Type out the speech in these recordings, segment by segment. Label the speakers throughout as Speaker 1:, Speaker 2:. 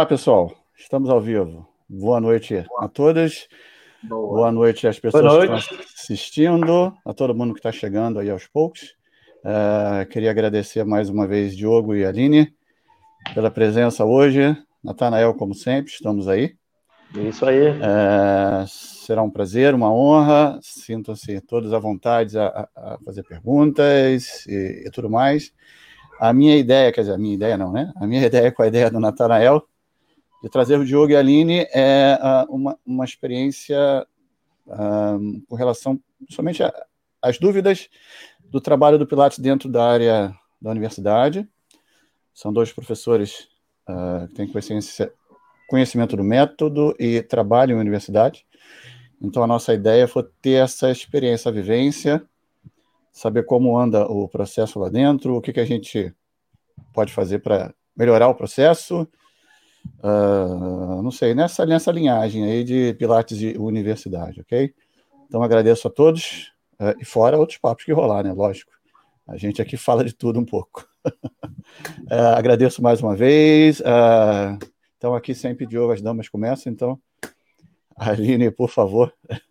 Speaker 1: Olá, pessoal. Estamos ao vivo. Boa noite a todas. Boa, Boa noite às pessoas noite. que estão assistindo, a todo mundo que está chegando aí aos poucos. Uh, queria agradecer mais uma vez Diogo e Aline pela presença hoje. Natanael, como sempre, estamos aí.
Speaker 2: Isso aí.
Speaker 1: Uh, será um prazer, uma honra. Sintam-se todos à vontade a, a fazer perguntas e, e, tudo mais. A minha ideia, quer dizer, a minha ideia não, né? A minha ideia com a ideia do Natanael de trazer o Diogo e a Aline é uh, uma, uma experiência uh, com relação somente às dúvidas do trabalho do Pilates dentro da área da universidade. São dois professores uh, que têm conhecimento do método e trabalham em universidade. Então, a nossa ideia foi ter essa experiência, a vivência, saber como anda o processo lá dentro, o que, que a gente pode fazer para melhorar o processo uh, não sei, nessa, nessa linhagem aí de Pilates e universidade, ok? Então agradeço a todos, uh, e fora outros papos que rolar, né? Lógico. A gente aqui fala de tudo um pouco. uh, agradeço mais uma vez. então, aqui sempre Diogo, as damas começam, então. Aline, por favor.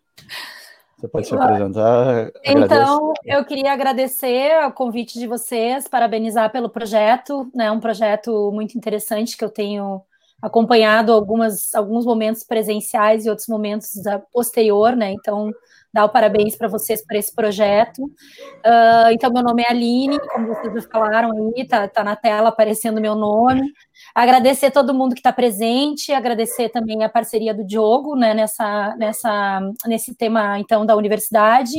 Speaker 1: Você pode se apresentar.
Speaker 3: Então, eu queria agradecer o convite de vocês, parabenizar pelo projeto, né? Um projeto muito interessante que eu tenho acompanhado algumas, alguns momentos presenciais e outros momentos da posterior, né? Então, dar o parabéns para vocês por esse projeto. Uh, então, meu nome é Aline, como vocês já falaram aí, tá, tá na tela aparecendo meu nome. Agradecer todo mundo que está presente, agradecer também a parceria do Diogo, né, nessa, nessa, nesse tema, então, da universidade.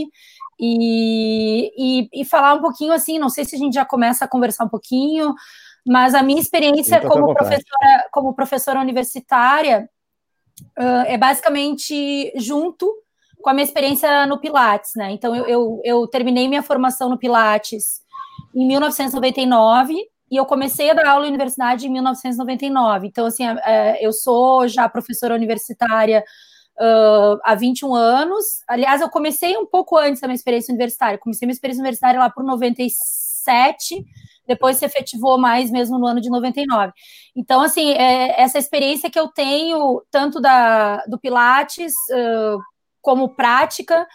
Speaker 3: E, e, e falar um pouquinho assim, não sei se a gente já começa a conversar um pouquinho, mas a minha experiência como professora, como professora universitária uh, é basicamente junto com a minha experiência no Pilates, né? Então, eu, eu, eu terminei minha formação no Pilates em 1999 e eu comecei a dar aula na universidade em 1999. Então, assim, eu sou já professora universitária uh, há 21 anos. Aliás, eu comecei um pouco antes da minha experiência universitária. Comecei minha experiência universitária lá por 97 depois se efetivou mais mesmo no ano de 99. Então, assim, é, essa experiência que eu tenho, tanto da, do Pilates uh, como prática,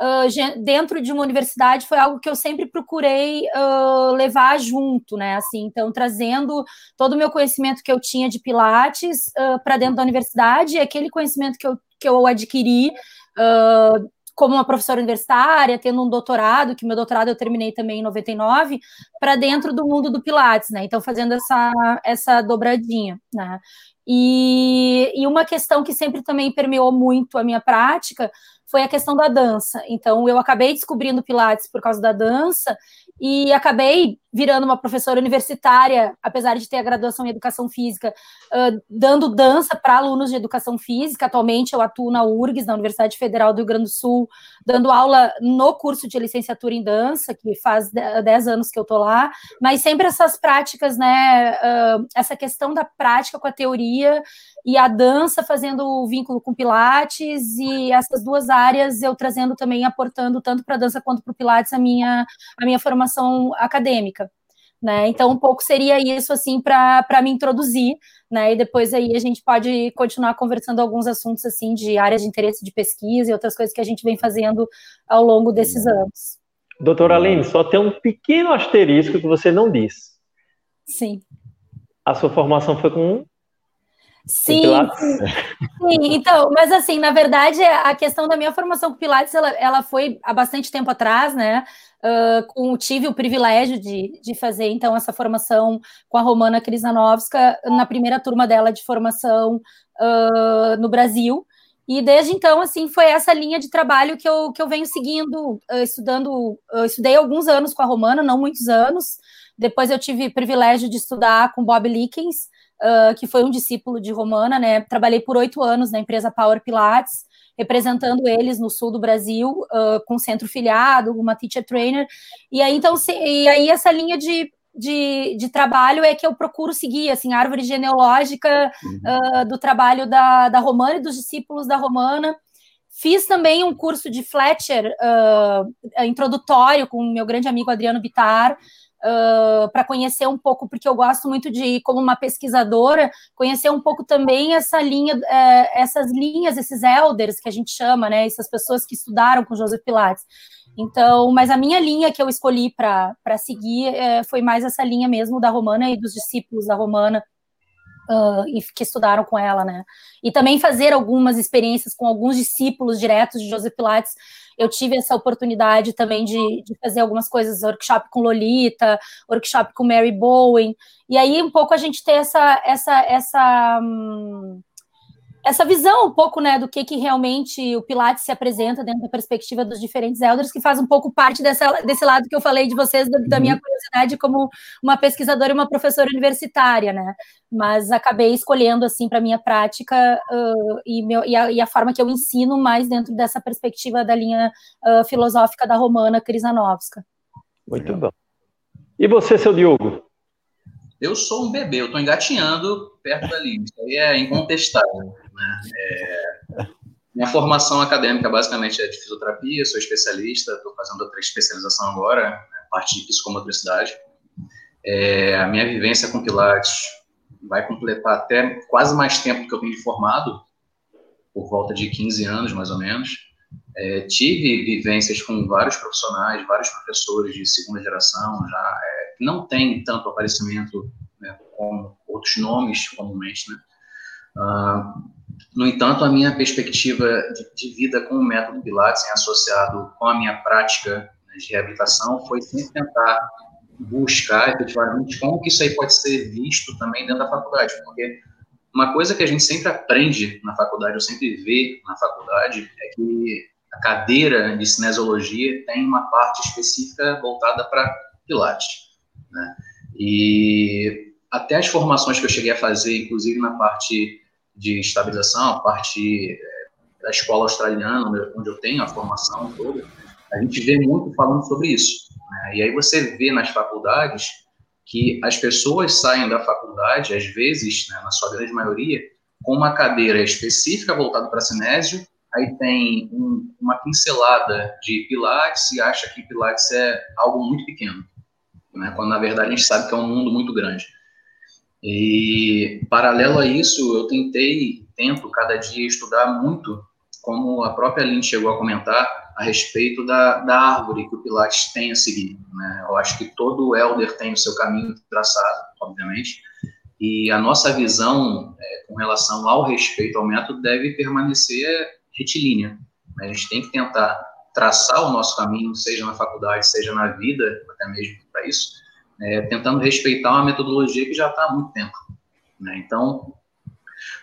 Speaker 3: uh, dentro de uma universidade, foi algo que eu sempre procurei uh, levar junto, né? Assim, então, trazendo todo o meu conhecimento que eu tinha de Pilates para dentro da universidade, aquele conhecimento que eu, que eu adquiri como uma professora universitária, tendo um doutorado, que meu doutorado eu terminei também em 99, para dentro do mundo do Pilates, né? Então, fazendo essa, essa dobradinha, né? E, e uma questão que sempre também permeou muito a minha prática foi a questão da dança. Então, eu acabei descobrindo Pilates por causa da dança e acabei virando uma professora universitária, apesar de ter a graduação em educação física, uh, dando dança para alunos de educação física. Atualmente eu atuo na URGS, na Universidade Federal do Rio Grande do Sul, dando aula no curso de licenciatura em dança, que faz 10 anos que eu estou lá, mas sempre essas práticas, né? Uh, essa questão da prática com a teoria e a dança fazendo o vínculo com Pilates, e essas duas áreas eu trazendo também, aportando tanto para a dança quanto para o Pilates a minha, a minha formação acadêmica. Né? Então, um pouco seria isso, assim, para me introduzir, né? E depois aí a gente pode continuar conversando alguns assuntos, assim, de áreas de interesse de pesquisa e outras coisas que a gente vem fazendo ao longo desses anos.
Speaker 2: Doutora Aline, só tem um pequeno asterisco que você não disse.
Speaker 3: Sim.
Speaker 2: A sua formação foi com
Speaker 3: Sim, sim, sim, então, mas assim, na verdade, a questão da minha formação com Pilates, ela, ela foi há bastante tempo atrás, né? Uh, com, tive o privilégio de, de fazer, então, essa formação com a Romana Krisanovska na primeira turma dela de formação uh, no Brasil. E desde então, assim, foi essa linha de trabalho que eu, que eu venho seguindo, uh, estudando, estudei alguns anos com a Romana, não muitos anos. Depois eu tive privilégio de estudar com Bob Likens, uh, que foi um discípulo de Romana, né? Trabalhei por oito anos na empresa Power Pilates, representando eles no sul do Brasil, uh, com centro filiado, uma teacher trainer. E aí, então, se, e aí essa linha de, de, de, trabalho é que eu procuro seguir, assim, a árvore genealógica uhum. uh, do trabalho da, da Romana e dos discípulos da Romana. Fiz também um curso de Fletcher uh, introdutório com meu grande amigo Adriano Bitar, uh, para conhecer um pouco, porque eu gosto muito de, como uma pesquisadora, conhecer um pouco também essa linha, uh, essas linhas, esses elders que a gente chama, né? Essas pessoas que estudaram com Joseph Pilates. Então, mas a minha linha que eu escolhi para seguir uh, foi mais essa linha mesmo da Romana e dos discípulos da Romana, Uh, que estudaram com ela, né? E também fazer algumas experiências com alguns discípulos diretos de Joseph Pilates. Eu tive essa oportunidade também de, de fazer algumas coisas, workshop com Lolita, workshop com Mary Bowen. E aí um pouco a gente tem essa essa essa hum, essa visão um pouco, né, do que, que realmente o Pilates se apresenta dentro da perspectiva dos diferentes elders, que faz um pouco parte dessa, desse lado que eu falei de vocês, da, da minha uhum. curiosidade como uma pesquisadora e uma professora universitária, né, mas acabei escolhendo, assim, para minha prática uh, e, meu, e, a, e, a, forma que eu ensino mais dentro dessa perspectiva da linha uh, filosófica da romana Krisanovska.
Speaker 2: Muito bom. E você, seu Diogo?
Speaker 4: Eu sou um bebê, eu estou engatinhando perto da linha, isso aí é incontestável. Né? É, minha formação acadêmica basicamente é de fisioterapia, sou especialista, estou fazendo outra especialização agora, né, parte de psicomotricidade. É, a minha vivência com Pilates vai completar até quase mais tempo que eu tenho formado, por volta de 15 anos mais ou menos. É, tive vivências com vários profissionais, vários professores de segunda geração, já é, não tem tanto aparecimento né, como outros nomes comumente, né? Uh, no entanto, a minha perspectiva de, de, vida com o método Pilates, associado com a minha prática de reabilitação, foi sempre tentar buscar efetivamente como que isso aí pode ser visto também dentro da faculdade, porque uma coisa que a gente sempre aprende na faculdade, ou sempre vê na faculdade, é que a cadeira de cinesiologia tem uma parte específica voltada para Pilates, né? E até as formações que eu cheguei a fazer, inclusive na parte de estabilização, a parte é, da escola australiana, onde eu tenho a formação toda, a gente vê muito falando sobre isso. Né? E aí você vê nas faculdades que as pessoas saem da faculdade, às vezes, né, na sua grande maioria, com uma cadeira específica voltada para cinésio, aí tem um, uma pincelada de Pilates e acha que Pilates é algo muito pequeno, né, quando na verdade a gente sabe que é um mundo muito grande. E, paralelo a isso, eu tentei, tento cada dia estudar muito, como a própria Lynn chegou a comentar, a respeito da, da árvore que o Pilates tem a seguir. Né? Eu acho que todo elder tem o seu caminho traçado, obviamente, e a nossa visão é, com relação ao respeito ao método deve permanecer retilínea. A gente tem que tentar traçar o nosso caminho, seja na faculdade, seja na vida, até mesmo para isso, é, tentando respeitar uma metodologia que já está há muito tempo. Né? Então,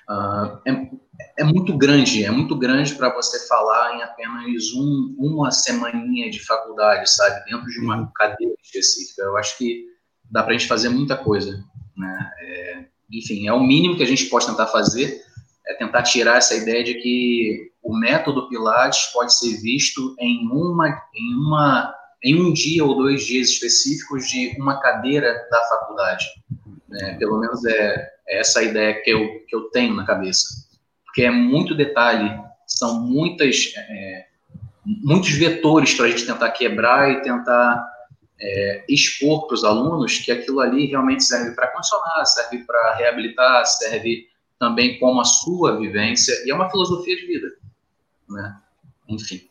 Speaker 4: uh, é, é, muito grande, é muito grande para você falar em apenas um, uma semaninha de faculdade, sabe, dentro de uma uhum. cadeira específica. Eu acho que dá para a gente fazer muita coisa. Né? É, enfim, é o mínimo que a gente pode tentar fazer, é tentar tirar essa ideia de que o método Pilates pode ser visto em uma, em uma em um dia ou dois dias específicos de uma cadeira da faculdade. É, pelo menos é, é, essa ideia que eu, que eu tenho na cabeça. Porque é muito detalhe, são muitas, é, muitos vetores para a gente tentar quebrar e tentar é, expor para os alunos que aquilo ali realmente serve para condicionar, serve para reabilitar, serve também como a sua vivência, e é uma filosofia de vida. Né? Enfim.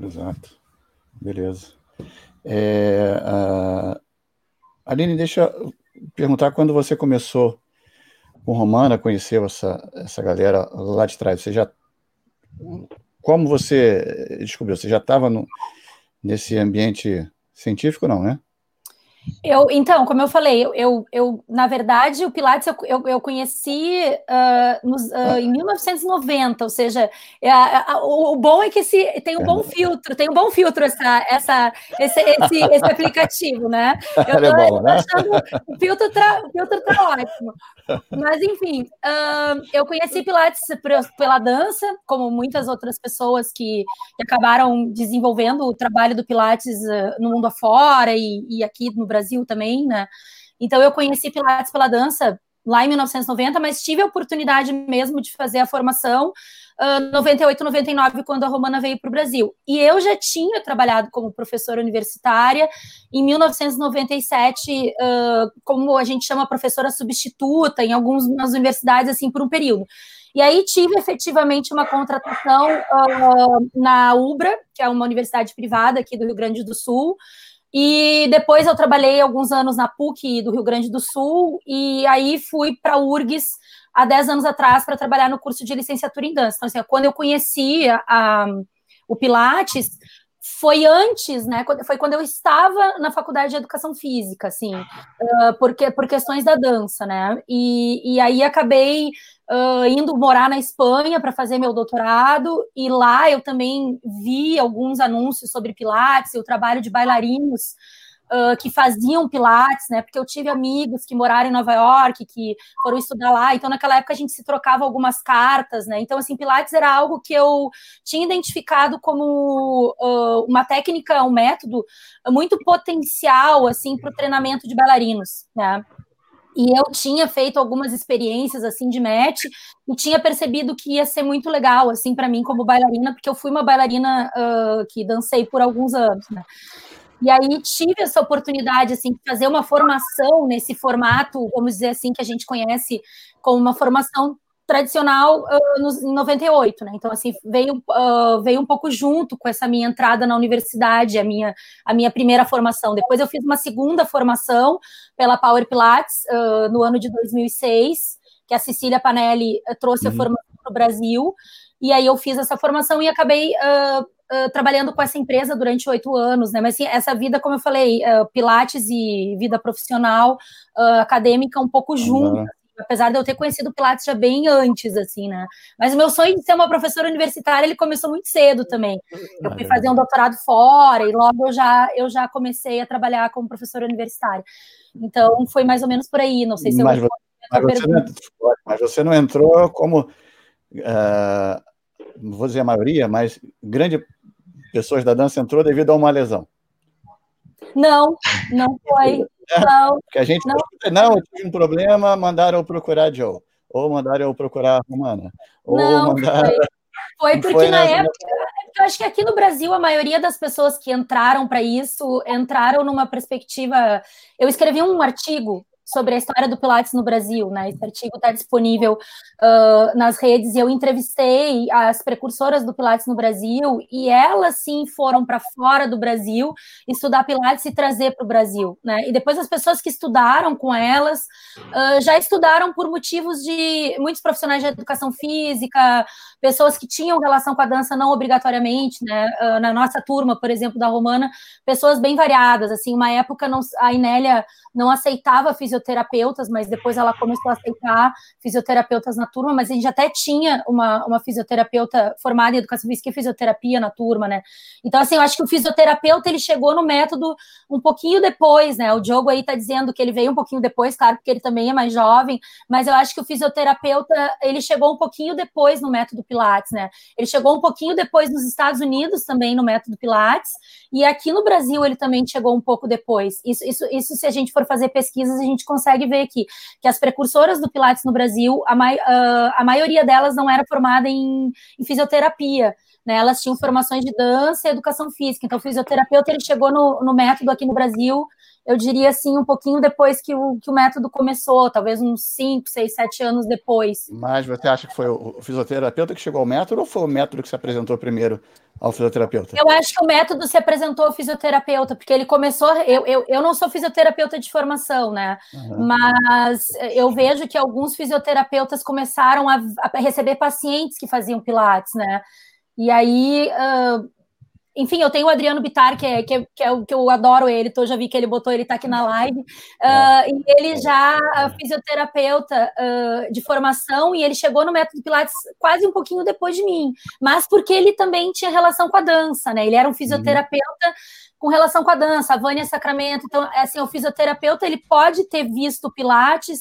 Speaker 1: Exato. Beleza. É. Aline, deixa eu perguntar quando você começou com Romana, conheceu essa, essa galera lá de trás, você já. Como você descobriu? Você já estava nesse ambiente científico, não, né?
Speaker 3: Eu, então, como eu falei, eu, eu, eu na verdade, o Pilates eu, eu, eu conheci uh, nos, uh, em 1990, ou seja, é, o, o, bom é que esse, tem um bom é. filtro, tem um bom filtro essa, essa, esse, esse, esse aplicativo, né?
Speaker 1: Eu tô, é bom, né?
Speaker 3: achando o filtro, tá, o filtro tá ótimo. Mas, enfim, uh, eu conheci Pilates pela dança, como muitas outras pessoas que, que acabaram desenvolvendo o trabalho do Pilates no mundo afora e, e aqui no Brasil também, né? Então eu conheci Pilates pela dança lá em 1990, mas tive a oportunidade mesmo de fazer a formação uh, 98, 99, quando a Romana veio para o Brasil. E eu já tinha trabalhado como professora universitária em 1997, uh, como a gente chama professora substituta em algumas universidades, assim, por um período. E aí tive efetivamente uma contratação uh, na UBRA, que é uma universidade privada aqui do Rio Grande do Sul, e depois eu trabalhei alguns anos na PUC do Rio Grande do Sul, e aí fui para a URGS há 10 anos atrás para trabalhar no curso de licenciatura em dança. Então, assim, quando eu conheci a, o Pilates, foi antes, né? Foi quando eu estava na faculdade de educação física, assim, uh, porque, por questões da dança, né? E, e aí acabei uh, indo morar na Espanha para fazer meu doutorado, e lá eu também vi alguns anúncios sobre Pilates e o trabalho de bailarinos uh, que faziam Pilates, né? Porque eu tive amigos que moraram em Nova York, que foram estudar lá, então naquela época a gente se trocava algumas cartas, né? Então, assim, Pilates era algo que eu tinha identificado como uh, uma técnica, um método muito potencial, assim, para o treinamento de bailarinos, né? E eu tinha feito algumas experiências assim de match e tinha percebido que ia ser muito legal assim para mim como bailarina, porque eu fui uma bailarina uh, que dancei por alguns anos, né? E aí tive essa oportunidade assim de fazer uma formação nesse formato, vamos dizer assim, que a gente conhece como uma formação tradicional uh, em 98, né? Então assim veio uh, veio um pouco junto com essa minha entrada na universidade, a minha a minha primeira formação. Depois eu fiz uma segunda formação pela Power Pilates uh, no ano de 2006, que a Cecília Panelli trouxe uhum. a formação para o Brasil. E aí eu fiz essa formação e acabei uh, uh, trabalhando com essa empresa durante oito anos, né? Mas assim, essa vida, como eu falei, uh, Pilates e vida profissional, acadêmica, um pouco junto. Uhum. Apesar de eu ter conhecido Pilates já bem antes, assim, né? Mas o meu sonho de ser uma professora universitária, ele começou muito cedo também. Eu fui fazer um doutorado fora e logo eu já, eu já comecei a trabalhar como professora universitária. Então, foi mais ou menos por aí. Não sei se
Speaker 1: mas
Speaker 3: eu...
Speaker 1: Mas você, não, mas você não entrou como uh, não vou dizer a maioria, mas grande pessoas da dança entrou devido a uma lesão.
Speaker 3: Não, não foi. É, não.
Speaker 1: Porque a gente não. não, eu tive um problema, mandaram eu procurar Joe, ou mandaram eu procurar a Romana, ou
Speaker 3: não, mandaram... foi. Foi porque foi na época, eu acho que aqui no Brasil a maioria das pessoas que entraram para isso entraram numa perspectiva. Eu escrevi um artigo sobre a história do Pilates no Brasil, né? Esse artigo está disponível uh, nas redes e eu entrevistei as precursoras do Pilates no Brasil e elas sim foram para fora do Brasil estudar Pilates e trazer para o Brasil, né? E depois as pessoas que estudaram com elas uh, já estudaram por motivos de muitos profissionais de educação física, pessoas que tinham relação com a dança não obrigatoriamente, né? Uh, na nossa turma, por exemplo, da Romana, pessoas bem variadas, assim, uma época não, a Inélia não aceitava fisioterapeutas, mas depois ela começou a aceitar fisioterapeutas na turma, mas a gente até tinha uma, uma fisioterapeuta formada em educação física e fisioterapia na turma, né? Então, assim, eu acho que o fisioterapeuta, ele chegou no método um pouquinho depois, né? O Diogo aí tá dizendo que ele veio um pouquinho depois, claro, porque ele também é mais jovem, mas eu acho que o fisioterapeuta, ele chegou um pouquinho depois no método Pilates, né? Ele chegou um pouquinho depois nos Estados Unidos também no método Pilates, e aqui no Brasil ele também chegou um pouco depois. Isso, isso, isso se a gente for fazer pesquisas, a gente consegue ver aqui que as precursoras do Pilates no Brasil, a, mai, uh, a maioria delas não era formada em, em fisioterapia. Né, elas tinham formações de dança e educação física. Então, o fisioterapeuta ele chegou no, no método aqui no Brasil eu diria assim, um pouquinho depois que o, que o método começou, talvez uns 5, 6, 7 anos depois.
Speaker 1: Mas você acha que foi o fisioterapeuta que chegou ao método ou foi o método que se apresentou primeiro ao fisioterapeuta?
Speaker 3: Eu acho que o método se apresentou ao fisioterapeuta, porque ele começou. Eu, eu, eu não sou fisioterapeuta de formação, né? Uhum. Mas eu vejo que alguns fisioterapeutas começaram a, a receber pacientes que faziam pilates, né? E aí. Uh, enfim, eu tenho o Adriano Bitar, que é, que é, que é o que eu adoro ele, então já vi que ele botou, ele tá aqui na live. Uh, e ele já é fisioterapeuta uh, de formação, e ele chegou no método Pilates quase um pouquinho depois de mim, mas porque ele também tinha relação com a dança, né? Ele era um fisioterapeuta uhum. com relação com a dança, a Vânia Sacramento. Então, assim, o fisioterapeuta ele pode ter visto Pilates,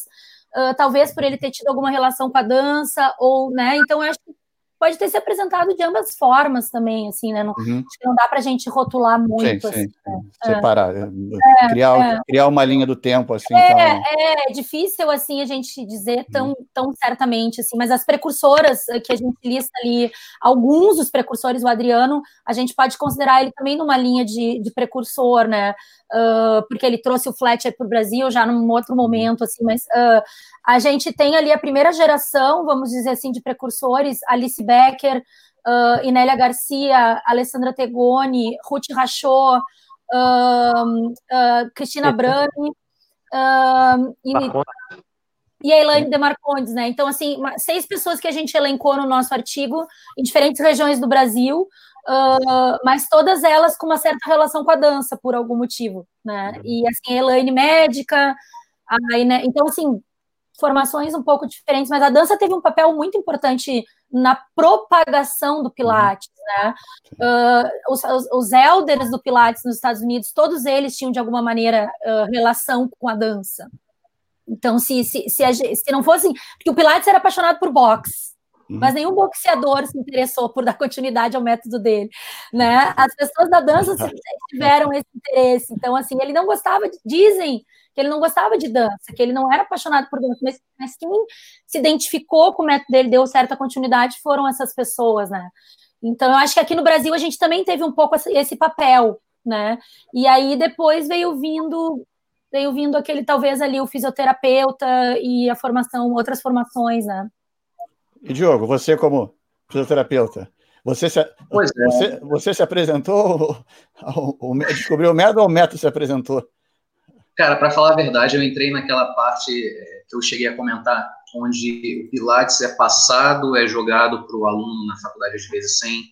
Speaker 3: uh, talvez por ele ter tido alguma relação com a dança, ou, né? Então, eu acho que pode ter se apresentado de ambas formas também, assim, né? Não, uhum. não dá para a gente rotular muito. Sim,
Speaker 1: assim, sim, né? Separar, é, criar, é. criar uma linha do tempo, assim. É,
Speaker 3: então... é difícil, assim, a gente dizer tão, uhum. tão certamente, assim, mas as precursoras eh, que a gente lista ali, alguns dos precursores, o Adriano, a gente pode considerar ele também numa linha de, de precursor, né? Uh, porque ele trouxe o Fletcher para o Brasil já num outro momento, assim, mas uh, a gente tem ali a primeira geração, vamos dizer assim, de precursores, Alice Becker, uh, Inélia Garcia, Alessandra Tegoni, Ruth Rachot, Cristina Brani, e, e a Elaine de Marcondes, né? Então, assim, seis pessoas que a gente elencou no nosso artigo, em diferentes regiões do Brasil, Uh, mas todas elas com uma certa relação com a dança, por algum motivo, né? Uhum. E assim, a Elaine médica, aí, né? Então, assim, formações um pouco diferentes, mas a dança teve um papel muito importante na propagação do Pilates, né? Uh, os, os, elders do Pilates nos Estados Unidos, todos eles tinham de alguma maneira uh, relação com a dança. Então, se, se, se, a, se não fosse. Porque o Pilates era apaixonado por boxe. Mas nenhum boxeador se interessou por dar continuidade ao método dele, né? As pessoas da dança tiveram esse interesse. Então, assim, ele não gostava, de, dizem que ele não gostava de dança, que ele não era apaixonado por dança, mas, mas quem se identificou com o método dele, deu certa continuidade, foram essas pessoas, né? Então, eu acho que aqui no Brasil a gente também teve um pouco esse papel, né? E aí depois veio vindo veio vindo aquele talvez ali o fisioterapeuta e a formação, outras formações, né?
Speaker 1: E Diogo, você como fisioterapeuta, você se, é. você, você se apresentou, descobriu o método ou o método se apresentou?
Speaker 4: Cara, para falar a verdade, eu entrei naquela parte é, que eu cheguei a comentar, onde o Pilates é passado, é jogado para o aluno na faculdade, às vezes, sem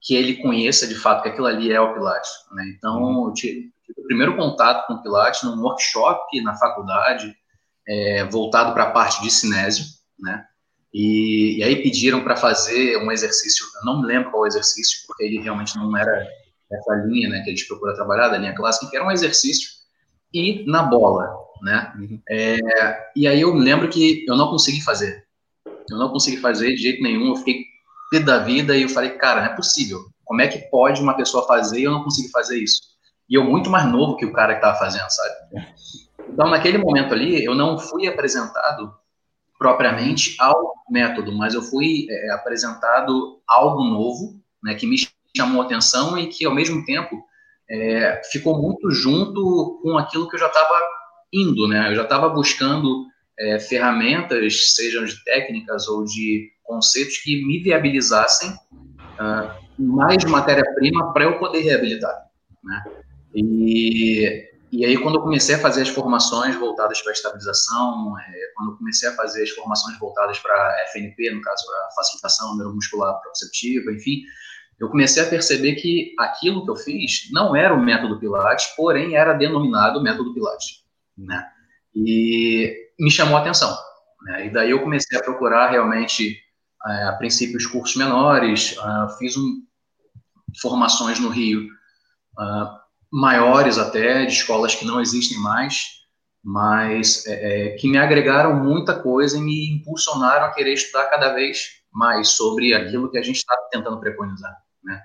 Speaker 4: que ele conheça de fato que aquilo ali é o Pilates. Né? Então, uhum. eu tive, tive o primeiro contato com o Pilates num workshop na faculdade, é, voltado para a parte de cinésio, né? E, e aí pediram para fazer um exercício, eu não me lembro qual exercício, porque ele realmente não era essa linha né, que a gente procura trabalhar, da linha clássica, que era um exercício e na bola, né? Uhum. É, e aí eu me lembro que eu não consegui fazer. Eu não consegui fazer de jeito nenhum, eu fiquei pé da vida e eu falei, cara, não é possível. Como é que pode uma pessoa fazer e eu não consegui fazer isso? E eu muito mais novo que o cara que estava fazendo, sabe? Então, naquele momento ali, eu não fui apresentado propriamente ao método, mas eu fui é, apresentado algo novo, né, que me chamou atenção e que, ao mesmo tempo, é, ficou muito junto com aquilo que eu já estava indo, né? Eu já estava buscando é, ferramentas, sejam de técnicas ou de conceitos que me viabilizassem uh, mais matéria-prima para eu poder reabilitar, né? E e aí, quando eu comecei a fazer as formações voltadas para estabilização, é, quando eu comecei a fazer as formações voltadas para FNP, no caso, a facilitação neuromuscular proprioceptiva, enfim, eu comecei a perceber que aquilo que eu fiz não era o método Pilates, porém era denominado método Pilates, né? E me chamou a atenção, né? E daí eu comecei a procurar realmente, é, a princípio, os cursos menores, uh, fiz um, formações no Rio, uh, maiores até, de escolas que não existem mais, mas é, é, que me agregaram muita coisa e me impulsionaram a querer estudar cada vez mais sobre aquilo que a gente está tentando preconizar, né?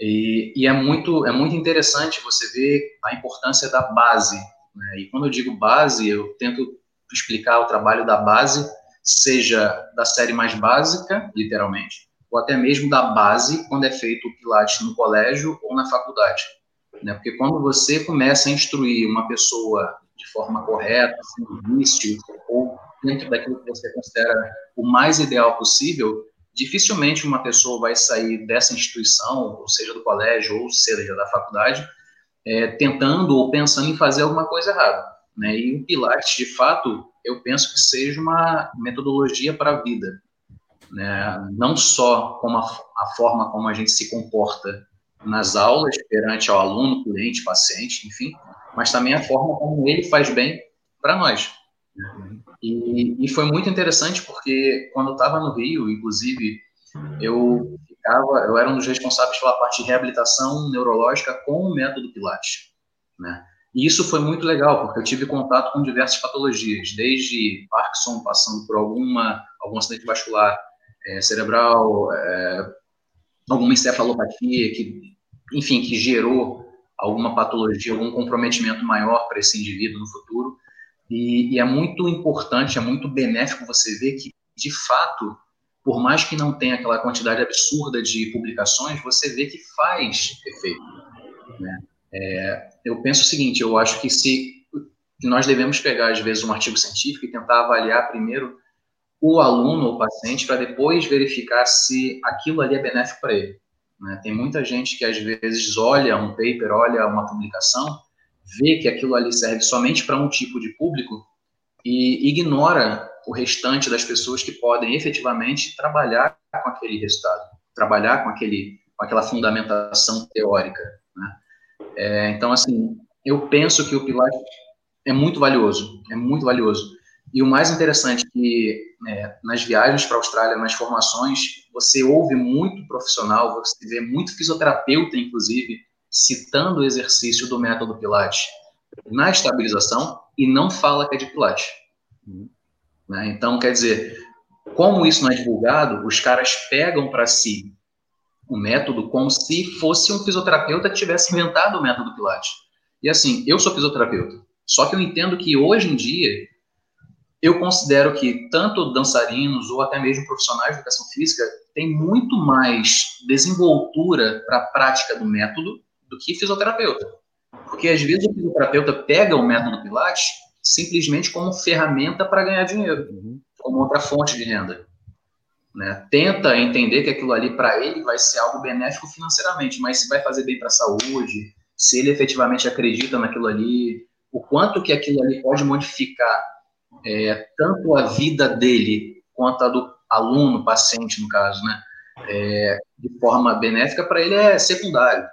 Speaker 4: E, e, é muito é muito interessante você ver a importância da base, né? E quando eu digo base, eu tento explicar o trabalho da base, seja da série mais básica, literalmente, ou até mesmo da base quando é feito o Pilates no colégio ou na faculdade né? Porque quando você começa a instruir uma pessoa de forma correta, sem vício, ou dentro daquilo que você considera o mais ideal possível, dificilmente uma pessoa vai sair dessa instituição, ou seja, do colégio, ou seja, da faculdade, é, tentando ou pensando em fazer alguma coisa errada. Né? E o Pilates, de fato, eu penso que seja uma metodologia para a vida. Né? Não só como a, a forma como a gente se comporta nas aulas, perante ao aluno, cliente, paciente, enfim, mas também a forma como ele faz bem para nós. E, e, foi muito interessante porque quando eu estava no Rio, inclusive, eu ficava, eu era um dos responsáveis pela parte de reabilitação neurológica com o método Pilates, né? E isso foi muito legal, porque eu tive contato com diversas patologias, desde Parkinson, passando por alguma, algum acidente vascular, é, cerebral, é, alguma encefalopatia, que, enfim, que gerou alguma patologia, algum comprometimento maior para esse indivíduo no futuro. E, e, é muito importante, é muito benéfico você ver que, de fato, por mais que não tenha aquela quantidade absurda de publicações, você vê que faz efeito. Né? É, eu penso o seguinte, eu acho que se nós devemos pegar, às vezes, um artigo científico e tentar avaliar primeiro o aluno ou paciente para depois verificar se aquilo ali é benéfico para ele. Né? Tem muita gente que, às vezes, olha um paper, olha uma publicação, vê que aquilo ali serve somente para um tipo de público e ignora o restante das pessoas que podem efetivamente trabalhar com aquele resultado, trabalhar com, aquele, com aquela fundamentação teórica. Né? É, então, assim, eu penso que o Pilates é muito valioso, é muito valioso. E o mais interessante é que é, nas viagens para a Austrália, nas formações, você ouve muito profissional, você vê muito fisioterapeuta, inclusive, citando o exercício do método Pilates na estabilização e não fala que é de Pilates. Né? Então, quer dizer, como isso não é divulgado, os caras pegam para si o método como se fosse um fisioterapeuta que tivesse inventado o método Pilates. E assim, eu sou fisioterapeuta, só que eu entendo que hoje em dia eu considero que tanto dançarinos ou até mesmo profissionais de educação física têm muito mais desenvoltura para a prática do método do que fisioterapeuta. Porque às vezes o fisioterapeuta pega o método Pilates simplesmente como ferramenta para ganhar dinheiro, uhum. como outra fonte de renda. Né? Tenta entender que aquilo ali para ele vai ser algo benéfico financeiramente, mas se vai fazer bem para a saúde, se ele efetivamente acredita naquilo ali, o quanto que aquilo ali pode modificar é, tanto a vida dele quanto a do aluno, paciente, no caso, né? É, de forma benéfica, para ele é secundário,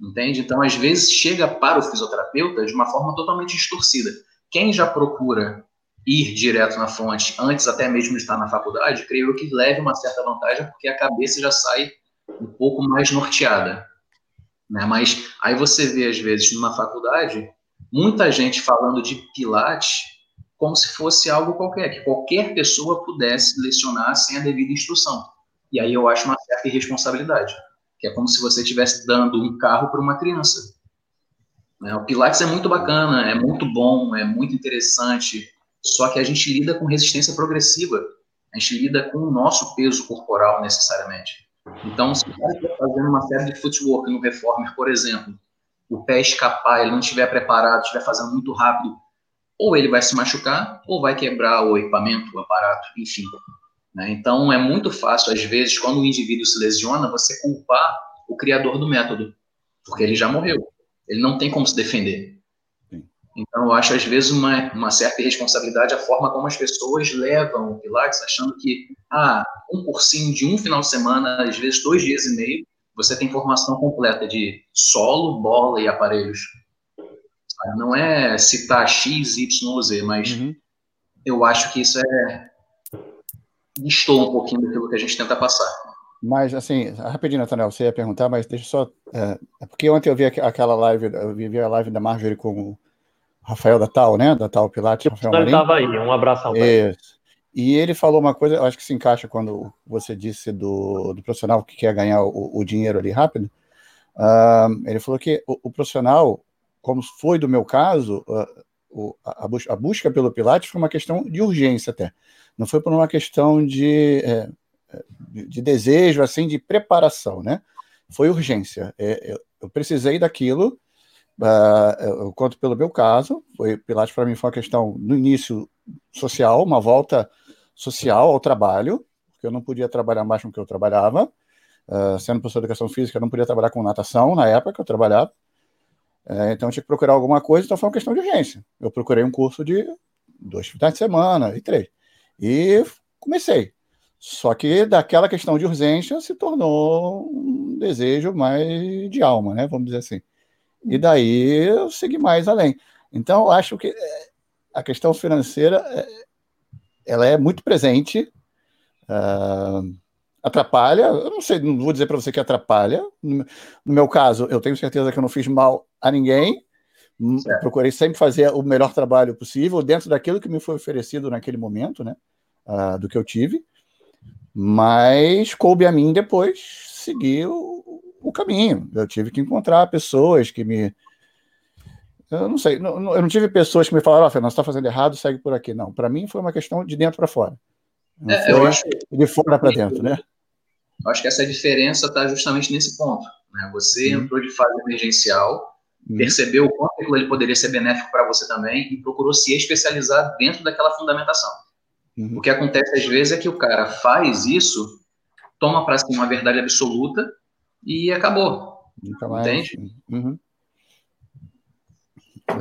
Speaker 4: entende? Então, às vezes, chega para o fisioterapeuta de uma forma totalmente distorcida. Quem já procura ir direto na fonte, antes até mesmo de estar na faculdade, creio que leve uma certa vantagem, porque a cabeça já sai um pouco mais norteada. Né? Mas aí você vê, às vezes, numa faculdade, muita gente falando de Pilates como se fosse algo qualquer, que qualquer pessoa pudesse lecionar sem a devida instrução. E aí eu acho uma certa irresponsabilidade, que é como se você estivesse dando um carro para uma criança. Né? O Pilates é muito bacana, é muito bom, é muito interessante, só que a gente lida com resistência progressiva, a gente lida com o nosso peso corporal necessariamente. Então, se o cara está fazendo uma série de footwork no reformer, por exemplo, o pé escapar, ele não estiver preparado, estiver fazendo muito rápido, ou ele vai se machucar, ou vai quebrar o equipamento, o aparato, enfim. Né? Então, é muito fácil, às vezes, quando o indivíduo se lesiona, você culpar o criador do método, porque ele já morreu. Ele não tem como se defender. Então, eu acho, às vezes, uma, uma certa irresponsabilidade a forma como as pessoas levam o Pilates, achando que, ah, um cursinho de um final de semana, às vezes dois dias e meio, você tem formação completa de solo, bola e aparelhos. Não é citar X, Y ou Z, mas uhum. eu acho que isso é. Estou um pouquinho daquilo que a gente tenta passar.
Speaker 1: Mas, assim, rapidinho, Nathaniel, você ia perguntar, mas deixa só. É, é porque ontem eu vi aquela live, eu vi a live da Marjorie com o Rafael da Tal, né? Da Tal Pilates. Rafael
Speaker 2: ele estava aí, um abração.
Speaker 1: Isso. E ele falou uma coisa, eu acho que se encaixa quando você disse do, do profissional que quer ganhar o, o dinheiro ali rápido. Uh, ele falou que o, o, profissional, como foi do meu caso, uh, a, a, busca pelo Pilates foi uma questão de urgência até. Não foi por uma questão de, é, de, de, desejo, assim, de preparação, né? Foi urgência. É, eu, eu, precisei daquilo, uh, eu conto pelo meu caso, foi, Pilates para mim foi uma questão, no início, social, uma volta social ao trabalho, porque eu não podia trabalhar mais com o que eu trabalhava. Uh, sendo professor de educação física, eu não podia trabalhar com natação na época que eu trabalhava. É, então eu tinha que procurar alguma coisa, então foi uma questão de urgência. Eu procurei um curso de dois finais de semana e três. E comecei. Só que daquela questão de urgência se tornou um desejo mais de alma, né? Vamos dizer assim. E daí eu segui mais além. Então eu acho que é, a questão financeira é, ela é muito presente. Uh, atrapalha, eu não sei, não vou dizer para você que atrapalha. No, meu caso, eu tenho certeza que eu não fiz mal a ninguém. Hum, procurei sempre fazer o melhor trabalho possível dentro daquilo que me foi oferecido naquele momento, né? Uh, do que eu tive. Mas coube a mim depois seguir o, o caminho. Eu tive que encontrar pessoas que me. Eu não sei, não, eu não tive pessoas que me falaram, ó, oh, Fernando, você está fazendo errado, segue por aqui. Não, para mim foi uma questão de dentro para fora. É, eu acho de fora para dentro, né?
Speaker 4: Eu acho que essa diferença está justamente nesse ponto. Né? Você hum. entrou de fase emergencial, hum. percebeu o quanto aquilo poderia ser benéfico para você também e procurou se especializar dentro daquela fundamentação. Uhum. O que acontece às vezes é que o cara faz isso, toma para si uma verdade absoluta e acabou. Entende? Uhum.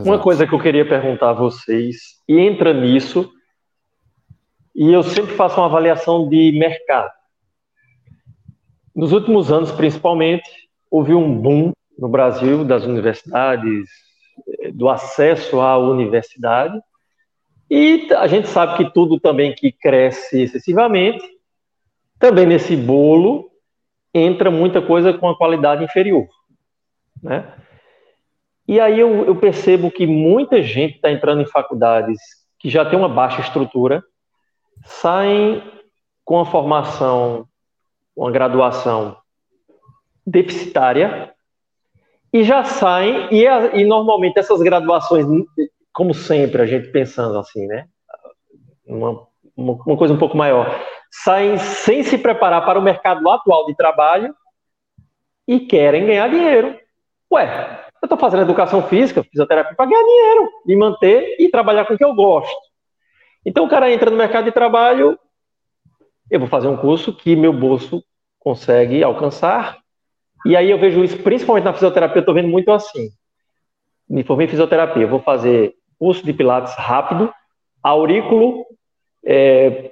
Speaker 2: Uma coisa que eu queria perguntar a vocês, e entra nisso, e eu sempre faço uma avaliação de mercado. Nos últimos anos, principalmente, houve um boom no Brasil das universidades, do acesso à universidade, e a gente sabe que tudo também que cresce excessivamente, também nesse bolo entra muita coisa com a qualidade inferior, né? E aí eu, eu percebo que muita gente está entrando em faculdades que já tem uma baixa estrutura, saem com a formação, uma graduação deficitária, e já saem, e, e normalmente essas graduações como sempre, a gente pensando assim, né? Uma, uma, coisa um pouco maior. Saem sem se preparar para o mercado atual de trabalho e querem ganhar dinheiro. Ué, eu estou fazendo educação física, fisioterapia para ganhar dinheiro, me manter e trabalhar com o que eu gosto. Então o cara entra no mercado de trabalho, eu vou fazer um curso que meu bolso consegue alcançar. E aí eu vejo isso, principalmente na fisioterapia, eu estou vendo muito assim. Me formei em fisioterapia, eu vou fazer curso de Pilates rápido, aurículo, é,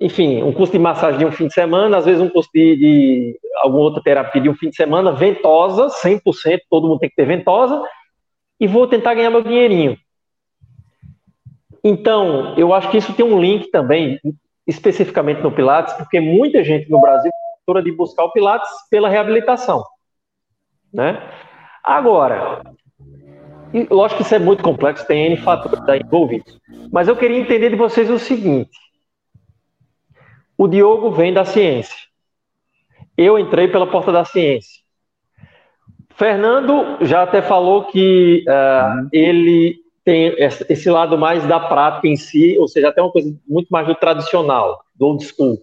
Speaker 2: enfim, um curso de massagem de um fim de semana, às vezes um curso de, de alguma outra terapia de um fim de semana, ventosa, 100%, todo mundo tem que ter ventosa, e vou tentar ganhar meu dinheirinho. Então, eu acho que isso tem um link também, especificamente no Pilates, porque muita gente no Brasil procura de buscar o Pilates pela reabilitação. Né? Agora, lógico que isso é muito complexo, tem N fatores envolvidos. Mas eu queria entender de vocês o seguinte: o Diogo vem da ciência. Eu entrei pela porta da ciência. Fernando já até falou que uh, ele tem esse lado mais da prática em si, ou seja, até uma coisa muito mais do tradicional, do old school.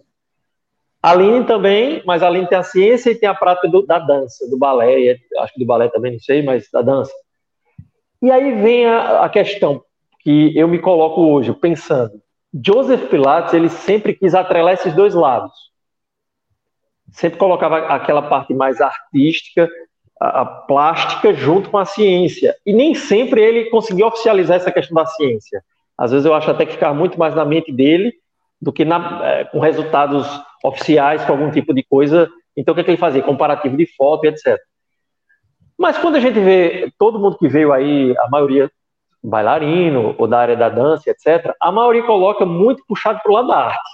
Speaker 2: A Aline também, mas a Aline tem a ciência e tem a prática do, da dança, do balé, acho que do balé também, não sei, mas da dança. E aí vem a, a questão que eu me coloco hoje, pensando. Joseph Pilates, ele sempre quis atrelar esses dois lados. Sempre colocava aquela parte mais artística, a, plástica, junto com a ciência. E nem sempre ele conseguiu oficializar essa questão da ciência. Às vezes eu acho até que ficava muito mais na mente dele do que na, é, com resultados oficiais, com algum tipo de coisa. Então, o que, é que ele fazia? Comparativo de foto e etc. Mas quando a gente vê todo mundo que veio aí, a maioria bailarino ou da área da dança, etc., a maioria coloca muito puxado para o lado da arte.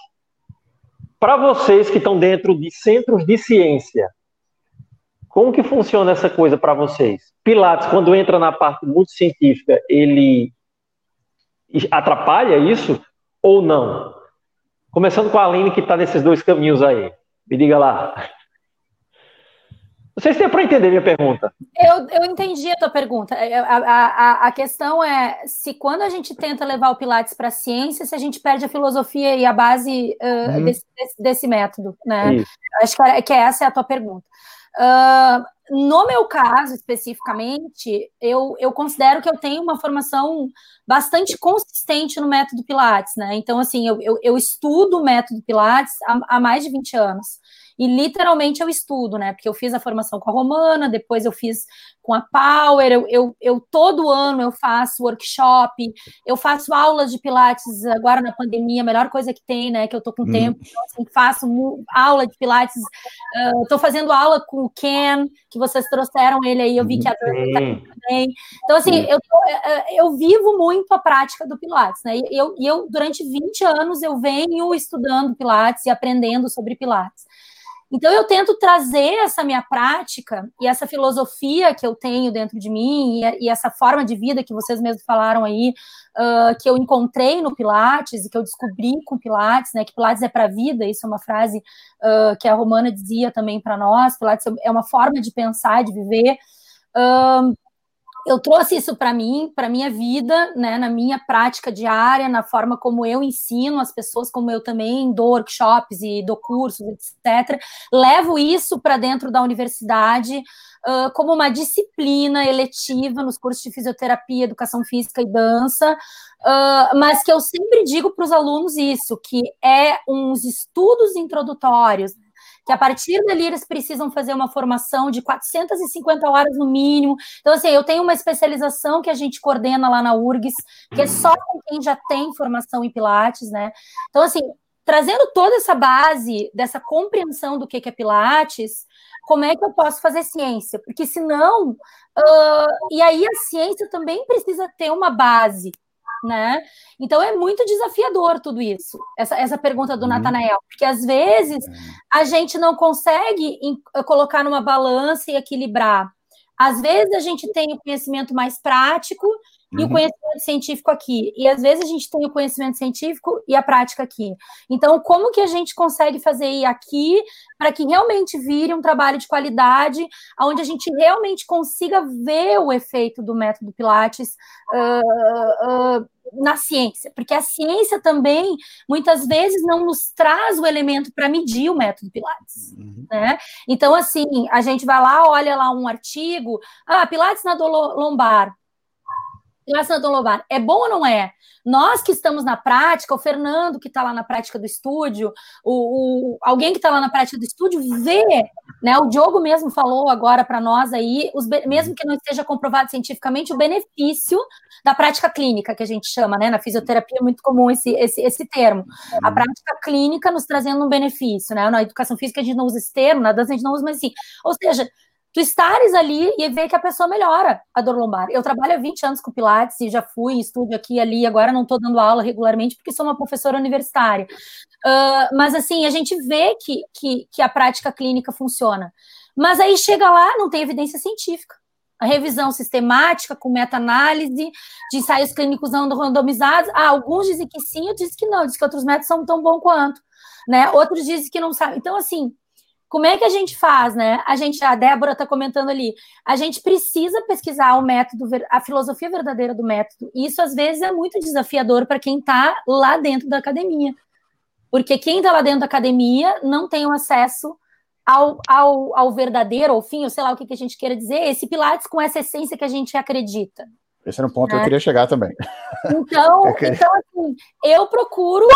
Speaker 2: Para vocês que estão dentro de centros de ciência, como que funciona essa coisa para vocês? Pilates, quando entra na parte muito científica, ele atrapalha isso ou não? Começando com a Aline, que está nesses dois caminhos aí. Me diga lá. Não sei se deu para entender minha pergunta.
Speaker 3: Eu, eu entendi a tua pergunta. É, a, a, a questão é se quando a gente tenta levar o Pilates para a ciência, se a gente perde a filosofia e a base uh, uhum. desse, desse, desse, método, né? Isso. Acho que, é, que essa é a tua pergunta. Uh, no meu caso, especificamente, eu, eu considero que eu tenho uma formação bastante consistente no método Pilates, né? Então, assim, eu, eu, eu estudo o método Pilates há, há mais de 20 anos e literalmente eu estudo, né? Porque eu fiz a formação com a Romana, depois eu fiz com a Power, eu, eu, eu todo ano eu faço workshop, eu faço aulas de Pilates agora na pandemia, a melhor coisa que tem, né? Que eu tô com hum. tempo, então, assim, faço aula de Pilates, uh, tô fazendo aula com o Ken, que vocês trouxeram ele aí, eu vi que a Dani tá também. Então, assim, eu, tô, eu vivo muito a prática do Pilates, né? E eu, eu, durante 20 anos, eu venho estudando Pilates e aprendendo sobre Pilates. Então eu tento trazer essa minha prática e essa filosofia que eu tenho dentro de mim e, e essa forma de vida que vocês mesmos falaram aí, uh, que eu encontrei no Pilates e que eu descobri com Pilates, né? Que Pilates é para a vida, isso é uma frase uh, que a Romana dizia também para nós. Pilates é uma forma de pensar, de viver. Uh, eu trouxe isso para mim, para minha vida, né, na minha prática diária, na forma como eu ensino as pessoas, como eu também dou workshops e dou cursos, etc. Levo isso para dentro da universidade uh, como uma disciplina eletiva nos cursos de fisioterapia, educação física e dança, uh, mas que eu sempre digo para os alunos isso, que é uns estudos introdutórios, que a partir dali eles precisam fazer uma formação de 450 horas no mínimo. Então, assim, eu tenho uma especialização que a gente coordena lá na URGS, que é só com quem já tem formação em Pilates, né? Então, assim, trazendo toda essa base dessa compreensão do que é Pilates, como é que eu posso fazer ciência? Porque senão, uh, e aí a ciência também precisa ter uma base, né? Então é muito desafiador tudo isso, essa, essa pergunta do uhum. Natanael, porque às vezes a gente não consegue colocar numa balança e equilibrar. Às vezes a gente tem o conhecimento mais prático e uhum. o conhecimento científico aqui. E às vezes a gente tem o conhecimento científico e a prática aqui. Então, como que a gente consegue fazer aqui para que realmente vire um trabalho de qualidade, onde a gente realmente consiga ver o efeito do método Pilates uh, uh, na ciência? Porque a ciência também, muitas vezes, não nos traz o elemento para medir o método Pilates. Uhum. Né? Então, assim, a gente vai lá, olha lá um artigo, ah, Pilates na dor Relação Lobar, é bom ou não é? Nós que estamos na prática, o Fernando que está lá na prática do estúdio, o, o alguém que está lá na prática do estúdio vê, né? O Diogo mesmo falou agora para nós aí, os, mesmo que não esteja comprovado cientificamente, o benefício da prática clínica que a gente chama, né? Na fisioterapia é muito comum esse, esse, esse termo. A uhum. prática clínica nos trazendo um benefício, né? Na educação física a gente não usa esse termo, na dança a gente não usa, mas assim, ou seja, tu estares ali e ver que a pessoa melhora a dor lombar. Eu trabalho há 20 anos com Pilates e já fui em estúdio aqui e ali, agora não estou dando aula regularmente porque sou uma professora universitária. Uh, mas assim, a gente vê que, que, que a prática clínica funciona. Mas aí chega lá, não tem evidência científica. A revisão sistemática, com meta-análise, de ensaios clínicos não randomizados. Ah, alguns dizem que sim, outros dizem que não, dizem que outros métodos são tão bons quanto. Né? Outros dizem que não sabem. Então, assim, como é que a gente faz, né? A gente, a Débora está comentando ali, a gente precisa pesquisar o método, a filosofia verdadeira do método. E isso às vezes é muito desafiador para quem está lá dentro da academia. Porque quem está lá dentro da academia não tem o acesso ao, ao, ao verdadeiro, ao fim, ou sei lá o que, que a gente queira dizer, esse Pilates com essa essência que a gente acredita.
Speaker 1: Esse era um ponto que eu né? queria chegar também.
Speaker 3: Então, queria... então assim, eu procuro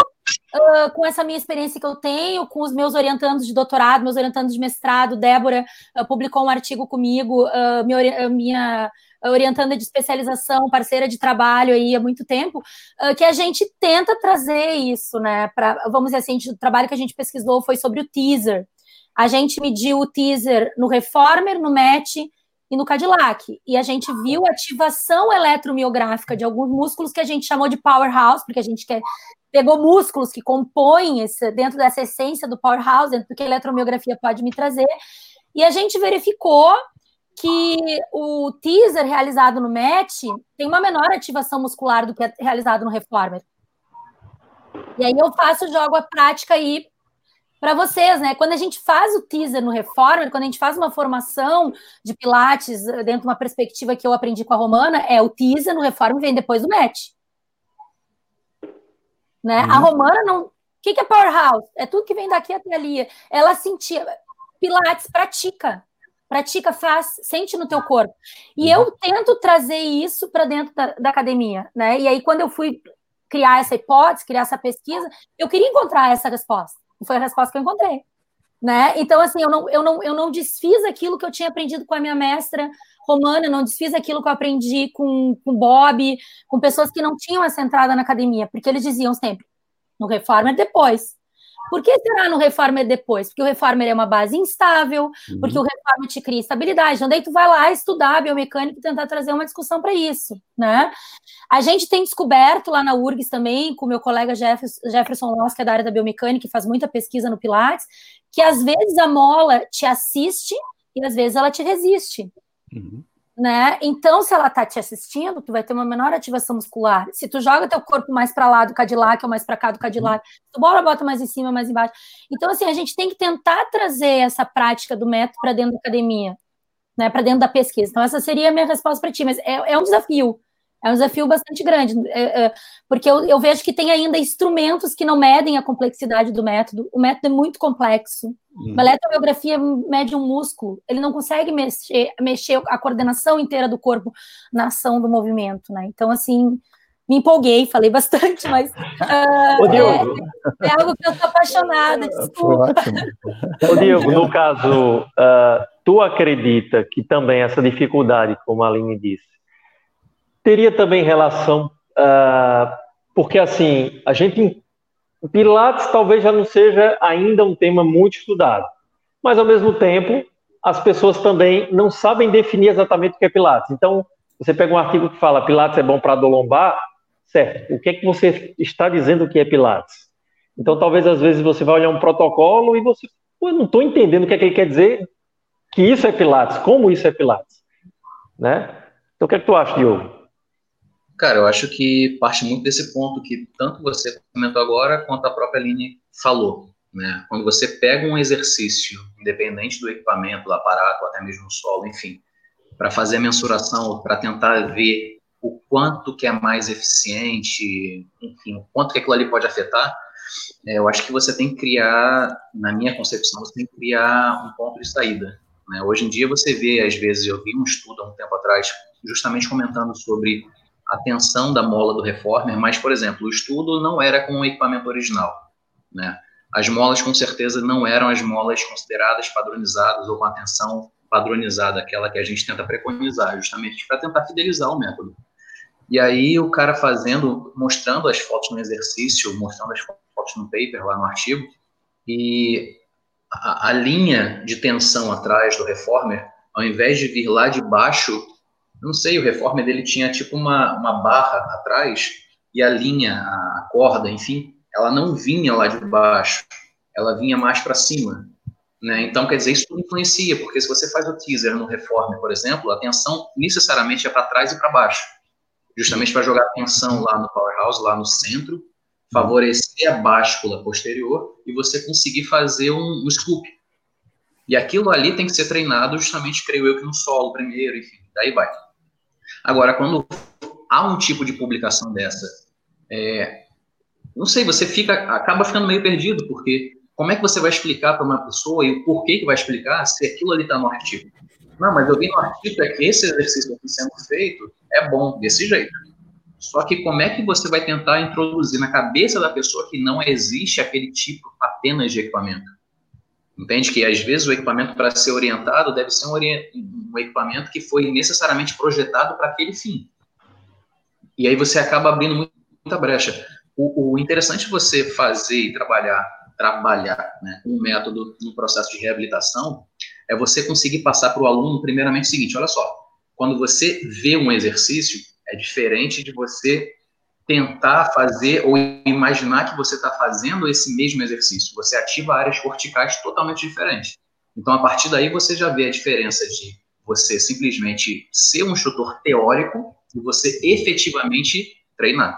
Speaker 3: uh, com essa minha experiência que eu tenho, com os meus orientandos de doutorado, meus orientandos de mestrado, Débora uh, publicou um artigo comigo, uh, minha, minha orientanda de especialização, parceira de trabalho aí há muito tempo, que a gente tenta trazer isso, né? Pra, vamos dizer assim, o trabalho que a gente pesquisou foi sobre o teaser. A gente mediu o teaser no Reformer, no MET e no Cadillac. E a gente viu ativação eletromiográfica de alguns músculos que a gente chamou de powerhouse, porque a gente quer pegou músculos que compõem esse, dentro dessa essência do powerhouse, dentro do que a eletromiografia pode me trazer, e a gente verificou que o teaser realizado no MET tem uma menor ativação muscular do que é realizado no Reformer. E aí eu faço, jogo a prática aí para vocês, né? Quando a gente faz o teaser no Reformer, quando a gente faz uma formação de Pilates dentro de uma perspectiva que eu aprendi com a Romana, é o teaser no Reformer vem depois do match. Né? Uhum. A romana não. O que, que é powerhouse? É tudo que vem daqui até ali. Ela sentia. Pilates pratica. Pratica, faz, sente no teu corpo. E uhum. eu tento trazer isso para dentro da, da, academia, né? E aí, quando eu fui criar essa hipótese, criar essa pesquisa, eu queria encontrar essa resposta. E foi a resposta que eu encontrei. Né? Então, assim, eu não, eu, não, eu não desfiz aquilo que eu tinha aprendido com a minha mestra romana, não desfiz aquilo que eu aprendi com, com Bob, com pessoas que não tinham essa entrada na academia, porque eles diziam sempre, no Reformer depois. Por que será no Reformer depois? Porque o Reformer é uma base instável, uhum. porque o Reformer te cria estabilidade. Então, daí tu vai lá estudar biomecânica e tentar trazer uma discussão para isso, né? A gente tem descoberto lá na URGS também, com meu colega Jefferson Loss, que é da área da biomecânica, que faz muita pesquisa no Pilates, que às vezes a mola te assiste e às vezes ela te resiste. Uhum né? Então, se ela tá te assistindo, tu vai ter uma menor ativação muscular. Se tu joga teu corpo mais para lá do Cadillac ou mais para cá do Cadillac, uhum. tu bola bota mais em cima, mais embaixo. Então, assim, a gente tem que tentar trazer essa prática do método para dentro da academia, né? Para dentro da pesquisa. Então, essa seria a minha resposta para ti, mas é, é um desafio. É um desafio bastante grande, é, é, porque eu, eu, vejo que tem ainda instrumentos que não medem a complexidade do método. O método é muito complexo. Hum. Uma eletromiografia mede um músculo, ele não consegue mexer, mexer a coordenação inteira do corpo na ação do movimento, né? Então, assim, me empolguei, falei bastante, mas uh, Ô. É, é, algo que eu estou apaixonada, desculpa.
Speaker 2: Ô, Diogo, no caso, uh, tu acredita que também essa dificuldade, como a Aline disse, teria também relação, uh, porque assim, a gente. Pilates talvez já não seja ainda um tema muito estudado, mas ao mesmo tempo, as pessoas também não sabem definir exatamente o que é Pilates. Então, você pega um artigo que fala Pilates é bom para dor lombar, certo? O que é que você está dizendo que é Pilates? Então, talvez às vezes você vai olhar um protocolo e você, pô, eu não estou entendendo o que é que ele quer dizer que isso é Pilates, como isso é Pilates, né? Então, o que é que tu acha, Diogo?
Speaker 4: Cara, eu acho que parte muito desse ponto que tanto você comentou agora quanto a própria Aline falou. Né? Quando você pega um exercício, independente do equipamento, do aparato, até mesmo do solo, enfim, para fazer a mensuração, para tentar ver o quanto que é mais eficiente, enfim, o quanto que aquilo ali pode afetar, é, eu acho que você tem que criar, na minha concepção, você tem que criar um ponto de saída. Né? Hoje em dia você vê, às vezes, eu vi um estudo há um tempo atrás, justamente comentando sobre a tensão da mola do reformer, mas, por exemplo, o estudo não era com o equipamento original, né? As molas, com certeza, não eram as molas consideradas padronizadas ou com a tensão padronizada, aquela que a gente tenta preconizar, justamente para tentar fidelizar o método. E aí o cara fazendo, mostrando as fotos no exercício, mostrando as fotos no paper, lá no artigo, e a, a linha de tensão atrás do reformer, ao invés de vir lá de baixo não sei, o reformer dele tinha tipo uma, uma barra atrás e a linha, a corda, enfim, ela não vinha lá de baixo, ela vinha mais para cima. Né? Então, quer dizer, isso influencia, porque se você faz o teaser no reformer, por exemplo, a tensão necessariamente é para trás e para baixo, justamente para jogar a tensão lá no powerhouse, lá no centro, favorecer a báscula posterior e você conseguir fazer um, um scoop. E aquilo ali tem que ser treinado justamente, creio eu, que no solo primeiro, enfim, daí vai. Agora, quando há um tipo de publicação dessa, é, não sei, você fica, acaba ficando meio perdido, porque como é que você vai explicar para uma pessoa e o porquê que vai explicar se aquilo ali está no artigo? Não, mas eu vi no artigo é que esse exercício aqui sendo feito é bom, desse jeito. Só que como é que você vai tentar introduzir na cabeça da pessoa que não existe aquele tipo apenas de equipamento? Entende que às vezes o equipamento para ser orientado deve ser um, um, equipamento que foi necessariamente projetado para aquele fim. E aí você acaba abrindo muita brecha. O, o interessante você fazer e trabalhar, trabalhar né, um método no processo de reabilitação é você conseguir passar para o aluno primeiramente o seguinte: olha só, quando você vê um exercício é diferente de você tentar fazer ou imaginar que você está fazendo esse mesmo exercício. Você ativa áreas corticais totalmente diferentes. Então, a partir daí, você já vê a diferença de você simplesmente ser um instrutor teórico e você efetivamente treinar.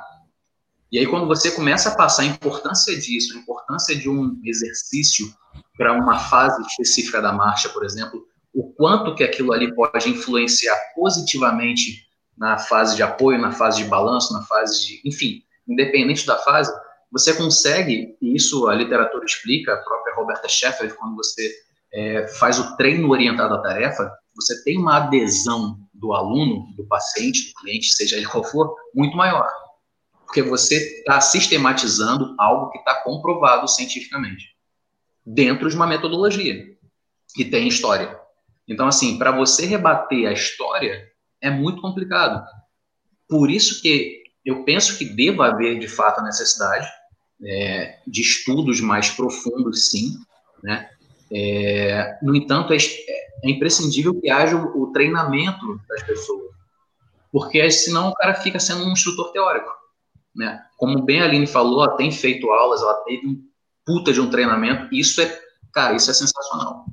Speaker 4: E aí, quando você começa a passar a importância disso, a importância de um exercício para uma fase específica da marcha, por exemplo, o quanto que aquilo ali pode influenciar positivamente na fase de apoio, na fase de balanço, na fase de. Enfim, independente da fase, você consegue, e isso a literatura explica, a própria Roberta Sheffer, quando você é, faz o treino orientado à tarefa, você tem uma adesão do aluno, do paciente, do cliente, seja ele qual for, muito maior. Porque você está sistematizando algo que está comprovado cientificamente, dentro de uma metodologia que tem história. Então, assim, para você rebater a história, é muito complicado. Por isso que eu penso que deva haver, de fato, a necessidade é, de estudos mais profundos, sim, né? É, no entanto, é, é, imprescindível que haja o, o, treinamento das pessoas, porque senão o cara fica sendo um instrutor teórico, né? Como bem a Aline falou, ela tem feito aulas, ela teve um puta de um treinamento, isso é, cara, isso é sensacional.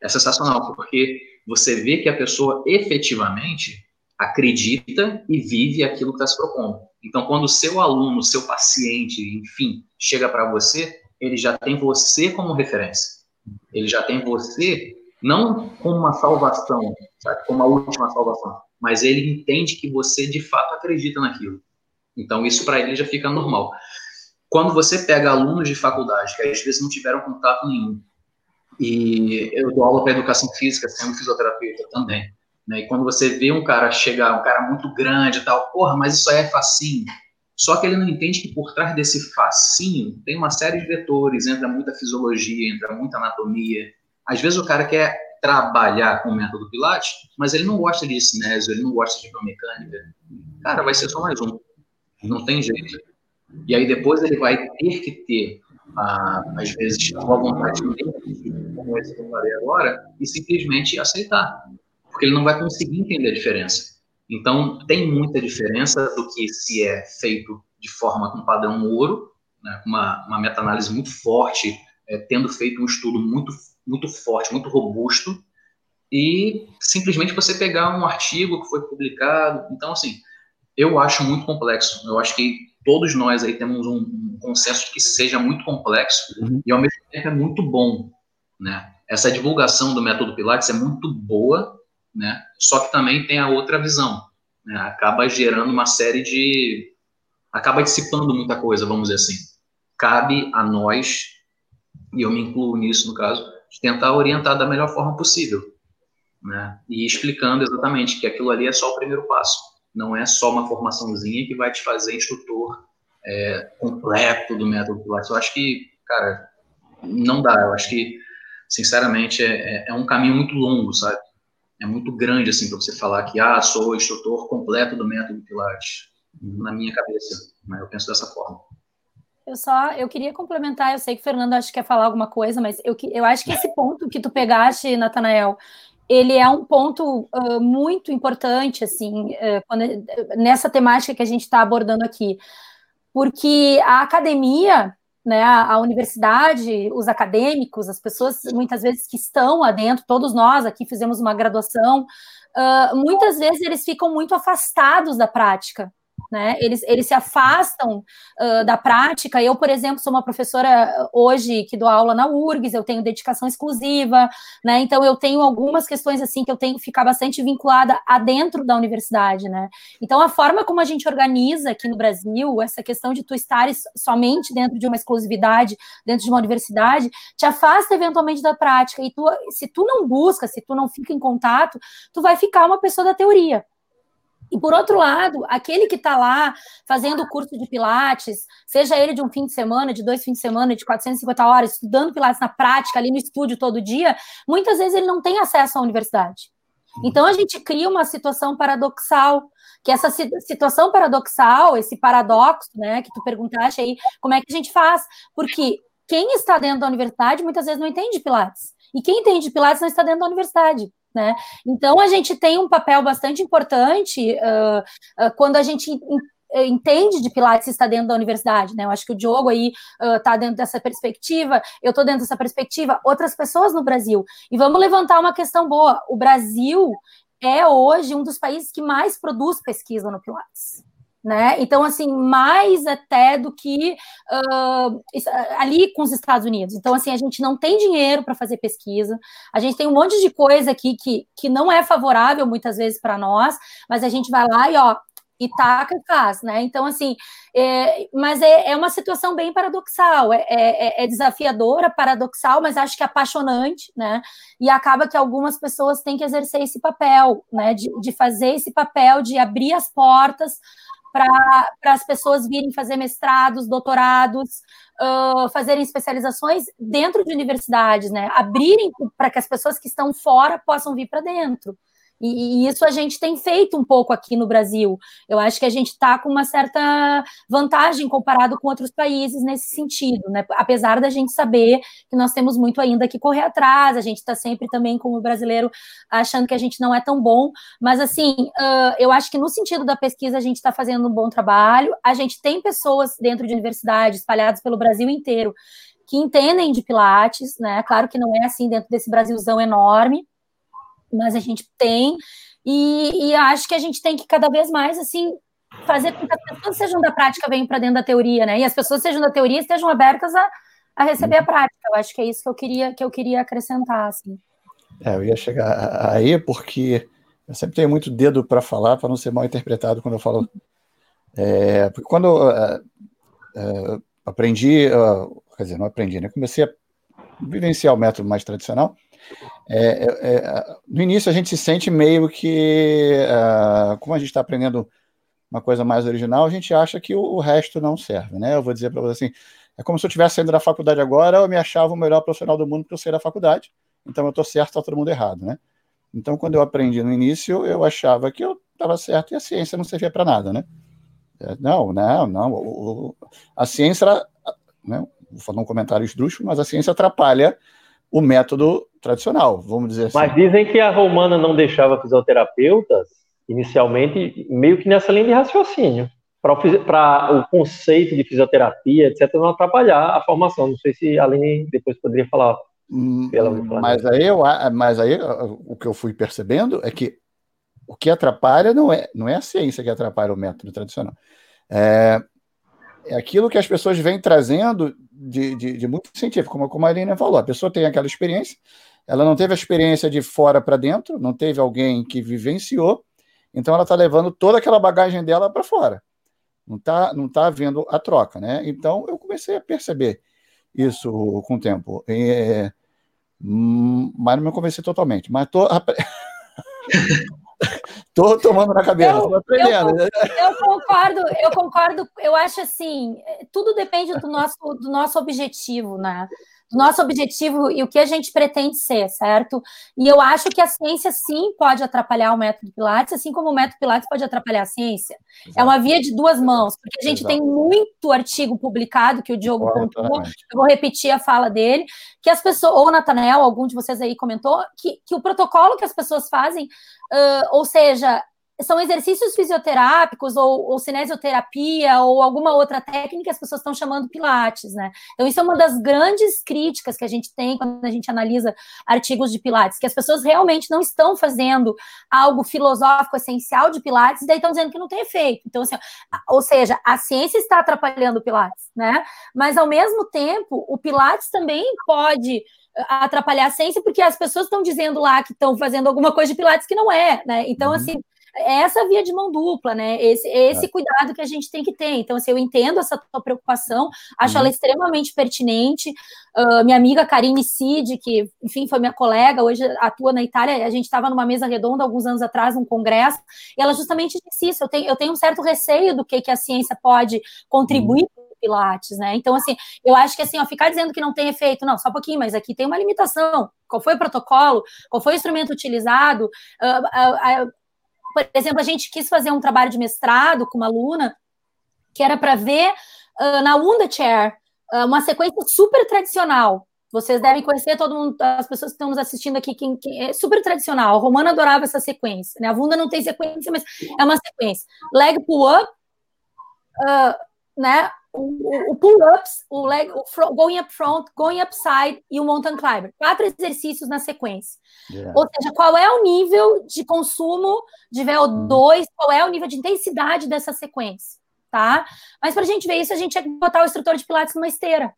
Speaker 4: É sensacional, porque você vê que a pessoa efetivamente acredita e vive aquilo que está se propondo. Então, quando o seu aluno, seu paciente, enfim, chega para você, ele já tem você como referência. Ele já tem você não como uma salvação, sabe, como a última salvação, mas ele entende que você de fato acredita naquilo. Então, isso para ele já fica normal. Quando você pega alunos de faculdade que às vezes não tiveram contato nenhum, e eu dou aula para educação física, sendo fisioterapeuta também. Né? E quando você vê um cara chegar, um cara muito grande e tal, porra, mas isso aí é facinho. Só que ele não entende que por trás desse facinho tem uma série de vetores, entra muita fisiologia, entra muita anatomia. Às vezes o cara quer trabalhar com o método Pilates, mas ele não gosta de cinésio, ele não gosta de biomecânica. Cara, vai ser só mais um. Não tem jeito. E aí depois ele vai ter que ter, ah, às vezes, uma vontade de como esse que eu falei agora, e simplesmente aceitar porque ele não vai conseguir entender a diferença. Então, tem muita diferença do que se é feito de forma com padrão ouro, né, uma, uma meta-análise muito forte, é, tendo feito um estudo muito, muito forte, muito robusto, e simplesmente você pegar um artigo que foi publicado. Então, assim, eu acho muito complexo. Eu acho que todos nós aí temos um, um consenso de que seja muito complexo uhum. e, ao mesmo tempo, é muito bom. Né? Essa divulgação do método Pilates é muito boa, né? Só que também tem a outra visão, né? Acaba gerando uma série de, acaba dissipando muita coisa, vamos dizer assim. Cabe a nós, e eu me incluo nisso no caso, de tentar orientar da melhor forma possível, né? E explicando exatamente que aquilo ali é só o primeiro passo, não é só uma formaçãozinha que vai te fazer instrutor é, completo do método Pilates. Eu acho que, cara, não dá. Eu acho que, sinceramente, é, é, é um caminho muito longo, sabe? É muito grande assim para você falar que ah sou instrutor completo do método Pilates na minha cabeça, né? eu penso dessa forma.
Speaker 3: Eu só, eu queria complementar, eu sei que o Fernando acho que quer falar alguma coisa, mas eu, eu acho que esse ponto que tu pegaste, Natanael, ele é um ponto uh, muito importante, assim, uh, quando, nessa temática que a gente está abordando aqui, porque a academia, né, a, universidade, os acadêmicos, as pessoas muitas vezes que estão lá dentro, todos nós aqui fizemos uma graduação, uh, muitas vezes eles ficam muito afastados da prática, né? Eles, eles se afastam uh, da prática. Eu, por exemplo, sou uma professora hoje que dou aula na URGS, eu tenho dedicação exclusiva, né? Então eu tenho algumas questões assim que eu tenho que ficar bastante vinculada a dentro da universidade, né? Então a forma como a gente organiza aqui no Brasil, essa questão de tu estares somente dentro de uma exclusividade, dentro de uma universidade, te afasta eventualmente da prática. E tu, se tu não busca, se tu não fica em contato, tu vai ficar uma pessoa da teoria. E por outro lado, aquele que está lá fazendo o curso de Pilates, seja ele de um fim de semana, de dois fins de semana, de 450 horas, estudando Pilates na prática, ali no estúdio todo dia, muitas vezes ele não tem acesso à universidade. Uhum. Então a gente cria uma situação paradoxal, que essa situação paradoxal, esse paradoxo, né, que tu perguntaste aí, como é que a gente faz? Porque quem está dentro da universidade muitas vezes não entende Pilates. E quem entende Pilates não está dentro da universidade. Né? Então, a gente tem um papel bastante importante uh, uh, quando a gente entende de Pilates está dentro da universidade, né? Eu acho que o Diogo aí está uh, dentro dessa perspectiva, eu estou dentro dessa perspectiva, outras pessoas no Brasil. E vamos levantar uma questão boa. O Brasil é hoje um dos países que mais produz pesquisa no Pilates né? Então, assim, mais até do que uh, ali com os Estados Unidos. Então, assim, a gente não tem dinheiro para fazer pesquisa, a gente tem um monte de coisa aqui que, que não é favorável muitas vezes para nós, mas a gente vai lá e, ó, e taca e faz, né? Então, assim, é, mas é, é, uma situação bem paradoxal, é, é, é, desafiadora, paradoxal, mas acho que apaixonante, né? E acaba que algumas pessoas têm que exercer esse papel, né? De, de fazer esse papel de abrir as portas para as pessoas virem fazer mestrados, doutorados, uh, fazerem especializações dentro de universidades, né? Abrirem para que as pessoas que estão fora possam vir para dentro. E, e, isso a gente tem feito um pouco aqui no Brasil. Eu acho que a gente está com uma certa vantagem comparado com outros países nesse sentido, né? Apesar da gente saber que nós temos muito ainda que correr atrás, a gente está sempre também, como brasileiro, achando que a gente não é tão bom. Mas, assim, uh, eu acho que no sentido da pesquisa a gente está fazendo um bom trabalho. A gente tem pessoas dentro de universidades espalhadas pelo Brasil inteiro que entendem de Pilates, né? Claro que não é assim dentro desse Brasilzão enorme mas a gente tem, e, e acho que a gente tem que cada vez mais, assim, fazer com que as pessoas sejam da prática venham para dentro da teoria, né? E as pessoas sejam da teoria estejam abertas a, a receber a prática. Eu acho que é isso que eu queria que eu queria acrescentar, assim.
Speaker 1: É, eu ia chegar aí porque eu sempre tenho muito dedo para falar para não ser mal interpretado quando eu falo. É, porque quando é, é, aprendi, uh, quer dizer, não aprendi, né? Comecei a vivenciar o método mais tradicional. É, é, é, no início a gente se sente meio que, uh, como a gente está aprendendo uma coisa mais original, a gente acha que o, o resto não serve, né? Eu vou dizer para você assim, é como se eu estivesse saindo da faculdade agora, eu me achava o melhor profissional do mundo porque eu saí da faculdade, então eu estou certo, está todo mundo errado, né? Então, quando eu aprendi no início, eu achava que eu estava certo e a ciência não servia para nada, né? É, não, não, não. O, o, a ciência, né, vou fazer um comentário esdrúxulo, mas a ciência atrapalha o método tradicional, vamos dizer assim.
Speaker 2: Mas dizem que a romana não deixava fisioterapeutas, inicialmente, meio que nessa linha de raciocínio, para o conceito de fisioterapia, etc., não atrapalhar a formação. Não sei se a Aline depois poderia falar.
Speaker 1: Hum, mas aí, eu, mas aí o que eu fui percebendo é que o que atrapalha não é, não é a ciência que atrapalha o método tradicional. É, é aquilo que as pessoas vêm trazendo de, de, de muito científico, como, como a Aline falou. A pessoa tem aquela experiência, ela não teve a experiência de fora para dentro, não teve alguém que vivenciou, então ela está levando toda aquela bagagem dela para fora. Não está não tá havendo a troca, né? Então eu comecei a perceber isso com o tempo. É, mas não me convenci totalmente. Mas Tô tomando na cabeça, eu, tô aprendendo.
Speaker 3: Eu, eu, concordo, eu concordo, eu acho assim, tudo depende do nosso, do nosso objetivo, né? Nosso objetivo e o que a gente pretende ser, certo? E eu acho que a ciência sim pode atrapalhar o método Pilates, assim como o método Pilates pode atrapalhar a ciência. Exato. É uma via de duas mãos, porque a gente Exato. tem muito artigo publicado que o Diogo pontuou, eu vou repetir a fala dele, que as pessoas, ou o Natanel, algum de vocês aí comentou, que, que o protocolo que as pessoas fazem Uh, ou seja, são exercícios fisioterápicos ou, ou cinesioterapia ou alguma outra técnica que as pessoas estão chamando pilates, né? Então, isso é uma das grandes críticas que a gente tem quando a gente analisa artigos de pilates, que as pessoas realmente não estão fazendo algo filosófico essencial de pilates e daí estão dizendo que não tem efeito. Então, assim, ou seja, a ciência está atrapalhando o pilates, né? Mas, ao mesmo tempo, o pilates também pode atrapalhar a ciência, porque as pessoas estão dizendo lá que estão fazendo alguma coisa de Pilates que não é, né? Então, uhum. assim, é essa via de mão dupla, né? Esse, esse é. cuidado que a gente tem que ter. Então, assim, eu entendo essa tua preocupação, acho uhum. ela extremamente pertinente. Uh, minha amiga Karine Cid, que, enfim, foi minha colega, hoje atua na Itália, a gente estava numa mesa redonda alguns anos atrás, num congresso, e ela justamente disse isso. Eu tenho, eu tenho um certo receio do que, que a ciência pode contribuir uhum. Pilates, né? Então, assim, eu acho que assim, ó, ficar dizendo que não tem efeito, não, só um pouquinho, mas aqui tem uma limitação. Qual foi o protocolo? Qual foi o instrumento utilizado? Uh, uh, uh, por exemplo, a gente quis fazer um trabalho de mestrado com uma aluna que era para ver na Wunda Chair uma sequência super tradicional. Vocês devem conhecer todo mundo, as pessoas que estão nos assistindo aqui, que, que é super tradicional. A Romana adorava essa sequência, né? A Wunda não tem sequência, mas é uma sequência. Leg pull up, né? O, o pull-ups, o leg, o front, going up front, going up side e o mountain climber. Quatro exercícios na sequência. Yeah. Ou seja, qual é o nível de consumo de VO2, hum. qual é o nível de intensidade dessa sequência, tá? Mas para a gente ver isso, a gente tinha que botar o instrutor de pilates numa esteira.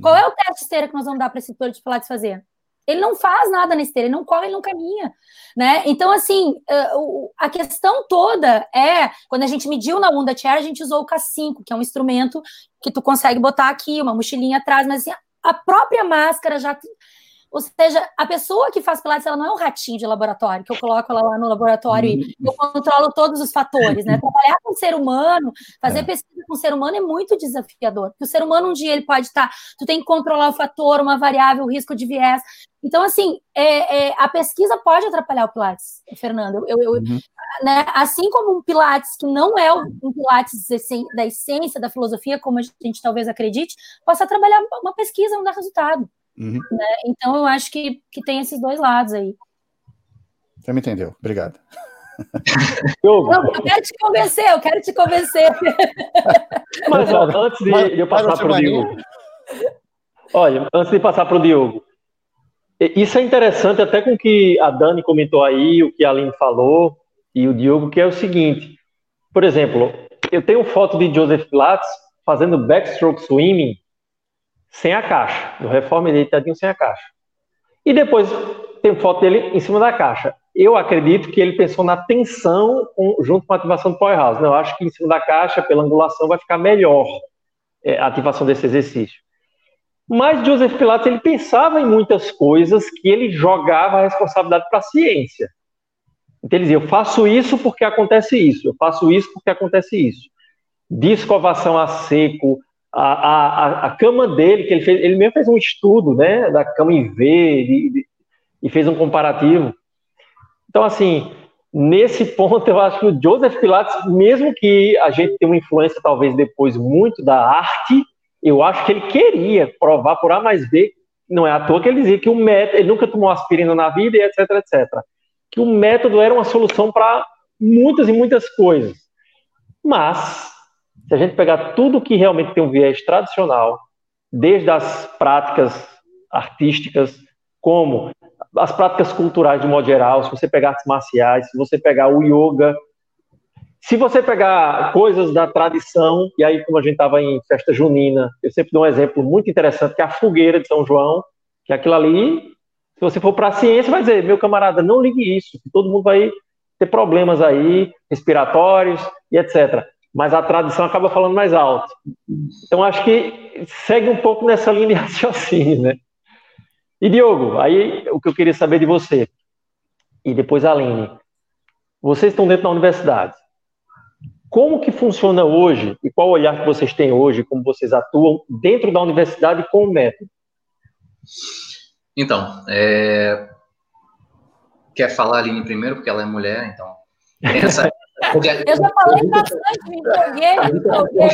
Speaker 3: Qual é o teste de esteira que nós vamos dar para esse instrutor de pilates fazer? Ele não faz nada na esteira, ele não corre, ele não caminha, né? Então, assim, a questão toda é, quando a gente mediu na Wunda Chair, a gente usou o K5, que é um instrumento que tu consegue botar aqui, uma mochilinha atrás, mas assim, a própria máscara já Ou seja, a pessoa que faz Pilates, ela não é um ratinho de laboratório, que eu coloco ela lá no laboratório e uhum. eu controlo todos os fatores, né? Trabalhar com o ser humano, fazer é. pesquisa com o ser humano é muito desafiador, porque o ser humano um dia ele pode estar, tá, tu tem que controlar o fator, uma variável, o risco de viés. Então, assim, é, é, a pesquisa pode atrapalhar o Pilates, Fernando. Eu, eu uhum. né, assim como um Pilates que não é um Pilates da essência da filosofia, como a gente talvez acredite, possa trabalhar uma pesquisa, não dar resultado. Uhum. Né? Então, eu acho que, que tem esses dois lados aí.
Speaker 1: Você me entendeu. Obrigado.
Speaker 3: Não, eu quero te convencer, eu quero te convencer.
Speaker 2: Mas ó, antes de, mas, eu passar para o Diogo. Olha, antes de passar para o Diogo, isso é interessante até com o que a Dani comentou aí, o que a Aline falou, e o Diogo, que é o seguinte. Por exemplo, eu tenho foto de Joseph Pilates fazendo backstroke swimming sem a caixa, no reforme deitadinho sem a caixa. E depois tem foto dele em cima da caixa. Eu acredito que ele pensou na tensão junto com a ativação do powerhouse. Não, eu acho que em cima da caixa, pela angulação, vai ficar melhor é, a ativação desse exercício. Mas Joseph Pilates ele pensava em muitas coisas que ele jogava a responsabilidade para a ciência. Então ele dizia: eu faço isso porque acontece isso, eu faço isso porque acontece isso. Discovação a seco, a, a, a, cama dele, que ele fez, ele mesmo fez um estudo, né, da cama em V, de, de, e fez um comparativo. Então, assim, nesse ponto, eu acho que o Joseph Pilates, mesmo que a gente tenha uma influência, talvez depois, muito da arte, eu acho que ele queria provar por A mais B, não é à toa que ele dizia que o método, ele nunca tomou aspirina na vida, e etc, etc. Que o método era uma solução para muitas e muitas coisas. Mas, se a gente pegar tudo que realmente tem um viés tradicional, desde as práticas artísticas, como as práticas culturais de modo geral, se você pegar artes marciais, se você pegar o yoga, se você pegar coisas da tradição, e aí como a gente estava em festa junina, eu sempre dou um exemplo muito interessante, que é a fogueira de São João, que é aquilo ali, se você for para a ciência, vai dizer, meu camarada, não ligue isso, todo mundo vai ter problemas aí, respiratórios e etc mas a tradição acaba falando mais alto. Então, acho que segue um pouco nessa linha de raciocínio, né? E, Diogo, aí o que eu queria saber de você, e depois a Aline, vocês estão dentro da universidade. Como que funciona hoje, e qual o olhar que vocês têm hoje, como vocês atuam dentro da universidade com o método?
Speaker 4: Então, é... quer falar a Aline primeiro, porque ela é mulher, então... Essa,
Speaker 3: eu já falei bastante, me empolguei, me empolguei.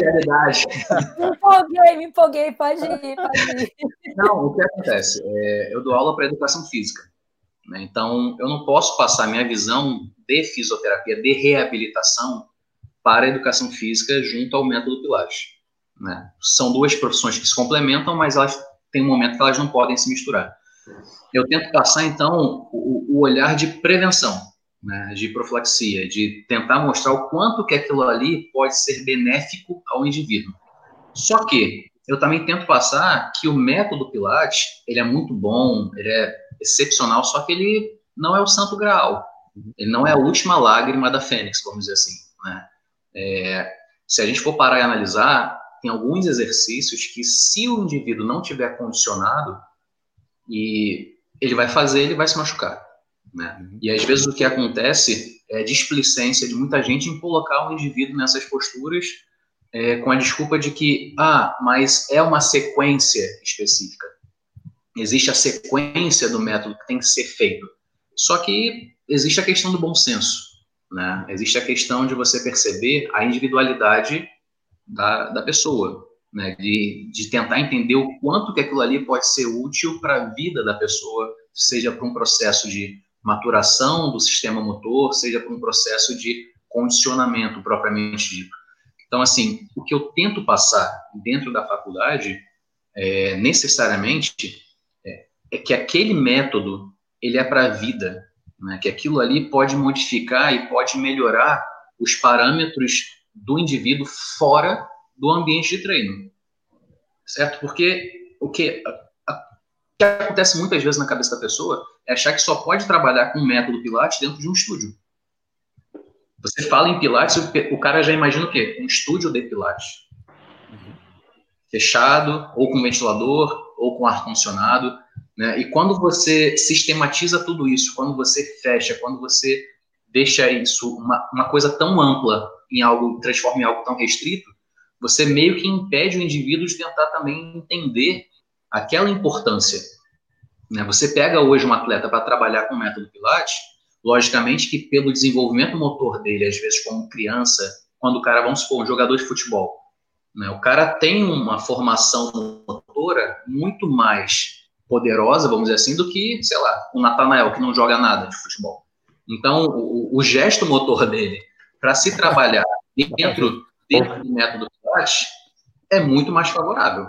Speaker 3: Me empolguei, me empolguei, pode ir, pode ir.
Speaker 4: Não, o que acontece? É, eu dou aula para educação física. Né? Então, eu não posso passar minha visão de fisioterapia, de reabilitação, para a educação física junto ao método Pilates. Né? São duas profissões que se complementam, mas elas têm um momento que elas não podem se misturar. Eu tento passar, então, o, o olhar de prevenção né, de profilaxia, de tentar mostrar o quanto que aquilo ali pode ser benéfico ao indivíduo. Só que eu também tento passar que o método Pilates, ele é muito bom, ele é excepcional, só que ele não é o santo graal. Ele não é a última lágrima da fênix, vamos dizer assim. Né? É, se a gente for parar e analisar, tem alguns exercícios que, se o indivíduo não tiver condicionado, e ele vai fazer, ele vai se machucar. Né? Uhum. E às vezes o que acontece é displicência de muita gente em colocar o indivíduo nessas posturas é, com a desculpa de que, ah, mas é uma sequência específica. Existe a sequência do método que tem que ser feito. Só que existe a questão do bom senso. Né? Existe a questão de você perceber a individualidade da, da pessoa, né? de, de tentar entender o quanto que aquilo ali pode ser útil para a vida da pessoa, seja para um processo de maturação do sistema motor, seja por um processo de condicionamento propriamente dito. Então, assim, o que eu tento passar dentro da faculdade, é, necessariamente, é, é, que aquele método, ele é para a vida, né? que aquilo ali pode modificar e pode melhorar os parâmetros do indivíduo fora do ambiente de treino, certo? Porque o que, que acontece muitas vezes na cabeça da pessoa é achar que só pode trabalhar com o método Pilates dentro de um estúdio. Você fala em Pilates, o cara já imagina o quê? Um estúdio de Pilates. Fechado, ou com ventilador, ou com ar-condicionado. Né? E quando você sistematiza tudo isso, quando você fecha, quando você deixa isso uma, uma coisa tão ampla em algo, transforma em algo tão restrito, você meio que impede o indivíduo de tentar também entender aquela importância. Né? Você pega hoje um atleta para trabalhar com o método Pilates, logicamente que pelo desenvolvimento motor dele, às vezes como criança, quando o cara, vamos supor, um jogador de futebol, né? o cara tem uma formação motora muito mais poderosa, vamos dizer assim, do que, sei lá, o Natanael, que não joga nada de futebol. Então, o, o gesto motor dele, para se trabalhar dentro, dentro do método Pilates, é muito mais favorável.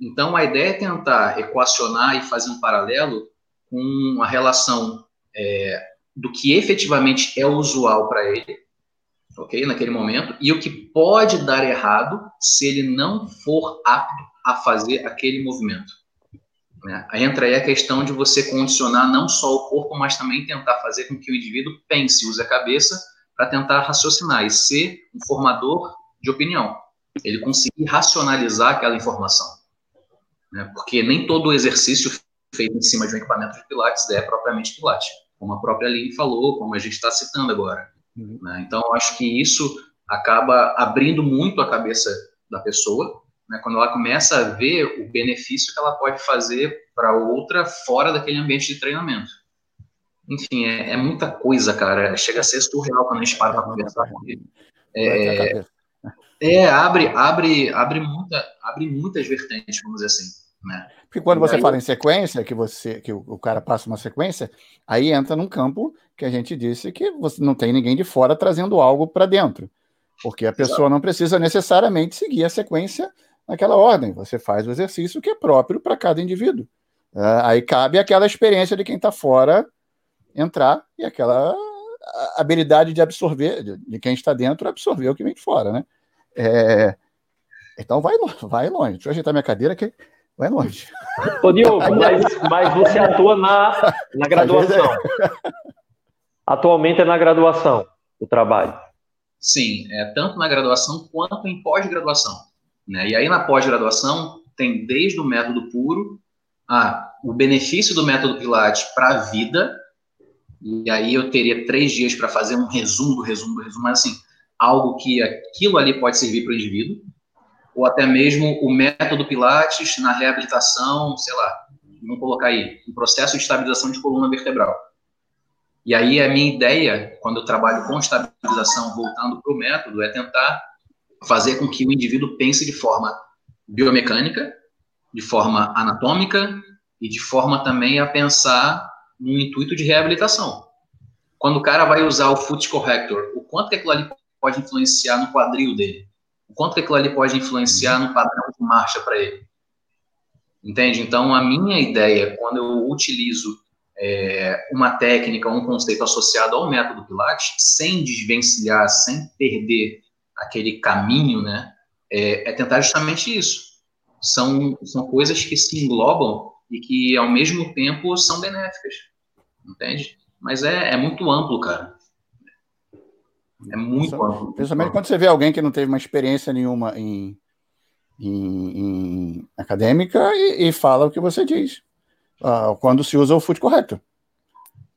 Speaker 4: Então, a ideia é tentar equacionar e fazer um paralelo com a relação é, do que efetivamente é usual para ele, ok, naquele momento, e o que pode dar errado se ele não for apto a fazer aquele movimento. Né? Entra aí a questão de você condicionar não só o corpo, mas também tentar fazer com que o indivíduo pense, use a cabeça para tentar raciocinar e ser um formador de opinião. Ele conseguir racionalizar aquela informação. Né? Porque nem todo exercício feito em cima de um equipamento de pilates é propriamente pilates, como a própria Aline falou, como a gente está citando agora. Uhum. Né? Então, acho que isso acaba abrindo muito a cabeça da pessoa né, quando ela começa a ver o benefício que ela pode fazer para outra fora daquele ambiente de treinamento. Enfim, é, é, muita coisa, cara. Chega a ser surreal quando a gente para para conversar com ele. É, é, abre, abre, abre, muita, abre muitas vertentes, vamos dizer assim. Né?
Speaker 1: Porque quando você aí, fala em sequência, que você que o, o, cara passa uma sequência, aí entra num campo que a gente disse que você não tem ninguém de fora trazendo algo para dentro. Porque a pessoa Exato. não precisa necessariamente seguir a sequência naquela ordem. Você faz o exercício que é próprio para cada indivíduo. É, aí cabe aquela experiência de quem está fora entrar e aquela habilidade de absorver, de, quem está dentro, absorver o que vem de fora, né? É, então vai, vai longe. Deixa eu ajeitar minha cadeira que vai longe.
Speaker 2: Ô, Diogo, mas, mas você atua na, na graduação. Atualmente é na graduação o trabalho.
Speaker 4: Sim, é tanto na graduação quanto em pós-graduação. Né? E aí, na pós-graduação, tem desde o método puro, a, o benefício do método Pilates para a vida, e aí eu teria três dias para fazer um resumo do resumo do resumo, mas assim, algo que aquilo ali pode servir para o indivíduo, ou até mesmo o método Pilates na reabilitação, sei lá, vamos colocar aí, um processo de estabilização de coluna vertebral. E aí a minha ideia, quando eu trabalho com estabilização, voltando para o método, é tentar fazer com que o indivíduo pense de forma biomecânica, de forma anatômica e de forma também a pensar no intuito de reabilitação. Quando o cara vai usar o foot corrector, o quanto que aquilo ali pode influenciar no quadril dele? O quanto que aquilo ali pode influenciar no padrão de marcha para ele? Entende? Então, a minha ideia, quando eu utilizo é, uma técnica, um conceito associado ao método Pilates, sem desvencilhar, sem perder aquele caminho, né, é, é, tentar justamente isso. São, são coisas que se englobam e que, ao mesmo tempo, são benéficas. Entende? Mas é, é muito amplo, cara. É muito amplo.
Speaker 1: Principalmente quando você vê alguém que não teve uma experiência nenhuma em, em, em acadêmica e, e, fala o que você diz. Uh, quando se usa o foot correto.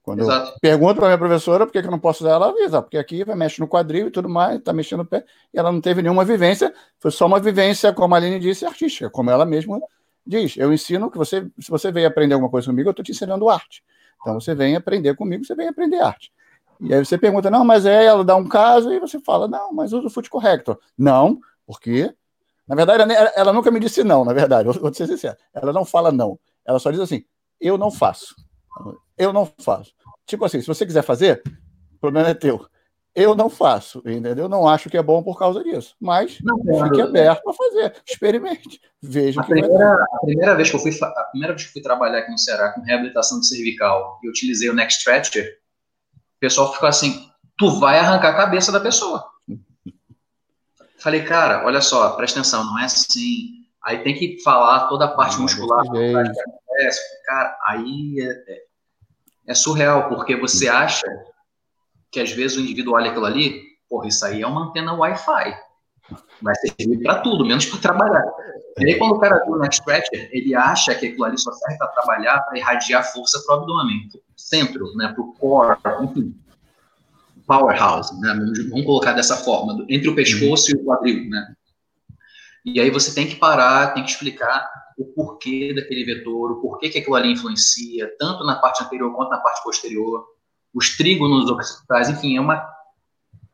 Speaker 1: Quando Exato. eu pergunto para minha professora por que, que eu não posso usar, ela avisa, porque aqui vai mexe no quadril e tudo mais, está mexendo no pé, e ela não teve nenhuma vivência, foi só uma vivência, como a Aline disse, artística, como ela mesma diz. Eu ensino que você, se você veio aprender alguma coisa comigo, eu estou te ensinando arte. Então você vem aprender comigo, você vem aprender arte. E aí você pergunta, não, mas é, ela dá um caso, e você fala, não, mas usa o foot corrector. Não, porque, na verdade, ela, nunca me disse não, na verdade, vou ser sincero. Ela não fala não, ela só diz assim, eu não faço. Eu não faço. Tipo assim, se você quiser fazer, o problema é teu. Eu não faço, entendeu? Eu não acho que é bom por causa disso. Mas não, fique aberto para fazer. Experimente. Veja
Speaker 4: a primeira, a primeira vez que eu fui a primeira vez que fui trabalhar aqui no Ceará com reabilitação cervical e utilizei o Next Stretcher, o pessoal ficou assim: tu vai arrancar a cabeça da pessoa. Falei, cara, olha só, presta atenção, não é assim. Aí tem que falar toda a parte não, muscular. Cara, aí é, é é surreal, porque você acha que às vezes o indivíduo olha aquilo ali, porra, isso aí é uma antena Wi-Fi. Vai servir para tudo, menos para trabalhar. E aí, quando o cara do neck stretcher, ele acha que aquilo ali só serve para trabalhar, para irradiar força para o abdômen, para o centro, né, para o core, enfim. Powerhouse, né? Vamos colocar dessa forma, entre o pescoço uhum. e o quadril, né? E aí você tem que parar, tem que explicar o porquê daquele vetor, o porquê que aquilo ali influencia, tanto na parte anterior quanto na parte posterior, os trígonos occipitais, enfim, é uma,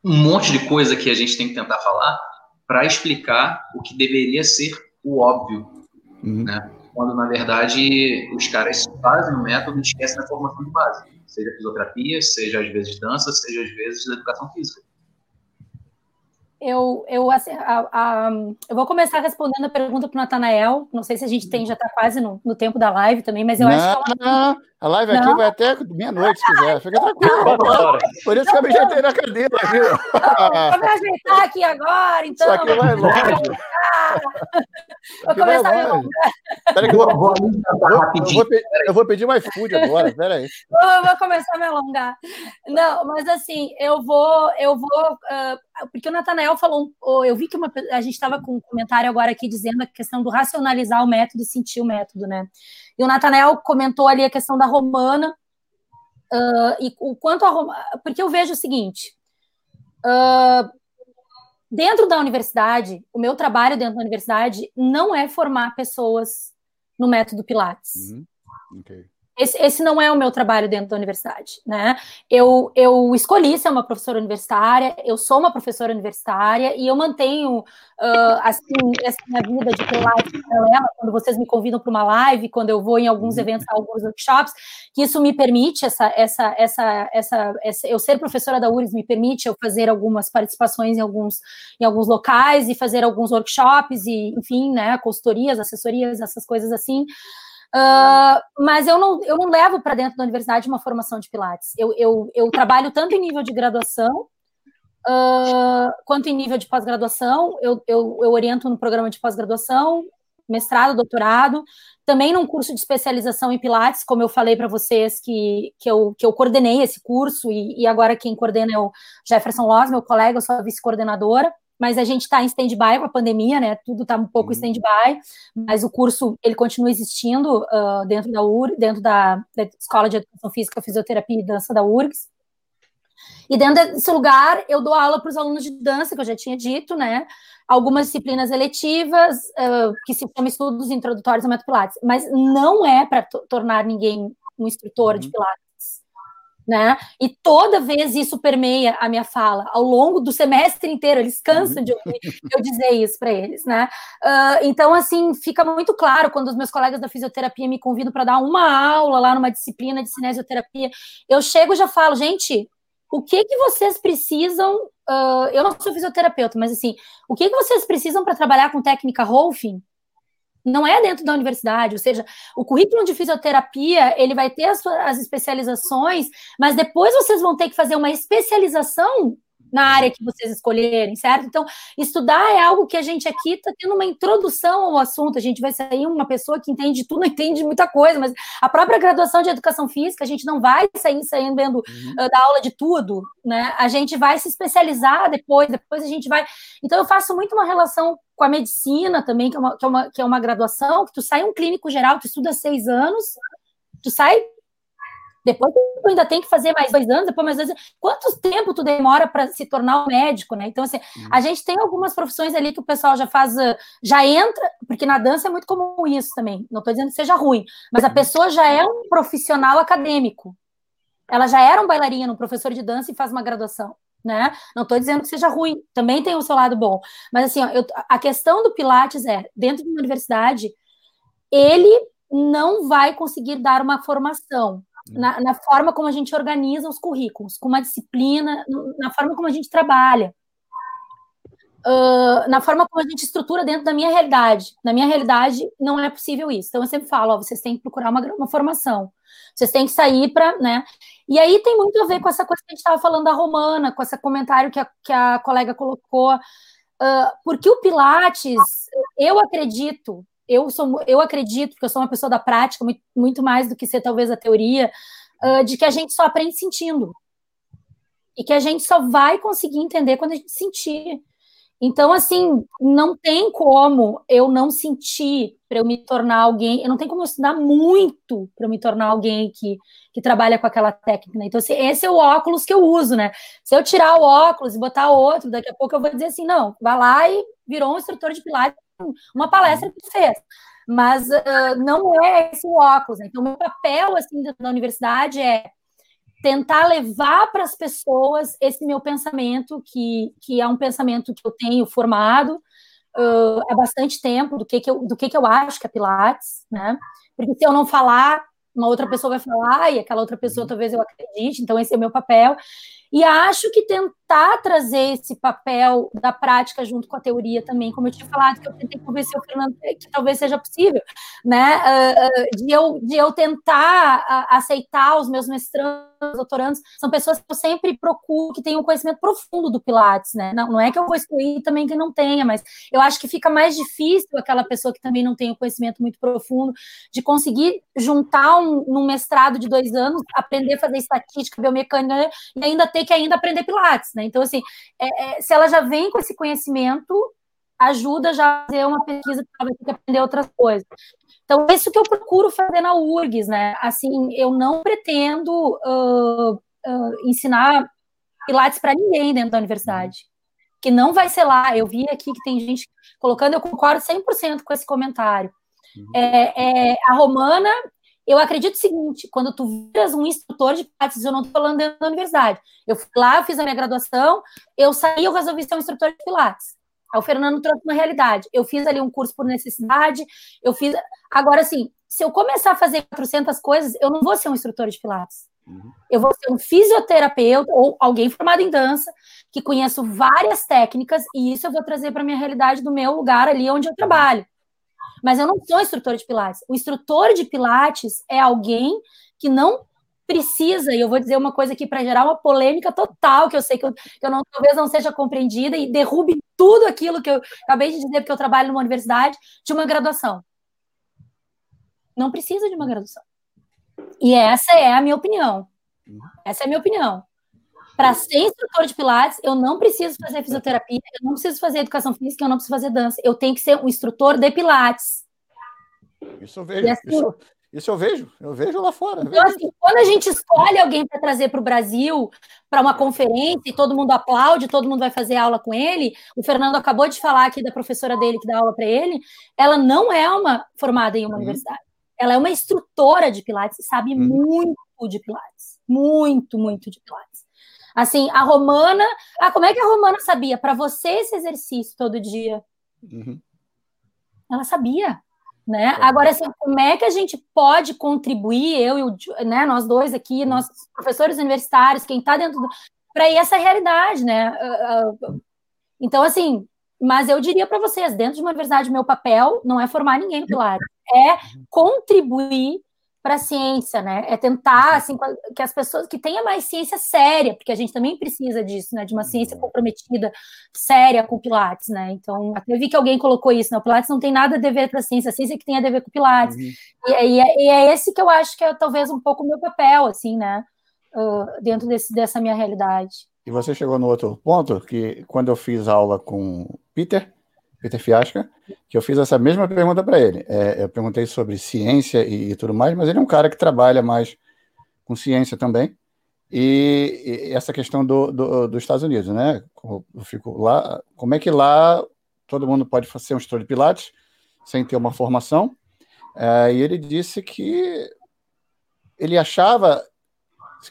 Speaker 4: um monte de coisa que a gente tem que tentar falar para explicar o que deveria ser o óbvio, uhum. né? Quando, na verdade, os caras fazem o método e esquecem da formação de base, seja fisioterapia, seja às vezes dança, seja às vezes educação física
Speaker 3: eu, eu, assim, a, a, eu vou começar respondendo a pergunta para o Natanael. Não sei se a gente tem, já está quase no, no, tempo da live também, mas eu não, acho que.
Speaker 1: Ela... A live aqui vai até meia-noite, se quiser. Fica tranquilo. Por isso que eu me ajeitei na cadeira, viu?
Speaker 3: Vou me ajeitar aqui agora, então. Isso
Speaker 1: aqui vai longe.
Speaker 3: Vou começar a me alongar.
Speaker 1: Peraí que eu vou, vou, eu, vou, eu vou pedir mais food agora, peraí.
Speaker 3: Vou, vou começar a me alongar. Não, mas assim, eu vou, eu vou, uh, porque o Natanael falou, eu vi que uma, a gente estava com um comentário agora aqui dizendo a questão do racionalizar o método e sentir o método, né? E o Natanel comentou ali a questão da romana, uh, e o quanto a. Porque eu vejo o seguinte: uh, dentro da universidade, o meu trabalho dentro da universidade não é formar pessoas no método Pilates. Uhum. Okay. Esse, esse, não é o meu trabalho dentro da universidade, né? Eu, eu escolhi ser uma professora universitária, eu sou uma professora universitária e eu mantenho uh, assim essa minha vida de ter live paralela quando vocês me convidam para uma live, quando eu vou em alguns uhum. eventos, alguns workshops, que isso me permite essa, essa, essa, essa, essa, eu ser professora da URGS me permite eu fazer algumas participações em alguns, em alguns locais e fazer alguns workshops e, enfim, né, consultorias, assessorias, essas coisas assim. Uh, mas eu não, eu não levo para dentro da universidade uma formação de Pilates. Eu, eu, eu trabalho tanto em nível de graduação uh, quanto em nível de pós-graduação. Eu, eu, eu oriento no programa de pós-graduação, mestrado, doutorado, também num curso de especialização em Pilates, como eu falei para vocês que, que, eu, que eu coordenei esse curso, e, e agora quem coordena é o Jefferson Loss, meu colega, eu sou a vice-coordenadora mas a gente está em stand-by com a pandemia, né? Tudo está um pouco uhum. stand-by, mas o curso ele continua existindo uh, dentro da UR, dentro da, da, Escola de Educação Física, Fisioterapia e Dança da URGS. E dentro desse lugar, eu dou aula para os alunos de dança, que eu já tinha dito, né? Algumas disciplinas eletivas, uh, que se chama estudos introdutórios ao método Pilates, mas não é para tornar ninguém um instrutor uhum. de Pilates né? E toda vez isso permeia a minha fala, ao longo do semestre inteiro, eles cansam de ouvir eu dizer isso para eles, né? Uh, então, assim, fica muito claro quando os meus colegas da fisioterapia me convidam para dar uma aula lá numa disciplina de cinesioterapia, eu chego e já falo, gente, o que que vocês precisam? Uh, eu não sou fisioterapeuta, mas assim, o que que vocês precisam para trabalhar com técnica Rolfing? Não é dentro da universidade, ou seja, o currículo de fisioterapia, ele vai ter as, as especializações, mas depois vocês vão ter que fazer uma especialização na área que vocês escolherem, certo? Então, estudar é algo que a gente aqui está tendo uma introdução ao assunto. A gente vai sair uma pessoa que entende tudo, entende muita coisa, mas a própria graduação de educação física, a gente não vai sair saindo uhum. uh, da aula de tudo, né? A gente vai se especializar depois, depois a gente vai. Então, eu faço muito uma relação com a medicina também, que é uma, que é uma, que é uma graduação, que tu sai um clínico geral, tu estuda seis anos, tu sai depois tu ainda tem que fazer mais dois anos, depois mais dois anos. Quanto tempo tu demora para se tornar um médico, né? Então, assim, uhum. a gente tem algumas profissões ali que o pessoal já faz, ah, já entra, porque na dança é muito comum isso também. Não estou dizendo que seja ruim, mas a uhum. pessoa já é um profissional acadêmico. Ela já era um bailarino, um professor de dança e faz uma graduação. Né? Não estou dizendo que seja ruim, também tem o seu lado bom. Mas assim, ó, eu, a questão do Pilates é, dentro de uma universidade, ele não vai conseguir dar uma formação na, na, forma como a gente organiza os currículos, com uma disciplina, na forma como a gente trabalha, uh, na forma como a gente estrutura dentro da minha realidade. Na minha realidade, não é possível isso. Então, eu sempre falo, ó, vocês têm que procurar uma, uma formação. Vocês têm que sair para, né? E aí tem muito a ver com essa coisa que a gente estava falando da Romana, com esse comentário que a, que a colega colocou. Uh, porque o Pilates, eu acredito, eu sou, eu acredito que eu sou uma pessoa da prática muito, muito mais do que ser talvez a teoria, uh, de que a gente só aprende sentindo e que a gente só vai conseguir entender quando a gente sentir. Então, assim, não tem como eu não sentir para eu me tornar alguém, eu não tem como eu estudar muito para eu me tornar alguém que, que trabalha com aquela técnica. Né? Então, assim, esse é o óculos que eu uso, né? Se eu tirar o óculos e botar outro, daqui a pouco eu vou dizer assim, não, vai lá e virou um instrutor de pilates, uma palestra que fez. Mas uh, não é esse o óculos. Né? Então, meu papel, assim, da universidade é tentar levar para as pessoas esse meu pensamento, que, que é um pensamento que eu tenho formado uh, há bastante tempo, do que, que, eu, do que, que eu acho que é Pilates, né? Porque se eu não falar, uma outra pessoa vai falar, e aquela outra pessoa talvez eu acredite, então esse é o meu papel. E acho que tentar trazer esse papel da prática junto com a teoria também, como eu tinha falado, que eu tentei convencer o Fernando que talvez seja possível, né? Uh, de, eu, de eu tentar aceitar os meus mestrandos doutorandos, são pessoas que eu sempre procuro que tenham um conhecimento profundo do Pilates, né? Não, não é que eu vou excluir também quem não tenha, mas eu acho que fica mais difícil aquela pessoa que também não tem um conhecimento muito profundo de conseguir juntar um, num mestrado de dois anos, aprender a fazer estatística, biomecânica né? e ainda ter que ainda aprender Pilates, né? Então, assim, é, é, se ela já vem com esse conhecimento, ajuda já a fazer uma pesquisa para ela ter que aprender outras coisas. Então, isso que eu procuro fazer na URGS, né? Assim, eu não pretendo uh, uh, ensinar Pilates para ninguém dentro da universidade. Que não vai ser lá. Eu vi aqui que tem gente colocando, eu concordo 100% com esse comentário. Uhum. É, é, a Romana, eu acredito o seguinte: quando tu viras um instrutor de Pilates, eu não estou falando dentro da universidade. Eu fui lá, eu fiz a minha graduação, eu saí, eu resolvi ser um instrutor de Pilates. Aí o Fernando trouxe uma realidade. Eu fiz ali um curso por necessidade, eu fiz. Agora, assim, se eu começar a fazer 400 coisas, eu não vou ser um instrutor de Pilates. Uhum. Eu vou ser um fisioterapeuta ou alguém formado em dança, que conheço várias técnicas, e isso eu vou trazer para a minha realidade do meu lugar ali onde eu trabalho. Mas eu não sou instrutor de Pilates. O instrutor de Pilates é alguém que não precisa, e eu vou dizer uma coisa aqui para gerar uma polêmica total, que eu sei que eu, que eu não, talvez não seja compreendida e derrube tudo aquilo que eu acabei de dizer, porque eu trabalho numa universidade, de uma graduação. Não precisa de uma graduação. E essa é a minha opinião. Essa é a minha opinião. Para ser instrutor de Pilates, eu não preciso fazer fisioterapia, eu não preciso fazer educação física, eu não preciso fazer dança. Eu tenho que ser um instrutor de Pilates.
Speaker 1: Isso eu vejo. Assim, isso, isso eu vejo, eu vejo lá fora.
Speaker 3: Então, assim, quando a gente escolhe alguém para trazer para o Brasil, para uma conferência, e todo mundo aplaude, todo mundo vai fazer aula com ele, o Fernando acabou de falar aqui da professora dele que dá aula para ele, ela não é uma formada em uma uhum. universidade. Ela é uma instrutora de Pilates e sabe uhum. muito de Pilates. Muito, muito de Pilates. Assim, a Romana. Ah, como é que a Romana sabia? Para você esse exercício todo dia. Uhum. Ela sabia. Né? Agora, assim, como é que a gente pode contribuir, eu e o, né, nós dois aqui, nós professores universitários, quem está dentro do. para ir essa realidade, né? Ah, ah, então, assim, mas eu diria para vocês, dentro de uma universidade, meu papel não é formar ninguém no Pilates, é contribuir para a ciência, né? É tentar uhum. assim que as pessoas que tenha mais ciência séria, porque a gente também precisa disso, né? De uma ciência uhum. comprometida, séria com Pilates, né? Então, até vi que alguém colocou isso, né? O Pilates não tem nada a ver com a ciência, a ciência que tem a ver com o Pilates. Uhum. E, e, é, e, é, esse que eu acho que é talvez um pouco o meu papel, assim, né? Uh, dentro desse, dessa minha realidade.
Speaker 1: E você chegou no outro ponto, que quando eu fiz aula com Peter, Peter Fiasca, que eu fiz essa mesma pergunta para ele. É, eu perguntei sobre ciência e, e, tudo mais, mas ele é um cara que trabalha mais com ciência também. E, e essa questão do, do, dos Estados Unidos, né? Eu fico lá, como é que lá todo mundo pode ser um instrutor de Pilates sem ter uma formação? É, e ele disse que ele achava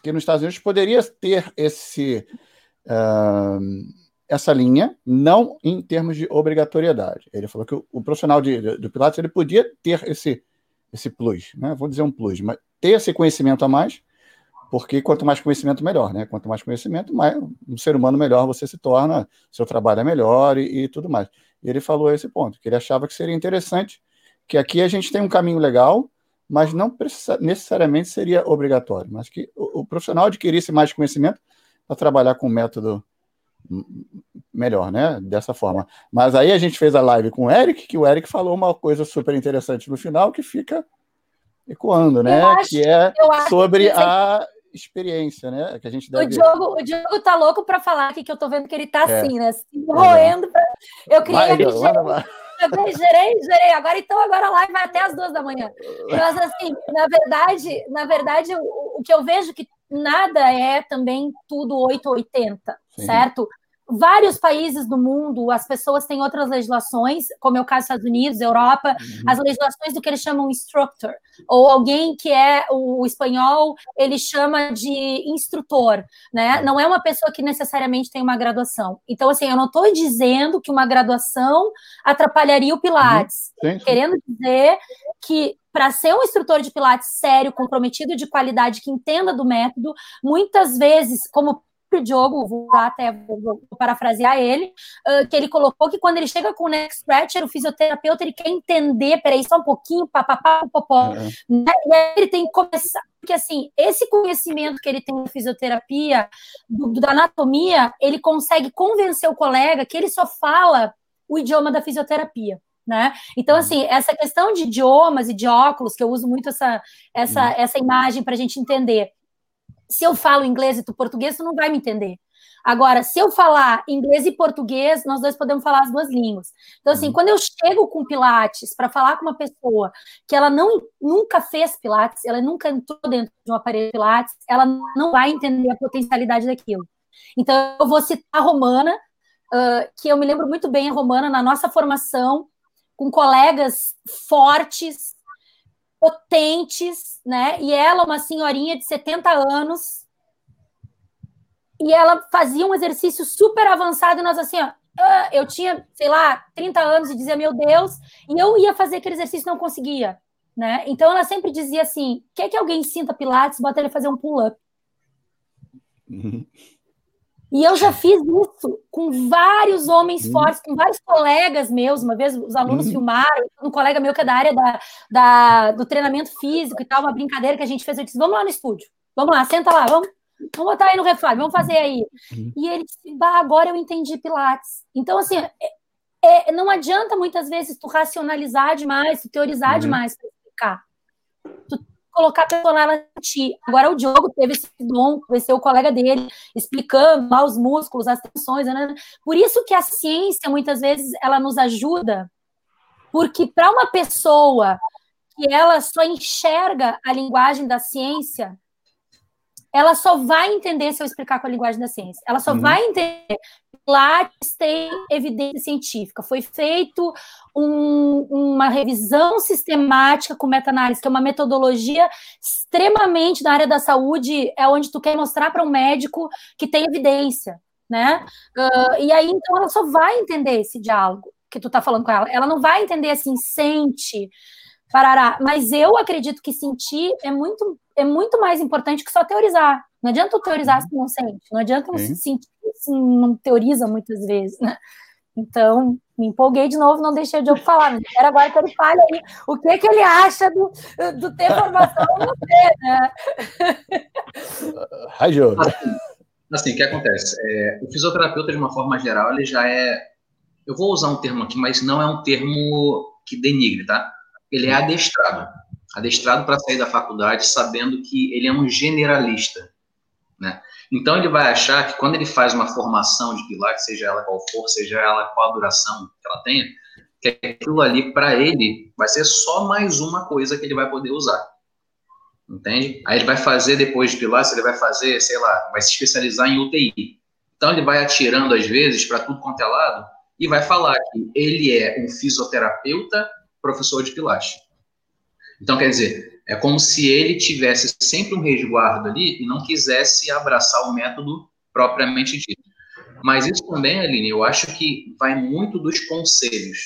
Speaker 1: que nos Estados Unidos poderia ter esse uh, essa linha, não em termos de obrigatoriedade. Ele falou que o, o profissional de, de, do Pilates ele podia ter esse, esse plus, né? vou dizer um plus, mas ter esse conhecimento a mais, porque quanto mais conhecimento, melhor. Né? Quanto mais conhecimento, mais um ser humano melhor você se torna, seu trabalho é melhor e, e tudo mais. E ele falou esse ponto, que ele achava que seria interessante, que aqui a gente tem um caminho legal, mas não precisa, necessariamente seria obrigatório, mas que o, o profissional adquirisse mais conhecimento para trabalhar com o método melhor, né? Dessa forma. Mas aí a gente fez a live com o Eric, que o Eric falou uma coisa super interessante no final que fica ecoando, né? Que é sobre a experiência, né? Que a gente deve...
Speaker 3: o, Diogo, o Diogo tá louco para falar aqui, que eu tô vendo que ele tá é. assim, né? Se roendo. Pra... Eu queria que eu gerei, gerei. Agora então, agora a live vai até as duas da manhã. Mas assim, na verdade, na verdade, o, o que eu vejo que nada é também tudo 880, Sim. certo? Vários países do mundo, as pessoas têm outras legislações, como é o caso dos Estados Unidos, Europa, uhum. as legislações do que eles chamam instructor, ou alguém que é o, espanhol, ele chama de instrutor, né? Não é uma pessoa que necessariamente tem uma graduação. Então, assim, eu não estou dizendo que uma graduação atrapalharia o Pilates, uhum. querendo dizer que para ser um instrutor de Pilates sério, comprometido de qualidade, que entenda do método, muitas vezes, como próprio Diogo, vou até vou parafrasear ele, uh, que ele colocou que quando ele chega com o neck scratcher, o fisioterapeuta ele quer entender, peraí, só um pouquinho, papapá, popó, uhum. né? e aí ele tem que começar, porque assim, esse conhecimento que ele tem de fisioterapia, do, da anatomia, ele consegue convencer o colega que ele só fala o idioma da fisioterapia. Né? Então, assim, essa questão de idiomas e de óculos, que eu uso muito essa, essa, uhum. essa imagem para a gente entender, se eu falo inglês e tu português, tu não vai me entender. Agora, se eu falar inglês e português, nós dois podemos falar as duas línguas. Então, assim, uhum. quando eu chego com Pilates para falar com uma pessoa que ela não, nunca fez Pilates, ela nunca entrou dentro de um aparelho Pilates, ela não vai entender a potencialidade daquilo. Então, eu vou citar a Romana, uh, que eu me lembro muito bem a Romana na nossa formação, com colegas fortes, potentes, né? E ela, uma senhorinha de 70 anos, e ela fazia um exercício super avançado, e nós assim, ó, ah, eu tinha, sei lá, 30 anos e dizia, meu Deus, e eu ia fazer aquele exercício e não conseguia, né? Então ela sempre dizia assim: quer que alguém sinta Pilates, bota ele fazer um pull-up. E eu já fiz isso com vários homens uhum. fortes, com vários colegas meus. Uma vez os alunos uhum. filmaram, um colega meu que é da área da, da, do treinamento físico e tal, uma brincadeira que a gente fez. Eu disse: vamos lá no estúdio, vamos lá, senta lá, vamos, vamos botar aí no reflexo, vamos fazer aí. Uhum. E ele disse: bah, agora eu entendi Pilates. Então, assim, é, é, não adianta muitas vezes tu racionalizar demais, tu teorizar uhum. demais para explicar. Tu colocar personalidade em ti. Agora o Diogo teve esse dom, conheceu o colega dele, explicando lá os músculos, as tensões, né? Por isso que a ciência, muitas vezes, ela nos ajuda, porque para uma pessoa que ela só enxerga a linguagem da ciência, ela só vai entender se eu explicar com a linguagem da ciência. Ela só uhum. vai entender. Pilates tem evidência científica. Foi feito um, uma revisão sistemática com meta-análise, que é uma metodologia extremamente da área da saúde, é onde tu quer mostrar para um médico que tem evidência, né? Uh, e aí, então, ela só vai entender esse diálogo que tu está falando com ela. Ela não vai entender assim, sente, parará. Mas eu acredito que sentir é muito, é muito mais importante que só teorizar. Não adianta tu teorizar se não sente, não adianta Sim. sentir se não teoriza muitas vezes, né? Então, me empolguei de novo, não deixei o Diogo falar, mas quero agora que ele fale aí o que, que ele acha do, do ter formação não ter, né?
Speaker 1: Ai, Diogo.
Speaker 4: Assim, assim, o que acontece? É, o fisioterapeuta, de uma forma geral, ele já é. Eu vou usar um termo aqui, mas não é um termo que denigre, tá? Ele é adestrado. Adestrado para sair da faculdade sabendo que ele é um generalista. Né? Então, ele vai achar que quando ele faz uma formação de Pilates, seja ela qual for, seja ela qual a duração que ela tenha, que aquilo ali, para ele, vai ser só mais uma coisa que ele vai poder usar. Entende? Aí ele vai fazer, depois de Pilates, ele vai fazer, sei lá, vai se especializar em UTI. Então, ele vai atirando, às vezes, para tudo quanto é lado, e vai falar que ele é um fisioterapeuta professor de Pilates. Então, quer dizer, é como se ele tivesse sempre um resguardo ali e não quisesse abraçar o método propriamente dito. Mas isso também, Aline, eu acho que vai muito dos conselhos,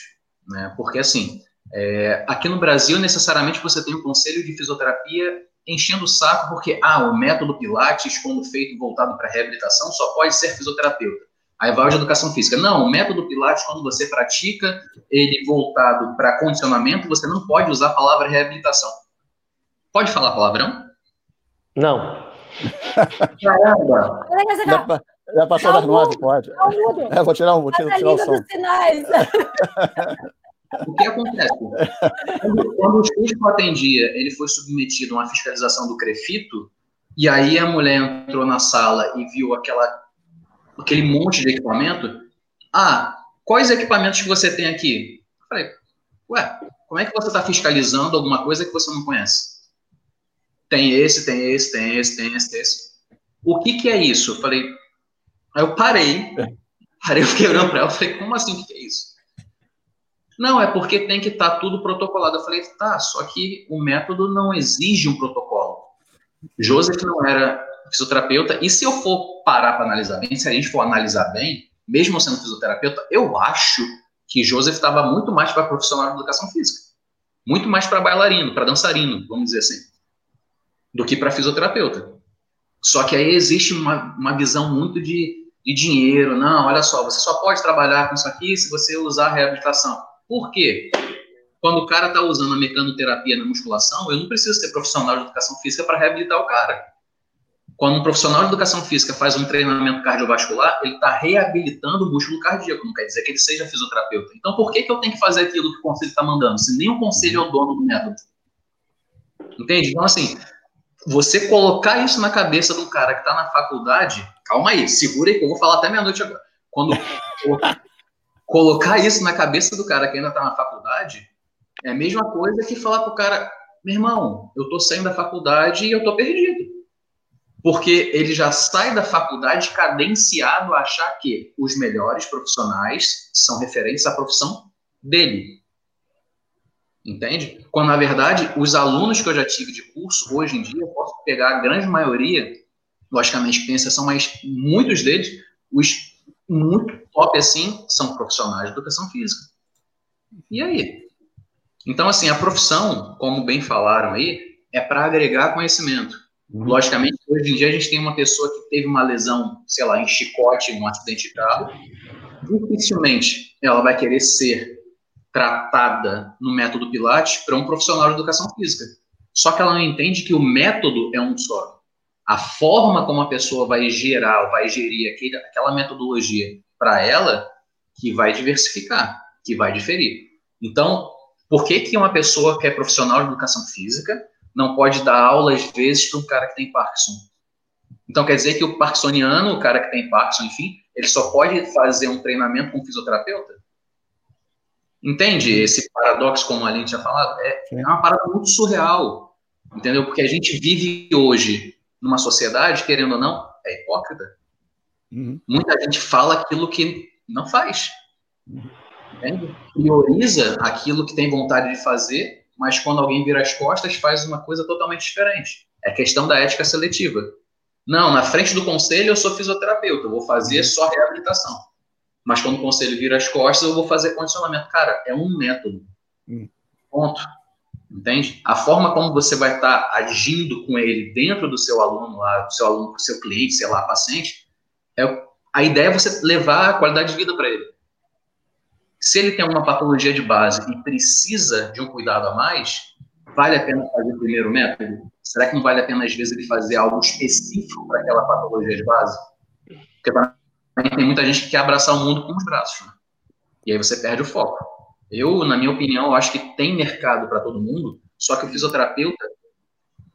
Speaker 4: né? Porque, assim, é, aqui no Brasil, necessariamente você tem o um conselho de fisioterapia enchendo o saco porque, ah, o método Pilates, quando feito voltado para reabilitação, só pode ser fisioterapeuta. Aí vai de educação física. Não, o método Pilates, quando você pratica ele voltado para condicionamento, você não pode usar a palavra reabilitação. Pode falar palavrão?
Speaker 2: Não.
Speaker 1: Caramba! Já, já passou das nove, pode. É, vou tirar um, vou tirar, tirar o som.
Speaker 4: O que acontece? Quando, quando o físico atendia, ele foi submetido a uma fiscalização do CREFITO, E aí a mulher entrou na sala e viu aquela, aquele monte de equipamento. Ah, quais equipamentos que você tem aqui? Eu falei, ué, como é que você está fiscalizando alguma coisa que você não conhece? Tem esse, tem esse, tem esse, tem esse, tem esse. O que, que é isso? Eu falei, aí eu parei, parei, eu fiquei olhando para ela, falei, como assim, o que, que é isso? Não, é porque tem que estar tá tudo protocolado. Eu falei, tá, só que o método não exige um protocolo. Joseph não era fisioterapeuta, e se eu for parar para analisar bem, se a gente for analisar bem, mesmo sendo fisioterapeuta, eu acho que Joseph estava muito mais para profissional de educação física. Muito mais para bailarino, para dançarino, vamos dizer assim, do que para fisioterapeuta. Só que aí existe uma, uma visão muito de, de dinheiro. Não, olha só, você só pode trabalhar com isso aqui se você usar reabilitação. Por quê? Quando o cara está usando a mecanoterapia na musculação, eu não preciso ser profissional de educação física para reabilitar o cara. Quando um profissional de educação física faz um treinamento cardiovascular, ele está reabilitando o músculo cardíaco, não quer dizer que ele seja fisioterapeuta. Então, por que, que eu tenho que fazer aquilo que o conselho está mandando, se nem o conselho é o dono do método? Entende? Então, assim, você colocar isso na cabeça um cara que está na faculdade, calma aí, segura aí que eu vou falar até meia-noite agora. Quando colocar isso na cabeça do cara que ainda está na faculdade, é a mesma coisa que falar para o cara, meu irmão, eu estou saindo da faculdade e eu estou perdido porque ele já sai da faculdade cadenciado a achar que os melhores profissionais são referentes à profissão dele. Entende? Quando, na verdade, os alunos que eu já tive de curso, hoje em dia, eu posso pegar a grande maioria, logicamente tem exceção, mas muitos deles, os muito top assim, são profissionais de educação física. E aí? Então, assim, a profissão, como bem falaram aí, é para agregar conhecimento. Uhum. Logicamente, hoje em dia a gente tem uma pessoa que teve uma lesão, sei lá, em chicote, um acidente de carro, dificilmente ela vai querer ser tratada no método Pilates para um profissional de educação física. Só que ela não entende que o método é um só. A forma como a pessoa vai gerar, vai gerir aquela metodologia para ela, que vai diversificar, que vai diferir. Então, por que, que uma pessoa que é profissional de educação física não pode dar aula, às vezes, para um cara que tem Parkinson. Então, quer dizer que o parkinsoniano, o cara que tem Parkinson, enfim, ele só pode fazer um treinamento com um fisioterapeuta? Entende esse paradoxo, como a gente tinha falado? É, é uma parada muito surreal, entendeu? Porque a gente vive hoje numa sociedade, querendo ou não, é hipócrita. Uhum. Muita gente fala aquilo que não faz. Uhum. Entende? Prioriza aquilo que tem vontade de fazer mas quando alguém vira as costas, faz uma coisa totalmente diferente. É questão da ética seletiva. Não, na frente do conselho eu sou fisioterapeuta, eu vou fazer só reabilitação. Mas quando o conselho vira as costas, eu vou fazer condicionamento. Cara, é um método. Hum. Ponto. Entende? A forma como você vai estar tá agindo com ele dentro do seu aluno lá, do seu aluno, do seu cliente, sei lá, paciente, é, a ideia é você levar a qualidade de vida para ele. Se ele tem uma patologia de base e precisa de um cuidado a mais, vale a pena fazer o primeiro método? Será que não vale a pena, às vezes, ele fazer algo específico para aquela patologia de base? Porque tem muita gente que quer abraçar o mundo com os braços. Né? E aí você perde o foco. Eu, na minha opinião, acho que tem mercado para todo mundo, só que o fisioterapeuta,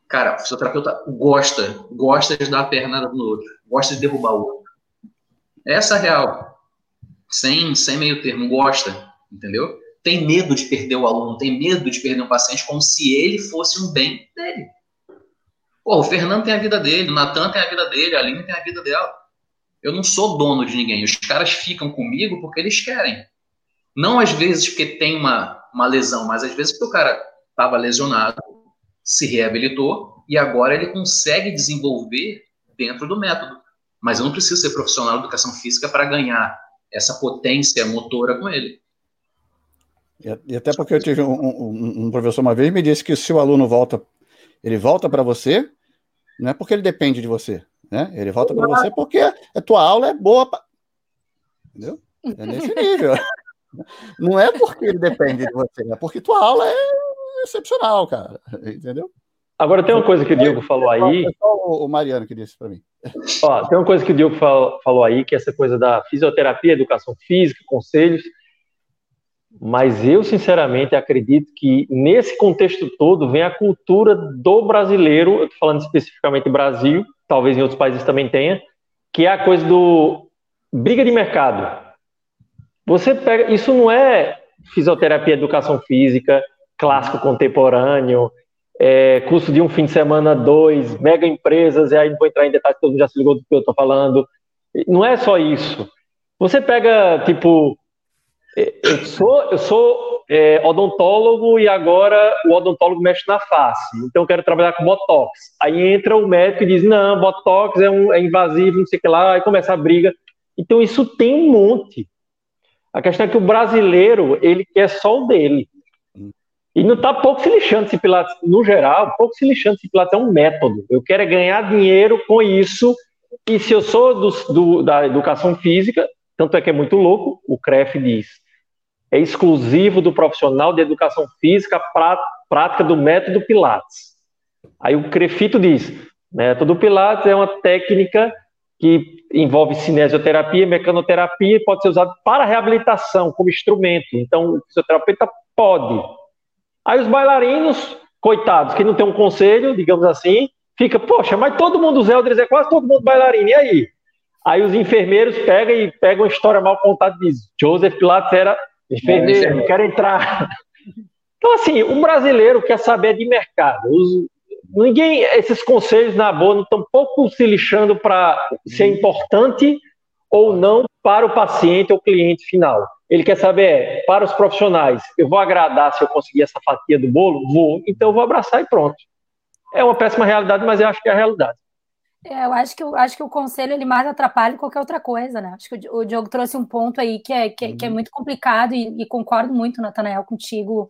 Speaker 4: cara, o fisioterapeuta gosta, gosta de dar a pernada no outro, gosta de derrubar o outro. Essa é a real sem, sem meio termo, gosta, entendeu? Tem medo de perder o aluno, tem medo de perder um paciente como se ele fosse um bem dele. Pô, o Fernando tem a vida dele, o Natan tem a vida dele, a Aline tem a vida dela. Eu não sou dono de ninguém. Os caras ficam comigo porque eles querem. Não às vezes porque tem uma, uma lesão, mas às vezes porque o cara estava lesionado, se reabilitou e agora ele consegue desenvolver dentro do método. Mas eu não preciso ser profissional de educação física para ganhar essa potência motora com ele.
Speaker 1: E até porque eu tive um, um, um professor uma vez me disse que se o aluno volta, ele volta para você, não é porque ele depende de você, né? Ele volta para você porque a tua aula é boa, pra... entendeu? É nesse nível. Não é porque ele depende de você, é porque tua aula é excepcional, cara, entendeu?
Speaker 2: Agora tem uma coisa que o Diego falou aí. É
Speaker 1: só o Mariano que disse para mim.
Speaker 2: Ó, tem uma coisa que o Diego falou, falou aí, que é essa coisa da fisioterapia, educação física, conselhos. Mas eu, sinceramente, acredito que nesse contexto todo vem a cultura do brasileiro, eu estou falando especificamente Brasil, talvez em outros países também tenha, que é a coisa do briga de mercado. Você pega, isso não é fisioterapia, educação física, clássico contemporâneo, é, de um fim de semana, dois, mega empresas, e aí não vou entrar em detalhes, todo mundo já se ligou do que eu estou falando. Não é só isso. Você pega, tipo, é, eu sou, eu sou é, odontólogo e agora o odontólogo mexe na face, então eu quero trabalhar com botox. Aí entra o médico e diz: não, botox é, um, é invasivo, não sei o que lá, aí começa a briga. Então isso tem um monte. A questão é que o brasileiro, ele quer só o dele. E não está pouco se lixando se Pilates, no geral, pouco se lixando se Pilates é um método. Eu quero é ganhar dinheiro com isso. E se eu sou do, do, da educação física, tanto é que é muito louco, o CREF diz, é exclusivo do profissional de educação física a prática do método Pilates. Aí o CREFITO diz, método Pilates é uma técnica que envolve cinesioterapia, mecanoterapia e pode ser usado para reabilitação, como instrumento. Então, o fisioterapeuta pode. Aí os bailarinos, coitados, que não tem um conselho, digamos assim, fica, poxa, mas todo mundo, os elders é quase todo mundo bailarino, e aí? Aí os enfermeiros pegam e pegam uma história mal contada e dizem, Joseph Pilates era enfermeiro, não quero entrar. Então, assim, o brasileiro quer saber de mercado. Os, ninguém, esses conselhos na boa não estão pouco se lixando para se é importante ou não para o paciente ou cliente final. Ele quer saber, para os profissionais, eu vou agradar se eu conseguir essa fatia do bolo? Vou, então eu vou abraçar e pronto. É uma péssima realidade, mas eu acho que é a realidade.
Speaker 3: É, eu acho que, eu acho que o conselho ele mais atrapalha qualquer outra coisa, né? Acho que o, Diogo trouxe um ponto aí que é, que, é, que é uhum. muito complicado e, e concordo muito, Natanael, contigo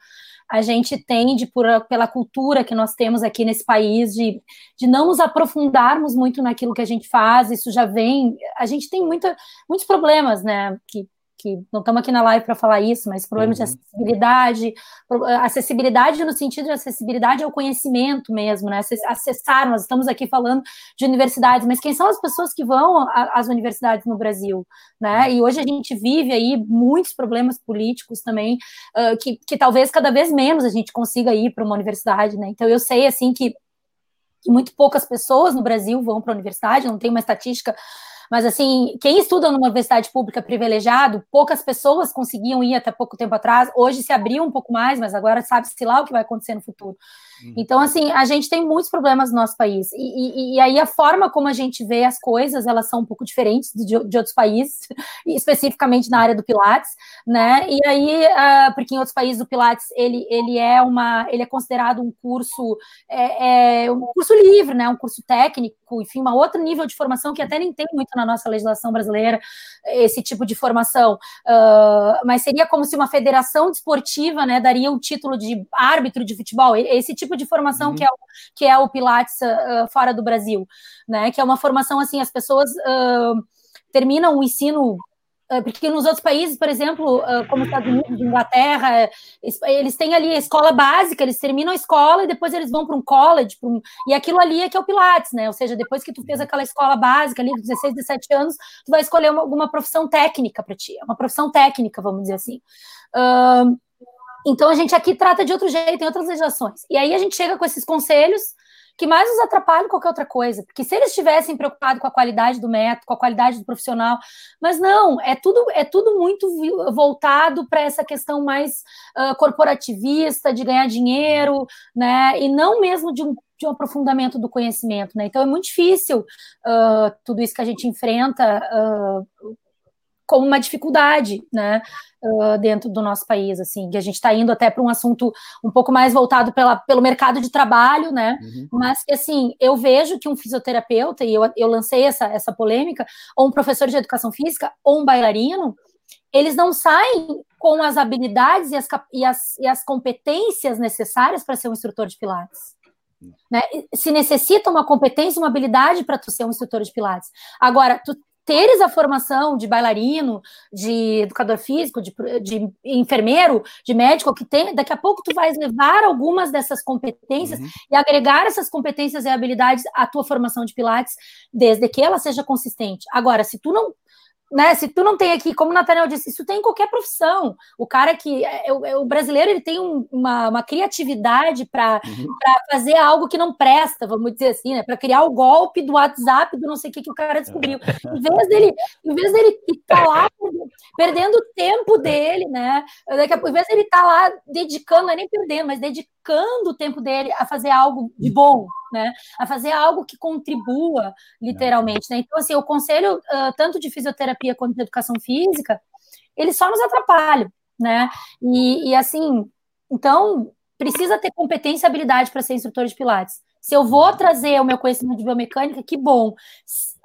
Speaker 3: a gente tende, por, pela cultura que nós temos aqui nesse país, de, de não nos aprofundarmos muito naquilo que a gente faz, isso já vem. A gente tem muita, muitos problemas, né? Que que não estamos aqui na live para falar isso, mas problemas uhum. de acessibilidade, acessibilidade no sentido de acessibilidade ao conhecimento mesmo, né? Acessar, nós estamos aqui falando de universidades, mas quem são as pessoas que vão às universidades no Brasil, né? E hoje a gente vive aí muitos problemas políticos também, uh, que, que talvez cada vez menos a gente consiga ir para uma universidade, né? Então eu sei assim que que muito poucas pessoas no Brasil vão para a universidade, não tem uma estatística mas, assim, quem estuda numa universidade pública privilegiado, poucas pessoas conseguiam ir até pouco tempo atrás. Hoje se abriu um pouco mais, mas agora sabe-se lá o que vai acontecer no futuro. Uhum. Então, assim, a gente tem muitos problemas no nosso país. E, e, e, aí a forma como a gente vê as coisas, elas são um pouco diferentes de, de outros países, especificamente na área do Pilates, né? E aí, uh, porque em outros países o Pilates, ele, ele é uma, ele é considerado um curso, é, é um curso livre, né? Um curso técnico, enfim, um outro nível de formação que até nem tem muito na nossa legislação brasileira, esse tipo de formação. Uh, mas seria como se uma federação desportiva, né, daria o título de árbitro de futebol, esse tipo tipo de formação uhum. que, é o, que é o Pilates uh, fora do Brasil, né? Que é uma formação assim, as pessoas uh, terminam o ensino porque nos outros países, por exemplo, como Estados Unidos, Inglaterra, eles têm ali a escola básica, eles terminam a escola e depois eles vão para um college, um... e aquilo ali é que é o Pilates, né? Ou seja, depois que tu fez aquela escola básica ali, 16, 17 anos, tu vai escolher uma, alguma profissão técnica para ti, uma profissão técnica, vamos dizer assim. Uh, então a gente aqui trata de outro jeito, tem outras legislações. E aí a gente chega com esses conselhos que mais nos atrapalham qualquer outra coisa. Porque se eles estivessem preocupados com a qualidade do método, com a qualidade do profissional, mas não, é tudo, é tudo muito voltado para essa questão mais uh, corporativista, de ganhar dinheiro, né? E não mesmo de um, de um aprofundamento do conhecimento, né? Então é muito difícil uh, tudo isso que a gente enfrenta. Uh, como uma dificuldade, né, uh, dentro do nosso país, assim, que a gente está indo até para um assunto um pouco mais voltado pela, pelo mercado de trabalho, né, uhum. mas que, assim, eu vejo que um fisioterapeuta, e eu, eu lancei essa, essa polêmica, ou um professor de educação física, ou um bailarino, eles não saem com as habilidades e as, e as, e as competências necessárias para ser um instrutor de pilates. Né? Se necessita uma competência, uma habilidade para tu ser um instrutor de pilates. Agora, tu teres a formação de bailarino, de educador físico, de, de, enfermeiro, de médico, que tem, daqui a pouco tu vais levar algumas dessas competências uhum. e agregar essas competências e habilidades à tua formação de pilates, desde que ela seja consistente. Agora, se tu não né, se tu não tem aqui, como o Nathaniel disse, isso tem em qualquer profissão. O cara que. É, é, o brasileiro ele tem um, uma, uma, criatividade para uhum. fazer algo que não presta, vamos dizer assim, né? Para criar o golpe do WhatsApp do não sei o que que o cara descobriu. Em vez dele, em vez dele estar tá lá perdendo o tempo dele, né? Daqui a, em vez dele estar tá lá dedicando, não é nem perdendo, mas dedicando o tempo dele a fazer algo de bom, né? A fazer algo que contribua, literalmente, né? Então, assim, o conselho, uh, tanto de fisioterapia quanto de educação física, ele só nos atrapalha, né? E, e assim, então, precisa ter competência e habilidade para ser instrutor de pilates. Se eu vou trazer o meu conhecimento de biomecânica, que bom.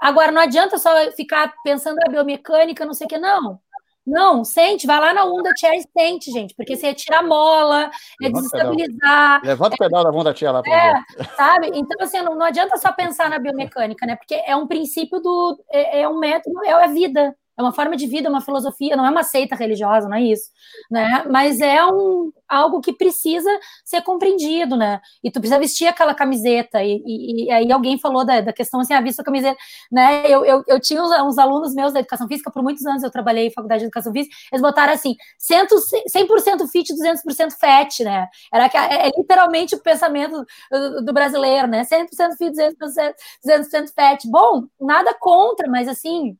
Speaker 3: Agora, não adianta só ficar pensando na biomecânica, não sei o que, não. Não, sente, vai lá na Onda Chair e sente, gente, porque você tira a mola, é desestabilizar.
Speaker 1: Levanta o pedal da Onda Chair lá.
Speaker 3: É, sabe? Então, assim, não, não, adianta só pensar na biomecânica, né? Porque é um princípio do. É, é um método, é a vida é uma forma de vida, uma filosofia, não é uma seita religiosa, não é isso, né? Mas é um, algo que precisa ser compreendido, né? E tu precisa vestir aquela camiseta, e, e, e aí alguém falou da, da questão assim, ah, visto a camiseta, né? Eu, eu, eu tinha uns, uns, alunos meus da educação física, por muitos anos eu trabalhei em faculdade de educação física, eles botaram assim, 100%, 100% fit, 200% fat, né? Era que, é, é, literalmente o pensamento do, do brasileiro, né? 100% fit, 200%, 200% fat. Bom, nada contra, mas assim,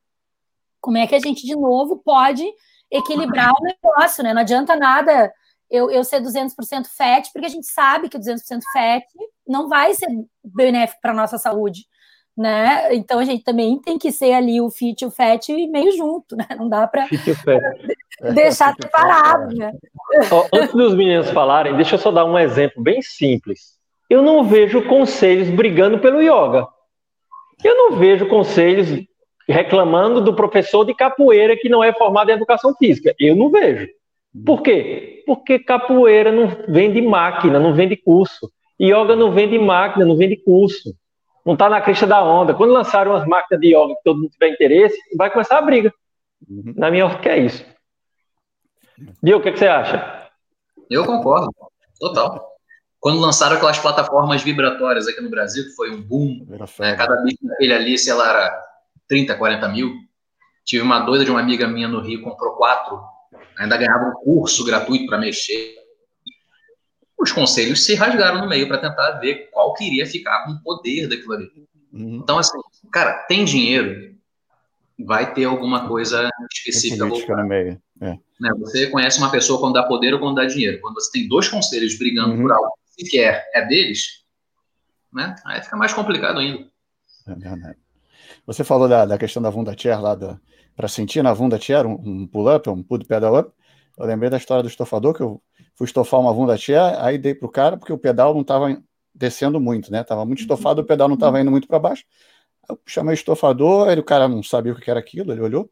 Speaker 3: como é que a gente, de novo, pode equilibrar o negócio, né? Não adianta nada eu, eu ser 200% fat, porque a gente sabe que 200% fat não vai ser benéfico para a nossa saúde, né? Então a gente também tem que ser ali o fit e o fat meio junto, né? Não dá para deixar separado, né?
Speaker 2: Antes dos meninos falarem, deixa eu só dar um exemplo bem simples. Eu não vejo conselhos brigando pelo yoga. Eu não vejo conselhos reclamando do professor de capoeira que não é formado em educação física. Eu não vejo. Por quê? Porque capoeira não vende máquina, não vende curso. Yoga não vende máquina, não vende curso. Não está na crista da onda. Quando lançaram as máquinas de yoga que todo mundo tiver interesse, vai começar a briga. Uhum. Na minha opinião, é isso. Diogo, o que, que você acha?
Speaker 4: Eu concordo, total. Quando lançaram aquelas plataformas vibratórias aqui no Brasil, que foi um boom, né? cada bicho daquele ali, sei lá, era 30, 40 mil. Tive uma doida de uma amiga minha no Rio, comprou quatro, ainda ganhava um curso gratuito para mexer. Os conselhos se rasgaram no meio para tentar ver qual que iria ficar com o poder daquilo ali. Uhum. Então, assim, cara, tem dinheiro, vai ter alguma coisa específica.
Speaker 1: no meio. É.
Speaker 4: Né? Você conhece uma pessoa quando dá poder ou quando dá dinheiro. Quando você tem dois conselhos brigando uhum. por algo que sequer é deles, né? aí fica mais complicado ainda.
Speaker 1: É verdade. Você falou da, da questão da Vunda Chair lá, para sentir na Vunda Chair um, um pull-up, um pull pedal up. Eu lembrei da história do estofador, que eu fui estofar uma Vunda Chair, aí dei pro cara, porque o pedal não estava descendo muito, né? Tava muito estofado, o pedal não estava indo muito para baixo. Eu chamei o estofador, aí o cara não sabia o que era aquilo, ele olhou.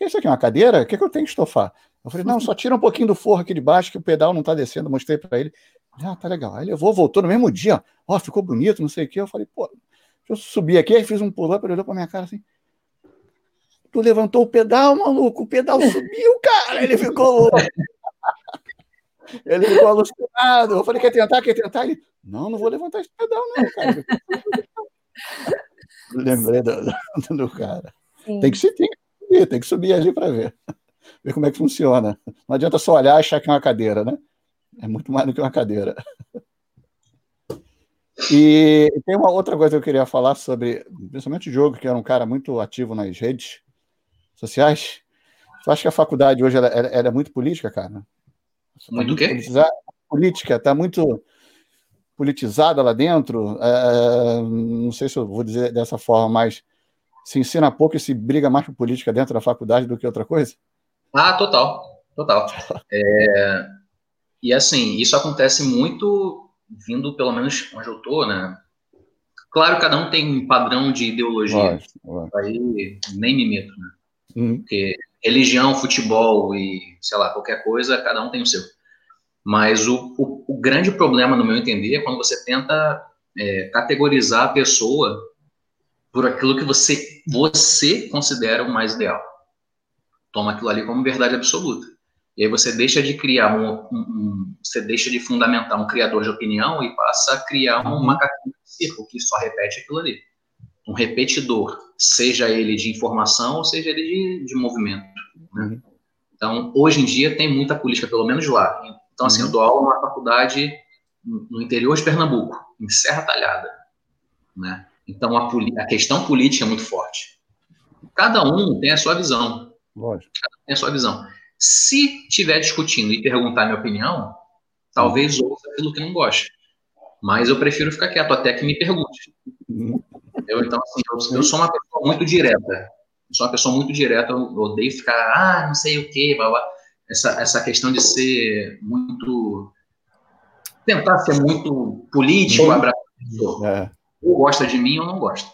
Speaker 1: Isso aqui é uma cadeira? O que, é que eu tenho que estofar? Eu falei, não, só tira um pouquinho do forro aqui de baixo, que o pedal não está descendo. mostrei para ele. Ah, tá legal. Aí levou, voltou no mesmo dia. Ó, oh, ficou bonito, não sei o quê. Eu falei, pô, eu subi aqui, aí fiz um pulo-up, ele olhou pra minha cara assim. Tu levantou o pedal, maluco, o pedal subiu, cara. Ele ficou. Ele ficou alucinado. Eu falei, quer tentar, quer tentar? Ele, não, não vou levantar esse pedal, não, cara. Lembrei do, do cara. Sim. Tem que, tem que subir, tem que subir ali para ver. Ver como é que funciona. Não adianta só olhar e achar que é uma cadeira, né? É muito mais do que uma cadeira. E tem uma outra coisa que eu queria falar sobre, principalmente o jogo, que era um cara muito ativo nas redes sociais. Você acha que a faculdade hoje ela, ela é muito política, cara? Tá
Speaker 4: muito o quê?
Speaker 1: Política, está muito politizada lá dentro. É, não sei se eu vou dizer dessa forma, mas se ensina pouco e se briga mais por política dentro da faculdade do que outra coisa?
Speaker 4: Ah, total, total. É, e assim, isso acontece muito vindo pelo menos onde eu tô, né? Claro, cada um tem um padrão de ideologia. Aí nem me meto, né? Uhum. Porque religião, futebol e, sei lá, qualquer coisa, cada um tem o seu. Mas o, o, o grande problema, no meu entender, é quando você tenta é, categorizar a pessoa por aquilo que você, você considera o mais ideal. Toma aquilo ali como verdade absoluta. E aí você deixa de criar um, um, um, você deixa de fundamentar um criador de opinião e passa a criar um uhum. macaquinho de circo que só repete aquilo ali. um repetidor, seja ele de informação ou seja ele de, de movimento. Né? Uhum. Então, hoje em dia tem muita política, pelo menos lá. Então, assim, uhum. eu dou aula numa faculdade no interior de Pernambuco, em Serra Talhada. Né? Então, a, a, questão política é muito forte. Cada um tem a sua visão.
Speaker 1: Lógico.
Speaker 4: Cada um tem a sua visão. Se estiver discutindo e perguntar minha opinião, talvez ouça aquilo que não goste. Mas eu prefiro ficar quieto até que me pergunte. Uhum. Entendeu? Então, assim, eu, eu, sou uma pessoa muito direta. Eu sou uma pessoa muito direta. Eu odeio ficar, ah, não sei o quê, blá, blá. Essa, essa questão de ser muito. tentar ser muito político, abraçador. É. Ou gosta de mim ou não gosta.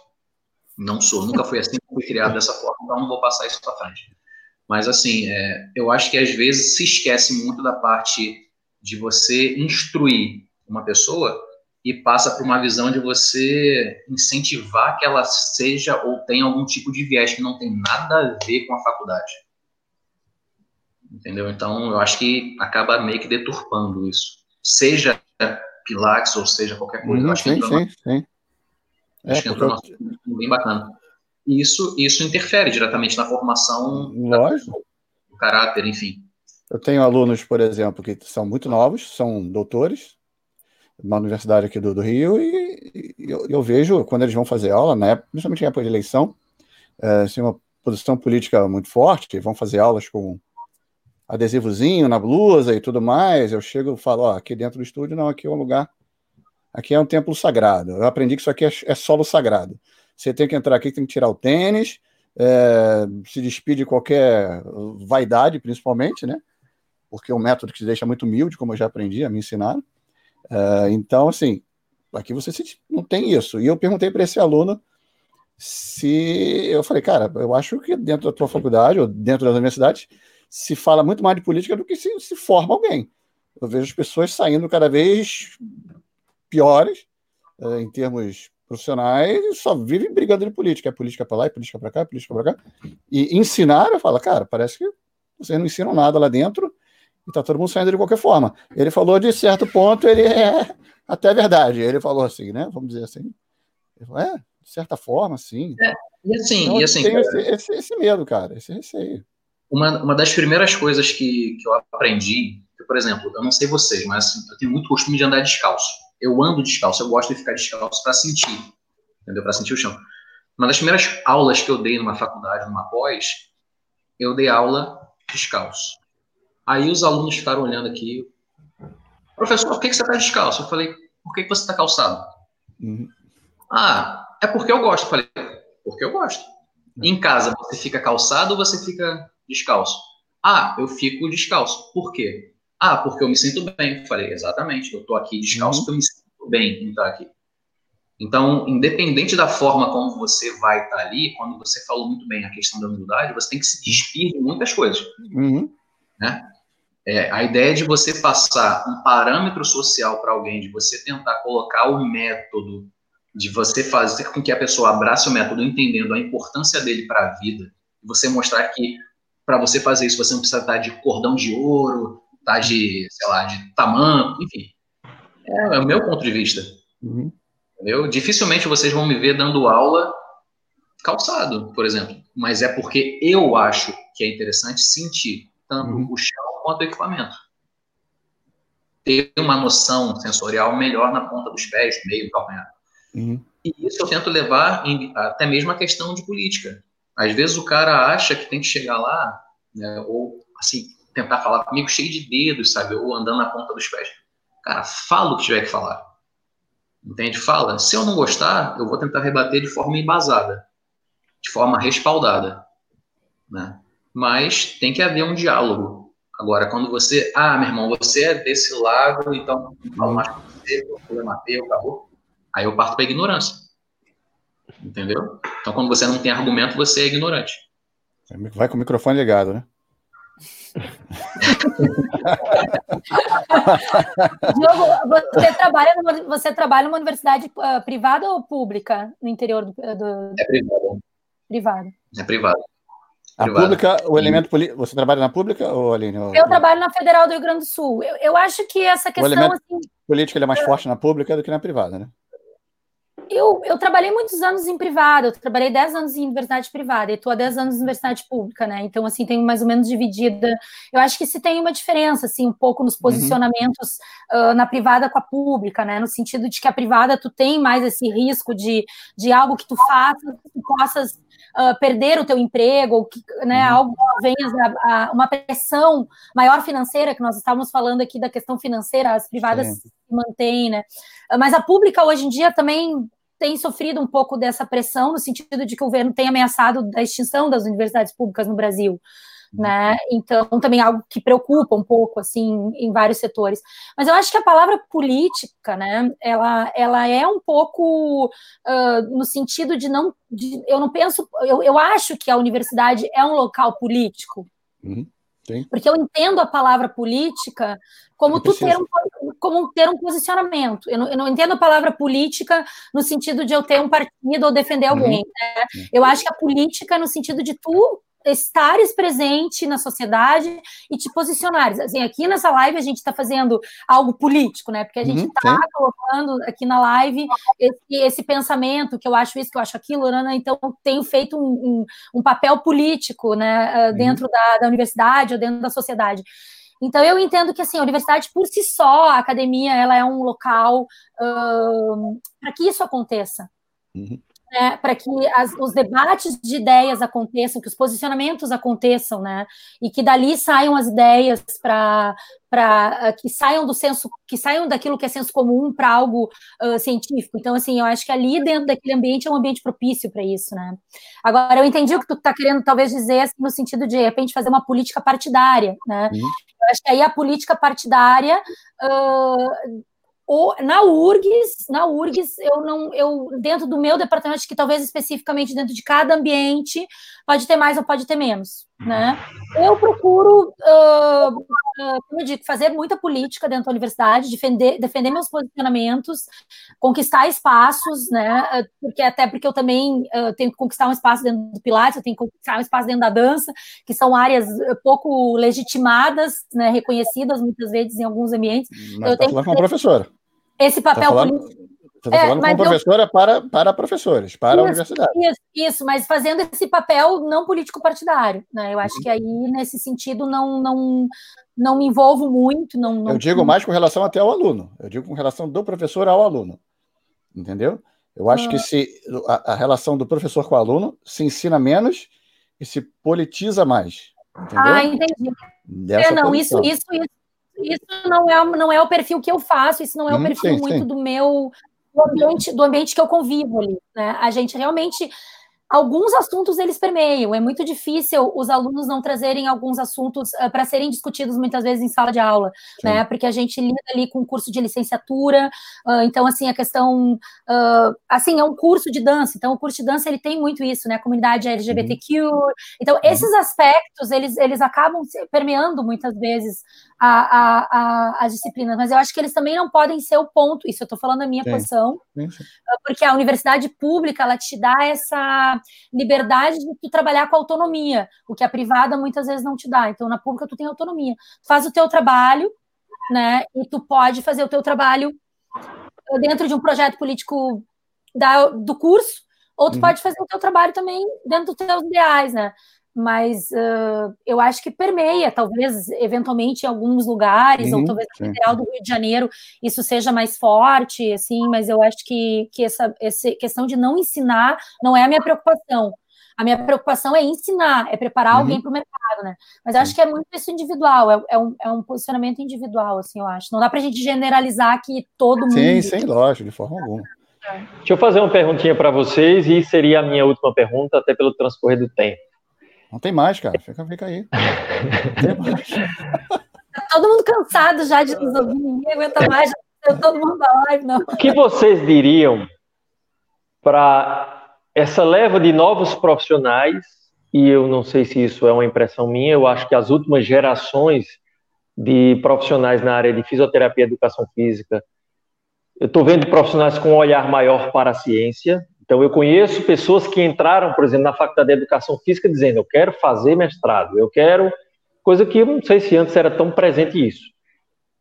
Speaker 4: Não sou, nunca fui assim, fui criado dessa forma, então não vou passar isso para frente. Mas, assim, é, eu acho que às vezes se esquece muito da parte de você instruir uma pessoa e passa por uma visão de você incentivar que ela seja ou tenha algum tipo de viés que não tem nada a ver com a faculdade. Entendeu? Então, eu acho que acaba meio que deturpando isso. Seja Pilates ou seja qualquer coisa.
Speaker 1: Uhum,
Speaker 4: acho
Speaker 1: sim, que sim, sim.
Speaker 4: Acho é, que entrou eu... bem bacana. E isso, isso interfere diretamente na formação
Speaker 1: Lógico.
Speaker 4: do caráter, enfim.
Speaker 1: Eu tenho alunos, por exemplo, que são muito novos, são doutores, uma universidade aqui do, do Rio, e, e eu, eu, vejo, quando eles vão fazer aula, né, principalmente em época de eleição, é, assim, uma posição política muito forte, que vão fazer aulas com adesivozinho na blusa e tudo mais, eu chego e falo, ó, aqui dentro do estúdio, não, aqui é um lugar, aqui é um templo sagrado. Eu aprendi que isso aqui é, é solo sagrado. Você tem que entrar aqui, tem que tirar o tênis, é, se despide de qualquer vaidade, principalmente, né? Porque é um método que te deixa muito humilde, como eu já aprendi, a me ensinaram. Uh, então, assim, aqui você não tem isso. E eu perguntei para esse aluno se. Eu falei, cara, eu acho que dentro da tua faculdade ou dentro das universidades se fala muito mais de política do que se, se forma alguém. Eu vejo as pessoas saindo cada vez piores uh, em termos profissionais só vivem brigando de política. É política para lá, é política para cá, é política para cá. E ensinar, eu falo, cara, parece que vocês não ensinam nada lá dentro e tá todo mundo saindo de qualquer forma. Ele falou de certo ponto, ele é até verdade. Ele falou assim, né? Vamos dizer assim. Ele falou, é, de certa forma, sim. É,
Speaker 4: e assim, então,
Speaker 1: e
Speaker 4: assim.
Speaker 1: Tem esse, esse, esse, medo, cara, esse receio.
Speaker 4: Uma, uma das primeiras coisas que, que eu aprendi, que, por exemplo, eu não sei vocês, mas assim, eu tenho muito costume de andar descalço. Eu ando descalço, eu gosto de ficar descalço para sentir, entendeu? Para sentir o chão. Uma das primeiras aulas que eu dei numa faculdade, numa pós, eu dei aula descalço. Aí os alunos ficaram olhando aqui. Professor, por que, você está descalço? Eu falei, por que, você está calçado? Uhum. Ah, é porque eu gosto. Eu falei, porque eu gosto. Em casa, você fica calçado ou você fica descalço? Ah, eu fico descalço. Por quê? Ah, porque eu me sinto bem. Falei, exatamente. Eu estou aqui descalço uhum. porque eu me sinto bem em estar aqui. Então, independente da forma como você vai estar ali, quando você falou muito bem a questão da humildade, você tem que se despir de muitas coisas. Uhum. Né? É, a ideia de você passar um parâmetro social para alguém, de você tentar colocar o método, de você fazer com que a pessoa abrace o método, entendendo a importância dele para a vida, você mostrar que para você fazer isso você não precisa estar de cordão de ouro, tá de, sei lá, de tamanho, enfim. É, é o meu ponto de vista. Uhum. Entendeu? Dificilmente vocês vão me ver dando aula calçado, por exemplo. Mas é porque eu acho que é interessante sentir tanto uhum. o chão quanto o equipamento. Ter uma noção sensorial melhor na ponta dos pés, meio, calcanhar. Uhum. E isso eu tento levar em, até mesmo a questão de política. Às vezes o cara acha que tem que chegar lá, né, ou assim, tentar falar comigo cheio de dedos, sabe? Ou andando na ponta dos pés. Cara, fala o que tiver que falar. Entende? Fala. Se eu não gostar, eu vou tentar rebater de forma embasada, de forma respaldada. Né? Mas tem que haver um diálogo. Agora, quando você, ah, meu irmão, você é desse lado, então falo mais com você, o problema teu, acabou. Aí eu parto para ignorância. Entendeu? Então, quando você não tem argumento, você é ignorante.
Speaker 1: Vai com o microfone ligado, né?
Speaker 3: Diogo, você trabalha, numa, você trabalha numa universidade uh, privada ou pública no interior do, do...
Speaker 4: É privada.
Speaker 3: Privada.
Speaker 4: É privada.
Speaker 1: A pública, o elemento político. Você trabalha na pública, ou Aline?
Speaker 3: Eu trabalho na Federal do Rio Grande do Sul. Eu, eu acho que essa questão. O
Speaker 1: elemento assim, político é mais forte na pública do que na privada, né?
Speaker 3: Eu, eu trabalhei muitos anos em privada, eu trabalhei 10 anos em universidade privada e estou há 10 anos em universidade pública, né? Então, assim, tenho mais ou menos dividida. Eu acho que se tem uma diferença, assim, um pouco nos uhum. posicionamentos uhum. uh, na privada com a pública, né? No sentido de que a privada tu tem mais esse risco de, de algo que tu faça, que tu possas uh, perder o teu emprego, ou que, né, uhum. algo venha a, a, uma pressão maior financeira, que nós estávamos falando aqui da questão financeira, as privadas Sim. se mantêm, né? Mas a pública hoje em dia também tem sofrido um pouco dessa pressão, no sentido de que o governo tem ameaçado a extinção das universidades públicas no Brasil. Uhum. Né? Então, também algo que preocupa um pouco, assim, em vários setores. Mas eu acho que a palavra política, né, ela, ela é um pouco uh, no sentido de não, de, eu não penso, eu, eu acho que a universidade é um local político, uhum. Sim. Porque eu entendo a palavra política como tu ter um, como ter um posicionamento. Eu não, eu não, entendo a palavra política no sentido de eu ter um partido ou defender uhum. alguém. Né? Eu acho que a política é no sentido de tu estares presente na sociedade e te posicionares. Assim, aqui nessa live a gente está fazendo algo político, né? Porque a gente está uhum, colocando aqui na live esse, esse, pensamento, que eu acho isso, que eu acho aquilo, né então tenho feito um, um, um papel político, né? Uhum. Dentro da, da universidade ou dentro da sociedade. Então eu entendo que assim a universidade por si só, a academia, ela é um local uh, para que isso aconteça. Uhum né, para que as, os debates de ideias aconteçam, que os posicionamentos aconteçam, né, e que dali saiam as ideias para para uh, que saiam do senso, que saiam daquilo que é senso comum para algo uh, científico. Então, assim, eu acho que ali dentro daquele ambiente é um ambiente propício para isso, né? Agora, eu entendi o que tu está querendo talvez dizer assim, no sentido de, de repente, fazer uma política partidária, né? Uhum. Eu acho que aí a política partidária uh, o, na URGS, na URGS, eu não, eu dentro do meu departamento, que talvez especificamente dentro de cada ambiente, pode ter mais ou pode ter menos, né? Eu procuro, uh, uh, como eu digo, fazer muita política dentro da universidade, defender, defender meus posicionamentos, conquistar espaços, né? Porque até porque eu também uh, tenho que conquistar um espaço dentro do Pilates, eu tenho que conquistar um espaço dentro da dança, que são áreas pouco legitimadas, né? Reconhecidas muitas vezes em alguns ambientes.
Speaker 1: Mas eu tá tenho que com professora.
Speaker 3: Esse papel tá político
Speaker 1: você está é, falando como professora eu... para, para professores, para isso, a universidade.
Speaker 3: Isso, isso, mas fazendo esse papel não político partidário. Né? Eu acho uhum. que aí, nesse sentido, não, não, não me envolvo muito. Não, não,
Speaker 1: Eu digo mais com relação até ao aluno. Eu digo com relação do professor ao aluno. Entendeu? Eu acho que ah. se a, a, relação do professor com o aluno se ensina menos e se politiza mais. Entendeu?
Speaker 3: Ah, entendi. Dessa é, não, isso, isso, isso, isso não é, não é o perfil que eu faço, isso não é o hum, perfil sim, muito sim. do meu do ambiente, do ambiente que eu convivo ali, né? A gente realmente alguns assuntos eles permeiam. É muito difícil os alunos não trazerem alguns assuntos uh, para serem discutidos muitas vezes em sala de aula, Sim. né? Porque a gente lida ali com curso de licenciatura, uh, então assim a questão, uh, assim é um curso de dança. Então o curso de dança ele tem muito isso, né? A comunidade LGBTQ. Uhum. Então uhum. esses aspectos eles eles acabam permeando muitas vezes a, a, as disciplinas, mas eu acho que eles também não podem ser o ponto. Isso eu estou falando a minha Sim. posição, Sim. porque a universidade pública ela te dá essa liberdade de tu trabalhar com autonomia, o que a privada muitas vezes não te dá. Então, na pública, tu tem autonomia. Tu faz o teu trabalho, né? E tu pode fazer o teu trabalho dentro de um projeto político da, do curso, ou tu uhum. pode fazer o teu trabalho também dentro dos teus ideais, né? Mas uh, eu acho que permeia, talvez, eventualmente, em alguns lugares, ou talvez no Federal do Rio de Janeiro isso seja mais forte, assim, mas eu acho que, que essa, essa questão de não ensinar não é a minha preocupação. A minha preocupação é ensinar, é preparar uhum. alguém para o mercado, né? Mas eu acho que é muito isso individual, é, é, um, é um posicionamento individual, assim, eu acho. Não dá para a gente generalizar que todo mundo.
Speaker 1: Sim, sem lógico, de forma alguma.
Speaker 2: Deixa eu fazer uma perguntinha para vocês, e seria a minha última pergunta, até pelo transcorrer do tempo.
Speaker 1: Não tem mais, cara. Fica, fica aí. Não tem mais.
Speaker 3: Tá todo mundo cansado já de nos ouvir, ninguém aguenta mais, já todo mundo da live, não.
Speaker 2: O que vocês diriam para essa leva de novos profissionais, e eu não sei se isso é uma impressão minha, eu acho que as últimas gerações de profissionais na área de fisioterapia e educação física, eu estou vendo profissionais com um olhar maior para a ciência, então, eu conheço pessoas que entraram, por exemplo, na Faculdade de Educação Física dizendo: eu quero fazer mestrado, eu quero. Coisa que eu não sei se antes era tão presente isso.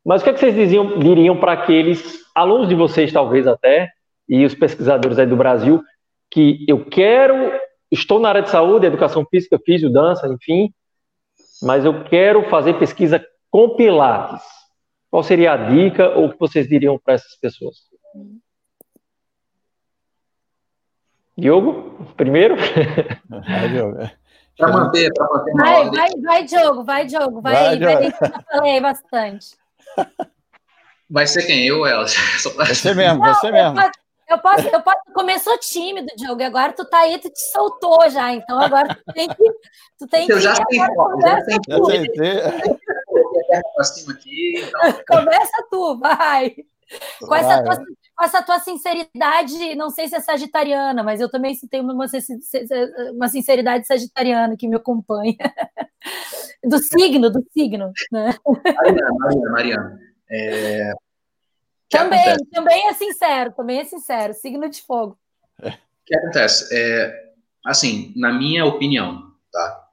Speaker 2: Mas o que, é que vocês diziam, diriam para aqueles alunos de vocês, talvez até, e os pesquisadores aí do Brasil, que eu quero, estou na área de saúde, educação física, físio, dança, enfim, mas eu quero fazer pesquisa com Pilates. Qual seria a dica ou o que vocês diriam para essas pessoas? Diogo, primeiro?
Speaker 4: Vai, Diogo. Para manter, para manter
Speaker 3: vai, vai, vai, Diogo, vai, Diogo, vai, vai, vai, vai eu falei bastante.
Speaker 4: Vai ser quem? Eu ou ela?
Speaker 1: Pra... Você mesmo, Não, você mesmo.
Speaker 3: Eu posso, eu posso, começou tímido, Diogo, agora tu tá aí, tu te soltou já, então agora tu tem que. Tu tem
Speaker 4: eu
Speaker 3: que
Speaker 4: já sei, já sei tudo.
Speaker 3: Começa tu, vai. Com essa, tua, com essa tua sinceridade, não sei se é sagitariana, mas eu também tenho uma, uma sinceridade sagitariana que me acompanha. Do signo, do signo. Né?
Speaker 4: Mariana, Mariana, Mariana. É...
Speaker 3: Também, acontece? também é sincero, também é sincero, signo de fogo.
Speaker 4: O que acontece? É, assim, na minha opinião, tá?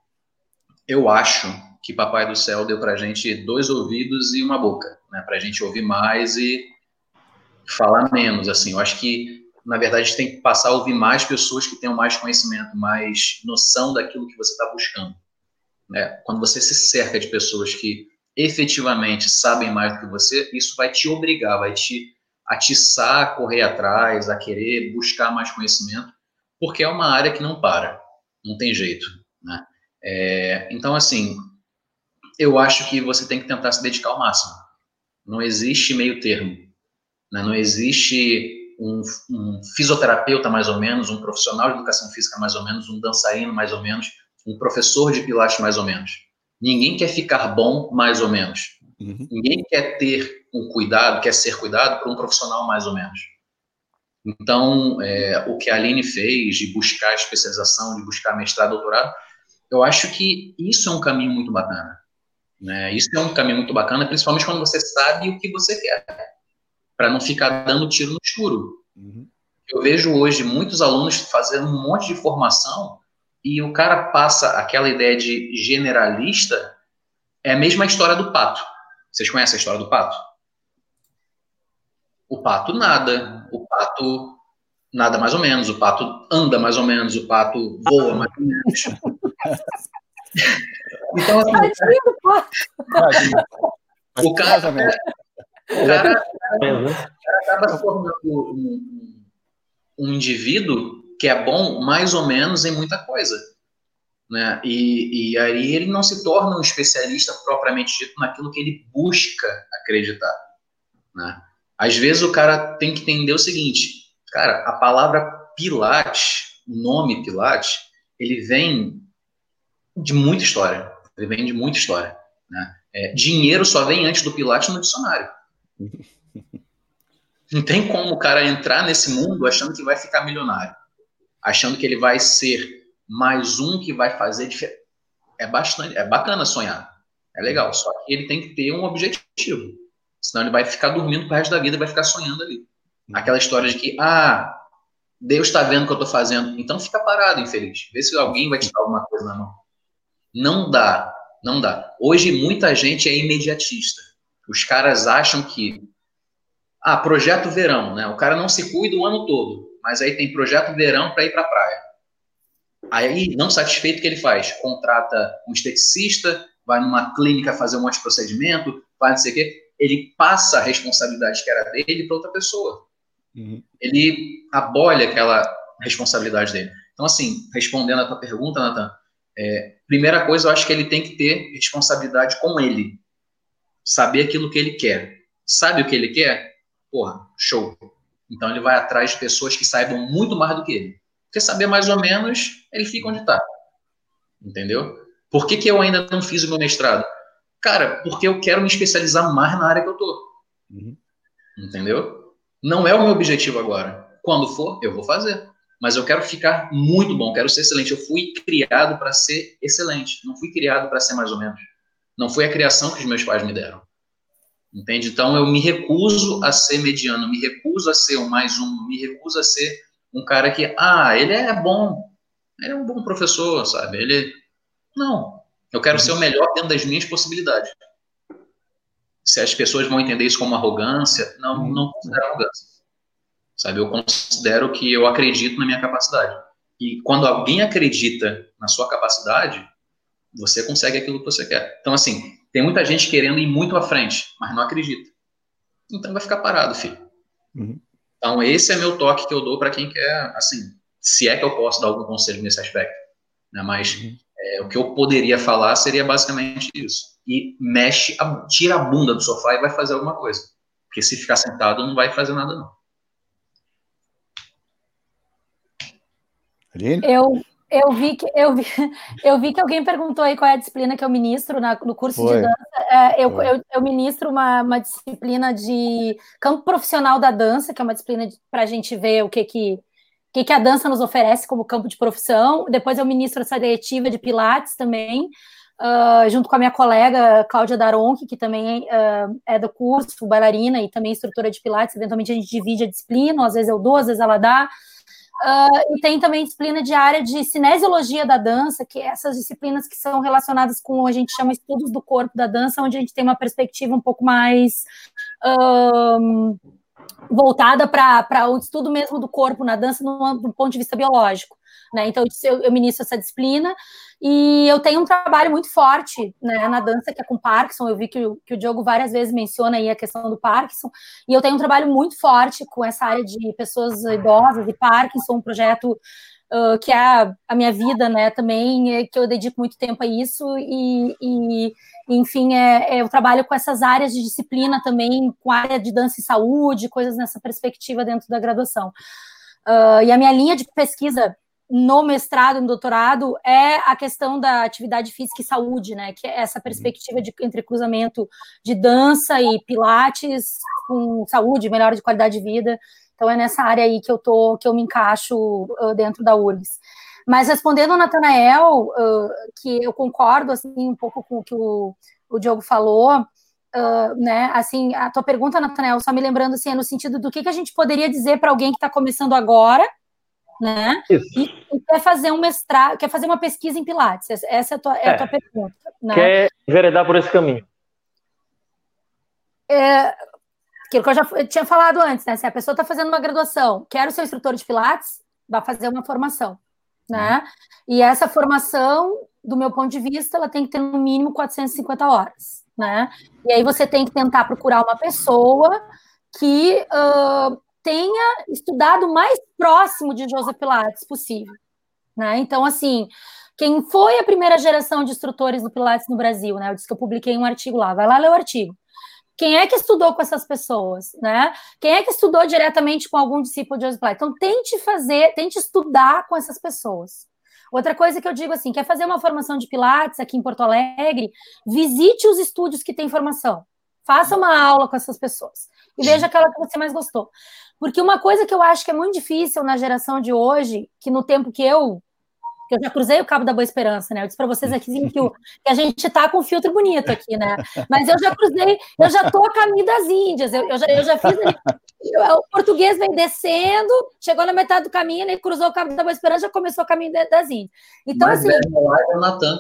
Speaker 4: Eu acho que Papai do Céu deu pra gente dois ouvidos e uma boca, né? Pra gente ouvir mais e falar menos, assim. Eu acho que, na verdade, a gente tem que passar a ouvir mais pessoas que tenham mais conhecimento, mais noção daquilo que você está buscando. Né? Quando você se cerca de pessoas que efetivamente sabem mais do que você, isso vai te obrigar, vai te atiçar a correr atrás, a querer buscar mais conhecimento, porque é uma área que não para, não tem jeito. Né? É, então, assim, eu acho que você tem que tentar se dedicar ao máximo. Não existe meio termo. Né? Não existe um, um, fisioterapeuta, mais ou menos, um profissional de educação física, mais ou menos, um dançarino, mais ou menos, um professor de pilates, mais ou menos. Ninguém quer ficar bom, mais ou menos. Uhum. Ninguém quer ter um cuidado, quer ser cuidado por um profissional, mais ou menos. Então, é, o que a Aline fez de buscar especialização, de buscar mestrado, doutorado, eu acho que isso é um caminho muito bacana. Né? Isso é um caminho muito bacana, principalmente quando você sabe o que você quer para não ficar dando tiro no escuro. Uhum. Eu vejo hoje muitos alunos fazendo um monte de formação e o cara passa aquela ideia de generalista, é a mesma história do pato. Vocês conhecem a história do pato? O pato nada, o pato nada mais ou menos, o pato anda mais ou menos, o pato voa mais ou menos. então, assim, o cara, o cara, o cara acaba formando um, um indivíduo que é bom mais ou menos em muita coisa. Né? E, e aí ele não se torna um especialista propriamente dito naquilo que ele busca acreditar. Né? Às vezes o cara tem que entender o seguinte, cara, a palavra Pilates, o nome Pilates, ele vem de muita história. Ele vem de muita história. Né? É, dinheiro só vem antes do Pilates no dicionário. Não tem como o cara entrar nesse mundo achando que vai ficar milionário, achando que ele vai ser mais um que vai fazer diferença. É bastante, é bacana sonhar, é legal. Só que ele tem que ter um objetivo, senão ele vai ficar dormindo pro resto da vida vai ficar sonhando ali. Aquela história de que ah, Deus está vendo o que eu estou fazendo, então fica parado, infeliz. Vê se alguém vai te dar alguma coisa na mão. Não dá, não dá. Hoje muita gente é imediatista. Os caras acham que. Ah, projeto verão, né? O cara não se cuida o ano todo, mas aí tem projeto verão para ir para a praia. Aí, não satisfeito, o que ele faz? Contrata um esteticista, vai numa clínica fazer um monte de procedimento, vai não sei o quê. Ele passa a responsabilidade que era dele para outra pessoa. Uhum. Ele abole aquela responsabilidade dele. Então, assim, respondendo a tua pergunta, Nathan, é, primeira coisa, eu acho que ele tem que ter responsabilidade com ele saber aquilo que ele quer. Sabe o que ele quer? Porra, show. Então ele vai atrás de pessoas que saibam muito mais do que ele. Porque saber mais ou menos, ele fica onde está. Entendeu? Por que, que eu ainda não fiz o meu mestrado? Cara, porque eu quero me especializar mais na área que eu tô. Uhum. Entendeu? Não é o meu objetivo agora. Quando for, eu vou fazer. Mas eu quero ficar muito bom, quero ser excelente. Eu fui criado para ser excelente. Não fui criado para ser mais ou menos. Não foi a criação que os meus pais me deram. Entende? Então eu me recuso a ser mediano, me recuso a ser um mais um, me recuso a ser um cara que, ah, ele é bom, ele é um bom professor, sabe? Ele. Não. Eu quero ser o melhor dentro das minhas possibilidades. Se as pessoas vão entender isso como arrogância, não, não considero arrogância. sabe? Eu considero que eu acredito na minha capacidade. E quando alguém acredita na sua capacidade, você consegue aquilo que você quer. Então, assim, tem muita gente querendo ir muito à frente, mas não acredita. Então vai ficar parado, filho. Uhum. Então, esse é meu toque que eu dou para quem quer, assim, se é que eu posso dar algum conselho nesse aspecto. Né? Mas uhum. é, o que eu poderia falar seria basicamente isso. E mexe, tira a bunda do sofá e vai fazer alguma coisa. Porque se ficar sentado, não vai fazer nada, não.
Speaker 3: Eu, eu vi que eu vi, eu vi que alguém perguntou aí qual é a disciplina que eu ministro na, no curso Foi. de dança. É, eu, eu, eu, ministro uma, uma disciplina de campo profissional da dança, que é uma disciplina para a gente ver o que que, que que a dança nos oferece como campo de profissão. Depois eu ministro essa diretiva de Pilates também, uh, junto com a minha colega Cláudia Daronchi, que também uh, é do curso, bailarina e também instrutora de Pilates. Eventualmente a gente divide a disciplina, às vezes eu dou, às vezes ela dá. Uh, e tem também disciplina de área de cinesiologia da dança, que é essas disciplinas que são relacionadas com a gente chama estudos do corpo da dança, onde a gente tem uma perspectiva um pouco mais voltada para o estudo mesmo do corpo na dança no, do ponto de vista biológico. Né? Então, eu, eu ministro essa disciplina e eu tenho um trabalho muito forte né, na dança, que é com Parkinson. Eu vi que o, que o Diogo várias vezes menciona aí a questão do Parkinson. E eu tenho um trabalho muito forte com essa área de pessoas idosas e Parkinson, um projeto uh, que é a, a, minha vida, né, também, é, que eu dedico muito tempo a isso. E, e enfim, é, é, eu trabalho com essas áreas de disciplina também, com a área de dança e saúde, coisas nessa perspectiva dentro da graduação. Uh, e a minha linha de pesquisa no mestrado e no doutorado é a questão da atividade física e saúde, né? Que é essa uhum. perspectiva de entrecruzamento de dança e pilates com saúde, melhora de qualidade de vida. Então é nessa área aí que eu tô, que eu me encaixo uh, dentro da URGS. Mas respondendo ao Natanael, uh, que eu concordo assim um pouco com o que o, o Diogo falou, uh, né? Assim, a tua pergunta, Natanael, só me lembrando assim, é no sentido do que, que a gente poderia dizer para alguém que está começando agora né? E, e, quer fazer um mestrado, quer fazer uma pesquisa em Pilates. Essa é a tua, é a tua é. pergunta.
Speaker 2: Né? Quer enveredar por esse caminho.
Speaker 3: É, aquilo que eu já eu tinha falado antes, né? Se a pessoa está fazendo uma graduação, quer ser instrutor de Pilates, vai fazer uma formação, né? E essa formação, do meu ponto de vista, ela tem que ter no mínimo 450 horas, né? E aí você tem que tentar procurar uma pessoa que uh, tenha estudado o mais próximo de Joseph Pilates possível. Né? Então, assim, quem foi a primeira geração de instrutores do Pilates no Brasil? Né? Eu disse que eu publiquei um artigo lá, vai lá ler o artigo. Quem é que estudou com essas pessoas, né? Quem é que estudou diretamente com algum discípulo de Joseph Pilates? Então, tente fazer, tente estudar com essas pessoas. Outra coisa que eu digo assim, quer fazer uma formação de Pilates aqui em Porto Alegre, visite os estúdios que têm formação. Faça uma aula com essas pessoas e veja aquela que você mais gostou. Porque uma coisa que eu acho que é muito difícil na geração de hoje, que no tempo que eu eu já cruzei o Cabo da Boa Esperança, né? Eu disse para vocês aqui que, o, que, a gente está com um filtro bonito aqui, né? Mas eu já cruzei, eu já estou a caminho das Índias, eu, eu, já, eu já fiz ali, o português vem descendo, chegou na metade do caminho, ele cruzou o Cabo da Boa Esperança, já começou o caminho das Índias. Então, Mas assim. É, Natan.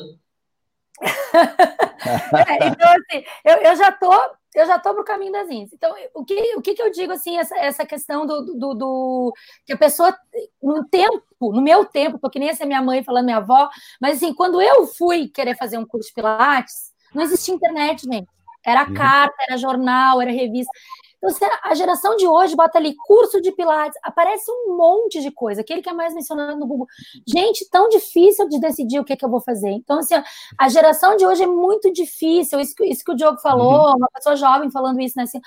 Speaker 3: é, então, assim, eu, eu já estou eu já estou para o caminho das índices. Então, o que, o que, que eu digo assim, essa, essa questão do, do, do, que a pessoa, no tempo, no meu tempo, porque nem essa é minha mãe falando minha avó, mas assim, quando eu fui querer fazer um curso de Pilates, não existia internet, gente. Era uhum. carta, era jornal, era revista. Então, a geração de hoje bota ali curso de Pilates, aparece um monte de coisa, aquele que é mais mencionado no Google. Gente, tão difícil de decidir o que, que eu vou fazer. Então, assim, a geração de hoje é muito difícil, isso que, isso que o Diogo falou, uhum. uma pessoa jovem falando isso, né? Assim,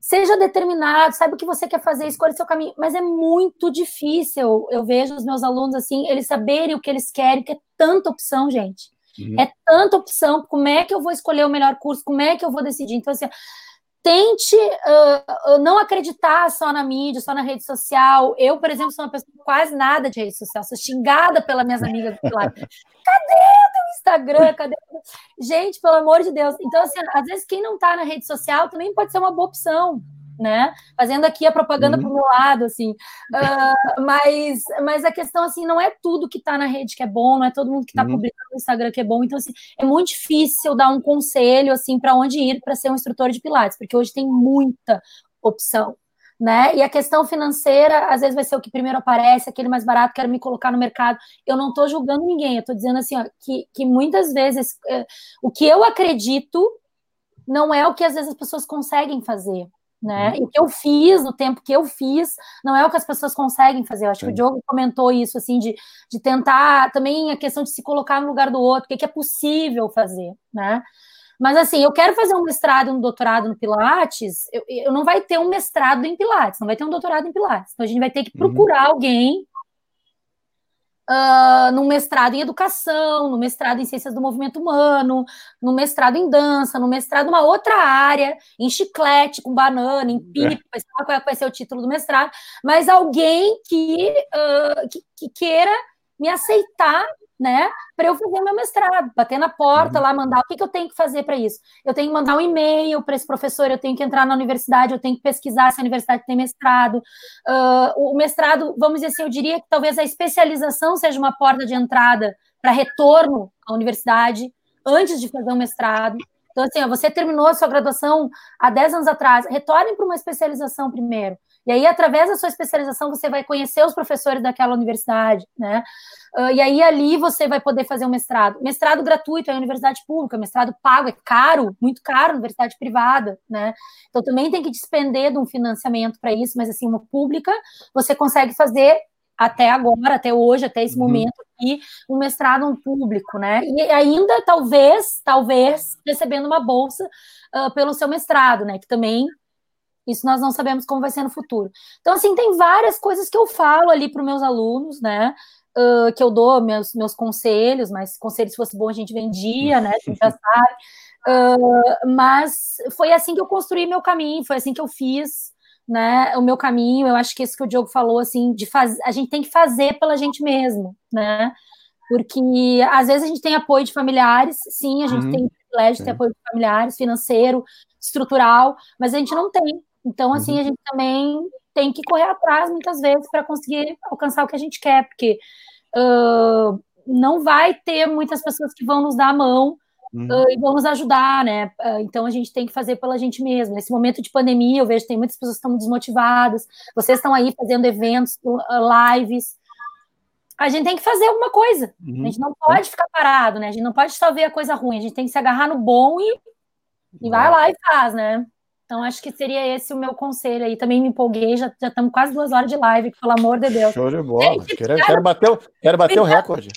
Speaker 3: seja determinado, saiba o que você quer fazer, escolha seu caminho, mas é muito difícil. Eu vejo os meus alunos assim, eles saberem o que eles querem, que é tanta opção, gente. Uhum. É tanta opção, como é que eu vou escolher o melhor curso, como é que eu vou decidir? Então, assim, tente uh, não acreditar só na mídia, só na rede social. Eu, por exemplo, sou uma pessoa quase nada de rede social, sou xingada pelas minhas amigas do lado. Cadê o teu Instagram? Cadê? Gente, pelo amor de Deus. Então, assim, às vezes quem não está na rede social também pode ser uma boa opção né? Fazendo aqui a propaganda uhum. para o meu lado, assim. Uh, mas, mas a questão, assim, não é tudo que está na rede que é bom, não é todo mundo que está uhum. publicando no Instagram que é bom. Então, assim, é muito difícil dar um conselho, assim, para onde ir para ser um instrutor de Pilates, porque hoje tem muita opção. né? E a questão financeira, às vezes vai ser o que primeiro aparece, aquele mais barato, quero me colocar no mercado. Eu não estou julgando ninguém, eu estou dizendo assim, ó, que, que muitas vezes é, o que eu acredito não é o que às vezes as pessoas conseguem fazer. Né? Uhum. E o que eu fiz no tempo que eu fiz não é o que as pessoas conseguem fazer. Eu acho Sim. que o Diogo comentou isso, assim, de, de tentar também a questão de se colocar no lugar do outro, o que, que é possível fazer, né? Mas assim, eu quero fazer um mestrado e um doutorado no Pilates, eu, eu, não vai ter um mestrado em Pilates, não vai ter um doutorado em Pilates. Então a gente vai ter que uhum. procurar uhum. alguém uh, no mestrado em educação, no mestrado em ciências do movimento humano, no mestrado em dança, no mestrado numa outra área, em chiclete, com banana, em pipa, é. sei lá qual vai ser o título do mestrado, mas alguém que, uh, que, que queira me aceitar né, para eu fazer meu mestrado, bater na porta uhum. lá, mandar o que, que eu tenho que fazer para isso. Eu tenho que mandar um e-mail para esse professor, eu tenho que entrar na universidade, eu tenho que pesquisar se a universidade tem mestrado. Uh, o mestrado, vamos dizer assim, eu diria que talvez a especialização seja uma porta de entrada para retorno à universidade antes de fazer o mestrado. Então, assim, ó, você terminou a sua graduação há 10 anos atrás, retorne para uma especialização primeiro. E aí, através da sua especialização, você vai conhecer os professores daquela universidade, né? Uh, e aí, ali, você vai poder fazer um mestrado. Mestrado gratuito é universidade pública, mestrado pago é caro, muito caro, universidade privada, né? Então, também tem que despender de um financiamento para isso, mas, assim, uma pública, você consegue fazer até agora, até hoje, até esse uhum. momento aqui, um mestrado público, né? E ainda, talvez, talvez, recebendo uma bolsa uh, pelo seu mestrado, né? Que também isso nós não sabemos como vai ser no futuro. Então, assim, tem várias coisas que eu falo ali para os meus alunos, né? Uh, que eu dou meus, meus conselhos, mas conselho, se fosse bom, a gente vendia, né? A gente já sabe. Uh, mas foi assim que eu construí meu caminho, foi assim que eu fiz né, o meu caminho. Eu acho que isso que o Diogo falou, assim, de fazer, a gente tem que fazer pela gente mesmo, né? Porque às vezes a gente tem apoio de familiares, sim, a gente uhum. tem privilégio de ter apoio de familiares, financeiro, estrutural, mas a gente não tem. Então, assim, uhum. a gente também tem que correr atrás muitas vezes para conseguir alcançar o que a gente quer, porque uh, não vai ter muitas pessoas que vão nos dar a mão uhum. uh, e vão nos ajudar, né? Uh, então a gente tem que fazer pela gente mesmo. Nesse momento de pandemia, eu vejo que tem muitas pessoas que estão desmotivadas, vocês estão aí fazendo eventos, lives. A gente tem que fazer alguma coisa. Uhum. A gente não pode ficar parado, né? A gente não pode só ver a coisa ruim, a gente tem que se agarrar no bom e, e vai lá e faz, né? Então, acho que seria esse o meu conselho aí. Também me empolguei, já, já estamos quase duas horas de live, pelo amor de Deus.
Speaker 1: Show de bola. quero, quero, bater, o, quero bater o recorde.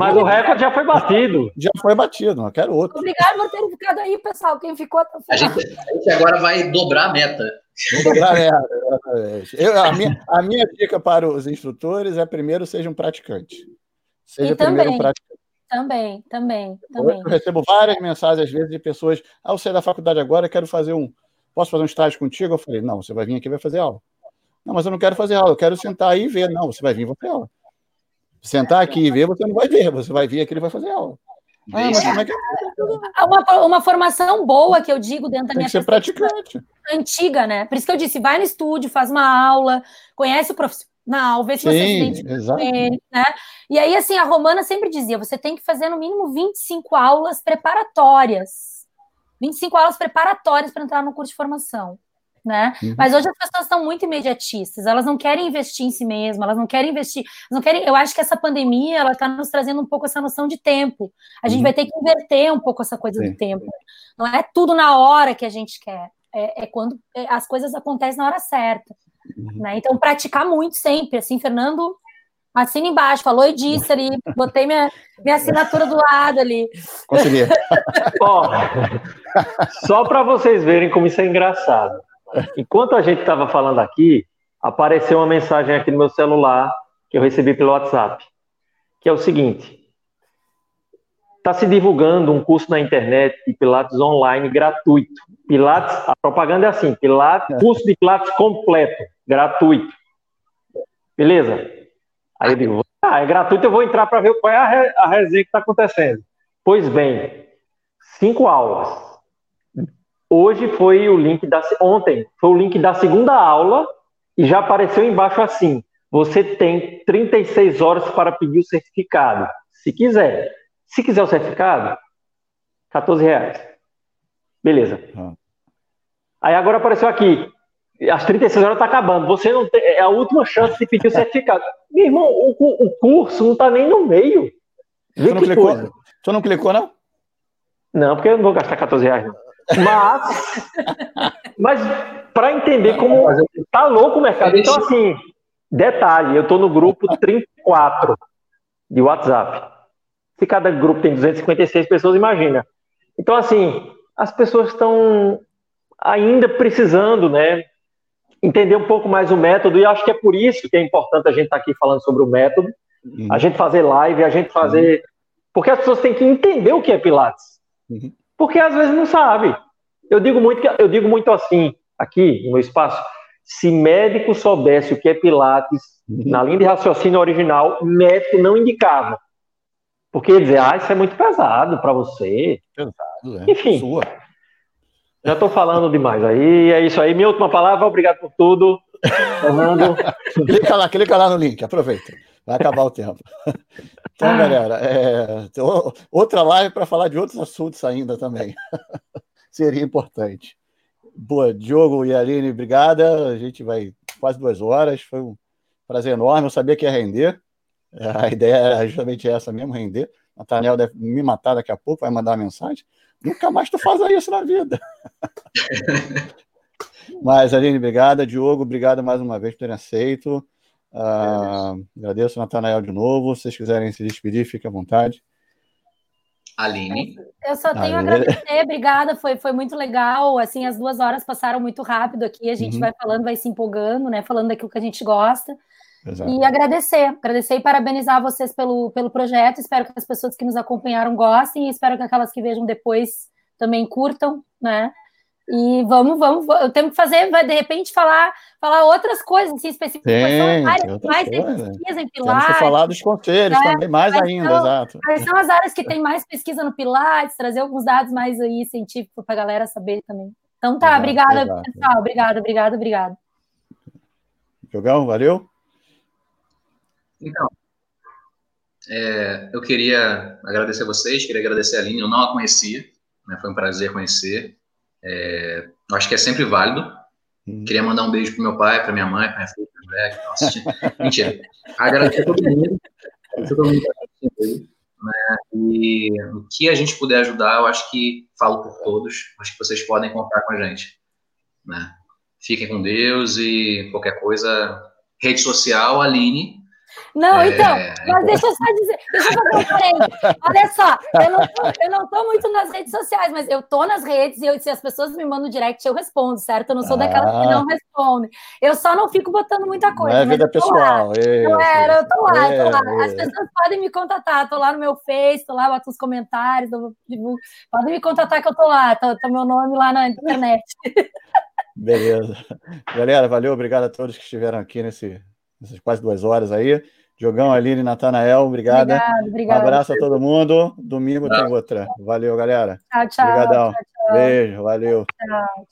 Speaker 2: Mas o recorde já foi batido.
Speaker 1: Já foi batido, não quero outro.
Speaker 3: Obrigado por terem ficado aí, pessoal. Quem ficou
Speaker 4: até a gente, a gente agora vai dobrar a meta.
Speaker 1: Dobrar a meta, Eu, a, minha, a minha dica para os instrutores é primeiro seja um praticante. Seja
Speaker 3: e primeiro também. um praticante. Também, também, também.
Speaker 1: Eu recebo várias mensagens, às vezes, de pessoas. Ah, eu saí da faculdade agora, quero fazer um posso fazer um estágio contigo? Eu falei, não, você vai vir aqui e vai fazer aula. Não, mas eu não quero fazer aula, eu quero sentar aí e ver. Não, você vai vir e vai fazer aula. Sentar aqui e ver, você não vai ver, você vai vir aqui e vai fazer aula.
Speaker 3: Ah, mas como é que é? Uma, uma formação boa que eu digo dentro da
Speaker 1: Tem
Speaker 3: minha
Speaker 1: que ser praticante.
Speaker 3: antiga, né? Por isso que eu disse, vai no estúdio, faz uma aula, conhece o profissional, vê se Sim, você se identifica com ele, né? E aí, assim, a Romana sempre dizia, você tem que fazer no mínimo 25 aulas preparatórias 25 aulas preparatórias para entrar no curso de formação. Né? Uhum. Mas hoje as pessoas estão muito imediatistas, elas não querem investir em si mesmas, elas não querem investir, não querem. Eu acho que essa pandemia ela está nos trazendo um pouco essa noção de tempo. A gente uhum. vai ter que inverter um pouco essa coisa Sim. do tempo. Não é tudo na hora que a gente quer, é, é quando é, as coisas acontecem na hora certa. Uhum. Né? Então, praticar muito sempre, assim, Fernando Assina embaixo, falou e disse ali, botei minha, minha assinatura do lado ali.
Speaker 1: Consegui.
Speaker 2: Ó, só para vocês verem como isso é engraçado. Enquanto a gente estava falando aqui, apareceu uma mensagem aqui no meu celular que eu recebi pelo WhatsApp, que é o seguinte: está se divulgando um curso na internet de Pilates online gratuito. Pilates, a propaganda é assim: Pilates, curso de Pilates completo, gratuito. Beleza? Aí eu digo, ah, é gratuito, eu vou entrar para ver qual é a, re, a resenha que está acontecendo. Pois bem, cinco aulas. Hoje foi o link da ontem foi o link da segunda aula e já apareceu embaixo assim: você tem 36 horas para pedir o certificado, se quiser. Se quiser o certificado, 14 reais. Beleza. Aí agora apareceu aqui: As 36 horas tá acabando. Você não tem. É a última chance de pedir o certificado. Meu irmão, o, o curso não tá nem no meio.
Speaker 1: Vê tu não, clicou, coisa. tu não clicou, não?
Speaker 2: Não, porque eu não vou gastar 14 reais, não. Mas, mas para entender como tá louco o mercado. Então, assim, detalhe, eu tô no grupo 34 de WhatsApp. Se cada grupo tem 256 pessoas, imagina. Então, assim, as pessoas estão ainda precisando, né, entender um pouco mais o método, e acho que é por isso que é importante a gente estar tá aqui falando sobre o método, uhum. a gente fazer live, a gente fazer. Uhum. Porque as pessoas têm que entender o que é Pilates. Uhum. Porque às vezes não sabe. Eu digo muito, que, eu digo muito assim, aqui no meu espaço, se médico soubesse o que é Pilates, uhum. na linha de raciocínio original, médico não indicava. Porque ia dizer, ah, isso é muito pesado para você. Pesado, é. Enfim. Sua. Já estou falando demais aí, é isso aí. Minha última palavra, obrigado por tudo. Fernando.
Speaker 1: clica lá, clica lá no link, aproveita. Vai acabar o tempo. Então, galera, é, outra live para falar de outros assuntos ainda também. Seria importante. Boa, Diogo e Aline, obrigada. A gente vai quase duas horas. Foi um prazer enorme. Eu sabia que ia render. A ideia era justamente essa mesmo, render. Nathaniel deve me matar daqui a pouco, vai mandar uma mensagem. Nunca mais tu faz isso na vida. Mas, Aline, obrigada. Diogo, obrigado mais uma vez por terem aceito. Uh, agradeço, Natanael, de novo. Se vocês quiserem se despedir, fique à vontade.
Speaker 4: Aline.
Speaker 3: Eu só tenho a agradecer, obrigada, foi, foi muito legal. Assim, as duas horas passaram muito rápido aqui, a gente uhum. vai falando, vai se empolgando, né? Falando daquilo que a gente gosta. Exato. E agradecer, agradecer e parabenizar vocês pelo, pelo projeto. Espero que as pessoas que nos acompanharam gostem e espero que aquelas que vejam depois também curtam, né? E vamos, vamos, eu tenho que fazer, vai de repente falar, falar outras coisas assim, específicas.
Speaker 1: Tem, mais tem pesquisa em Pilates. Temos que falar dos conselhos né? também, mais ainda, são, exato.
Speaker 3: Quais são as áreas que tem mais pesquisa no Pilates, trazer alguns dados mais aí científicos para a galera saber também. Então tá, exato, obrigada, exato. pessoal. Obrigada, obrigada, obrigada.
Speaker 1: Jogão, valeu.
Speaker 4: Então, é, eu queria agradecer a vocês, queria agradecer a Aline, eu não a conhecia, né, foi um prazer conhecer. É, acho que é sempre válido. Hum. Queria mandar um beijo pro meu pai, para minha mãe, para minha filha, para mulher que estão assistindo. Mentira. Agradecer a todo mundo. Agradecer a todo mundo que né? E o que a gente puder ajudar, eu acho que falo por todos. Acho que vocês podem contar com a gente. Né? Fiquem com Deus e qualquer coisa. Rede social, Aline,
Speaker 3: não, é, então, mas deixa eu só dizer, deixa eu fazer um parênteses. Olha só, eu não, tô, eu não tô muito nas redes sociais, mas eu tô nas redes e eu, se as pessoas me mandam direct, eu respondo, certo? Eu não sou ah. daquela que não responde. Eu só não fico botando muita coisa. Não
Speaker 1: é vida pessoal.
Speaker 3: Isso, eu tô lá, é, tô lá. As pessoas podem me contatar, tô lá no meu Face, tô lá, boto os comentários, podem me contatar que eu tô lá, tá, tá meu nome lá na internet.
Speaker 1: Beleza. Galera, valeu, obrigado a todos que estiveram aqui nesse, nessas quase duas horas aí. Diogão, Aline, Natanael, obrigada. Obrigado, obrigado. Um abraço a todo mundo. Domingo tem outra. Valeu, galera.
Speaker 3: Tchau, tchau.
Speaker 1: Obrigadão. Beijo, valeu.
Speaker 3: Tchau, tchau.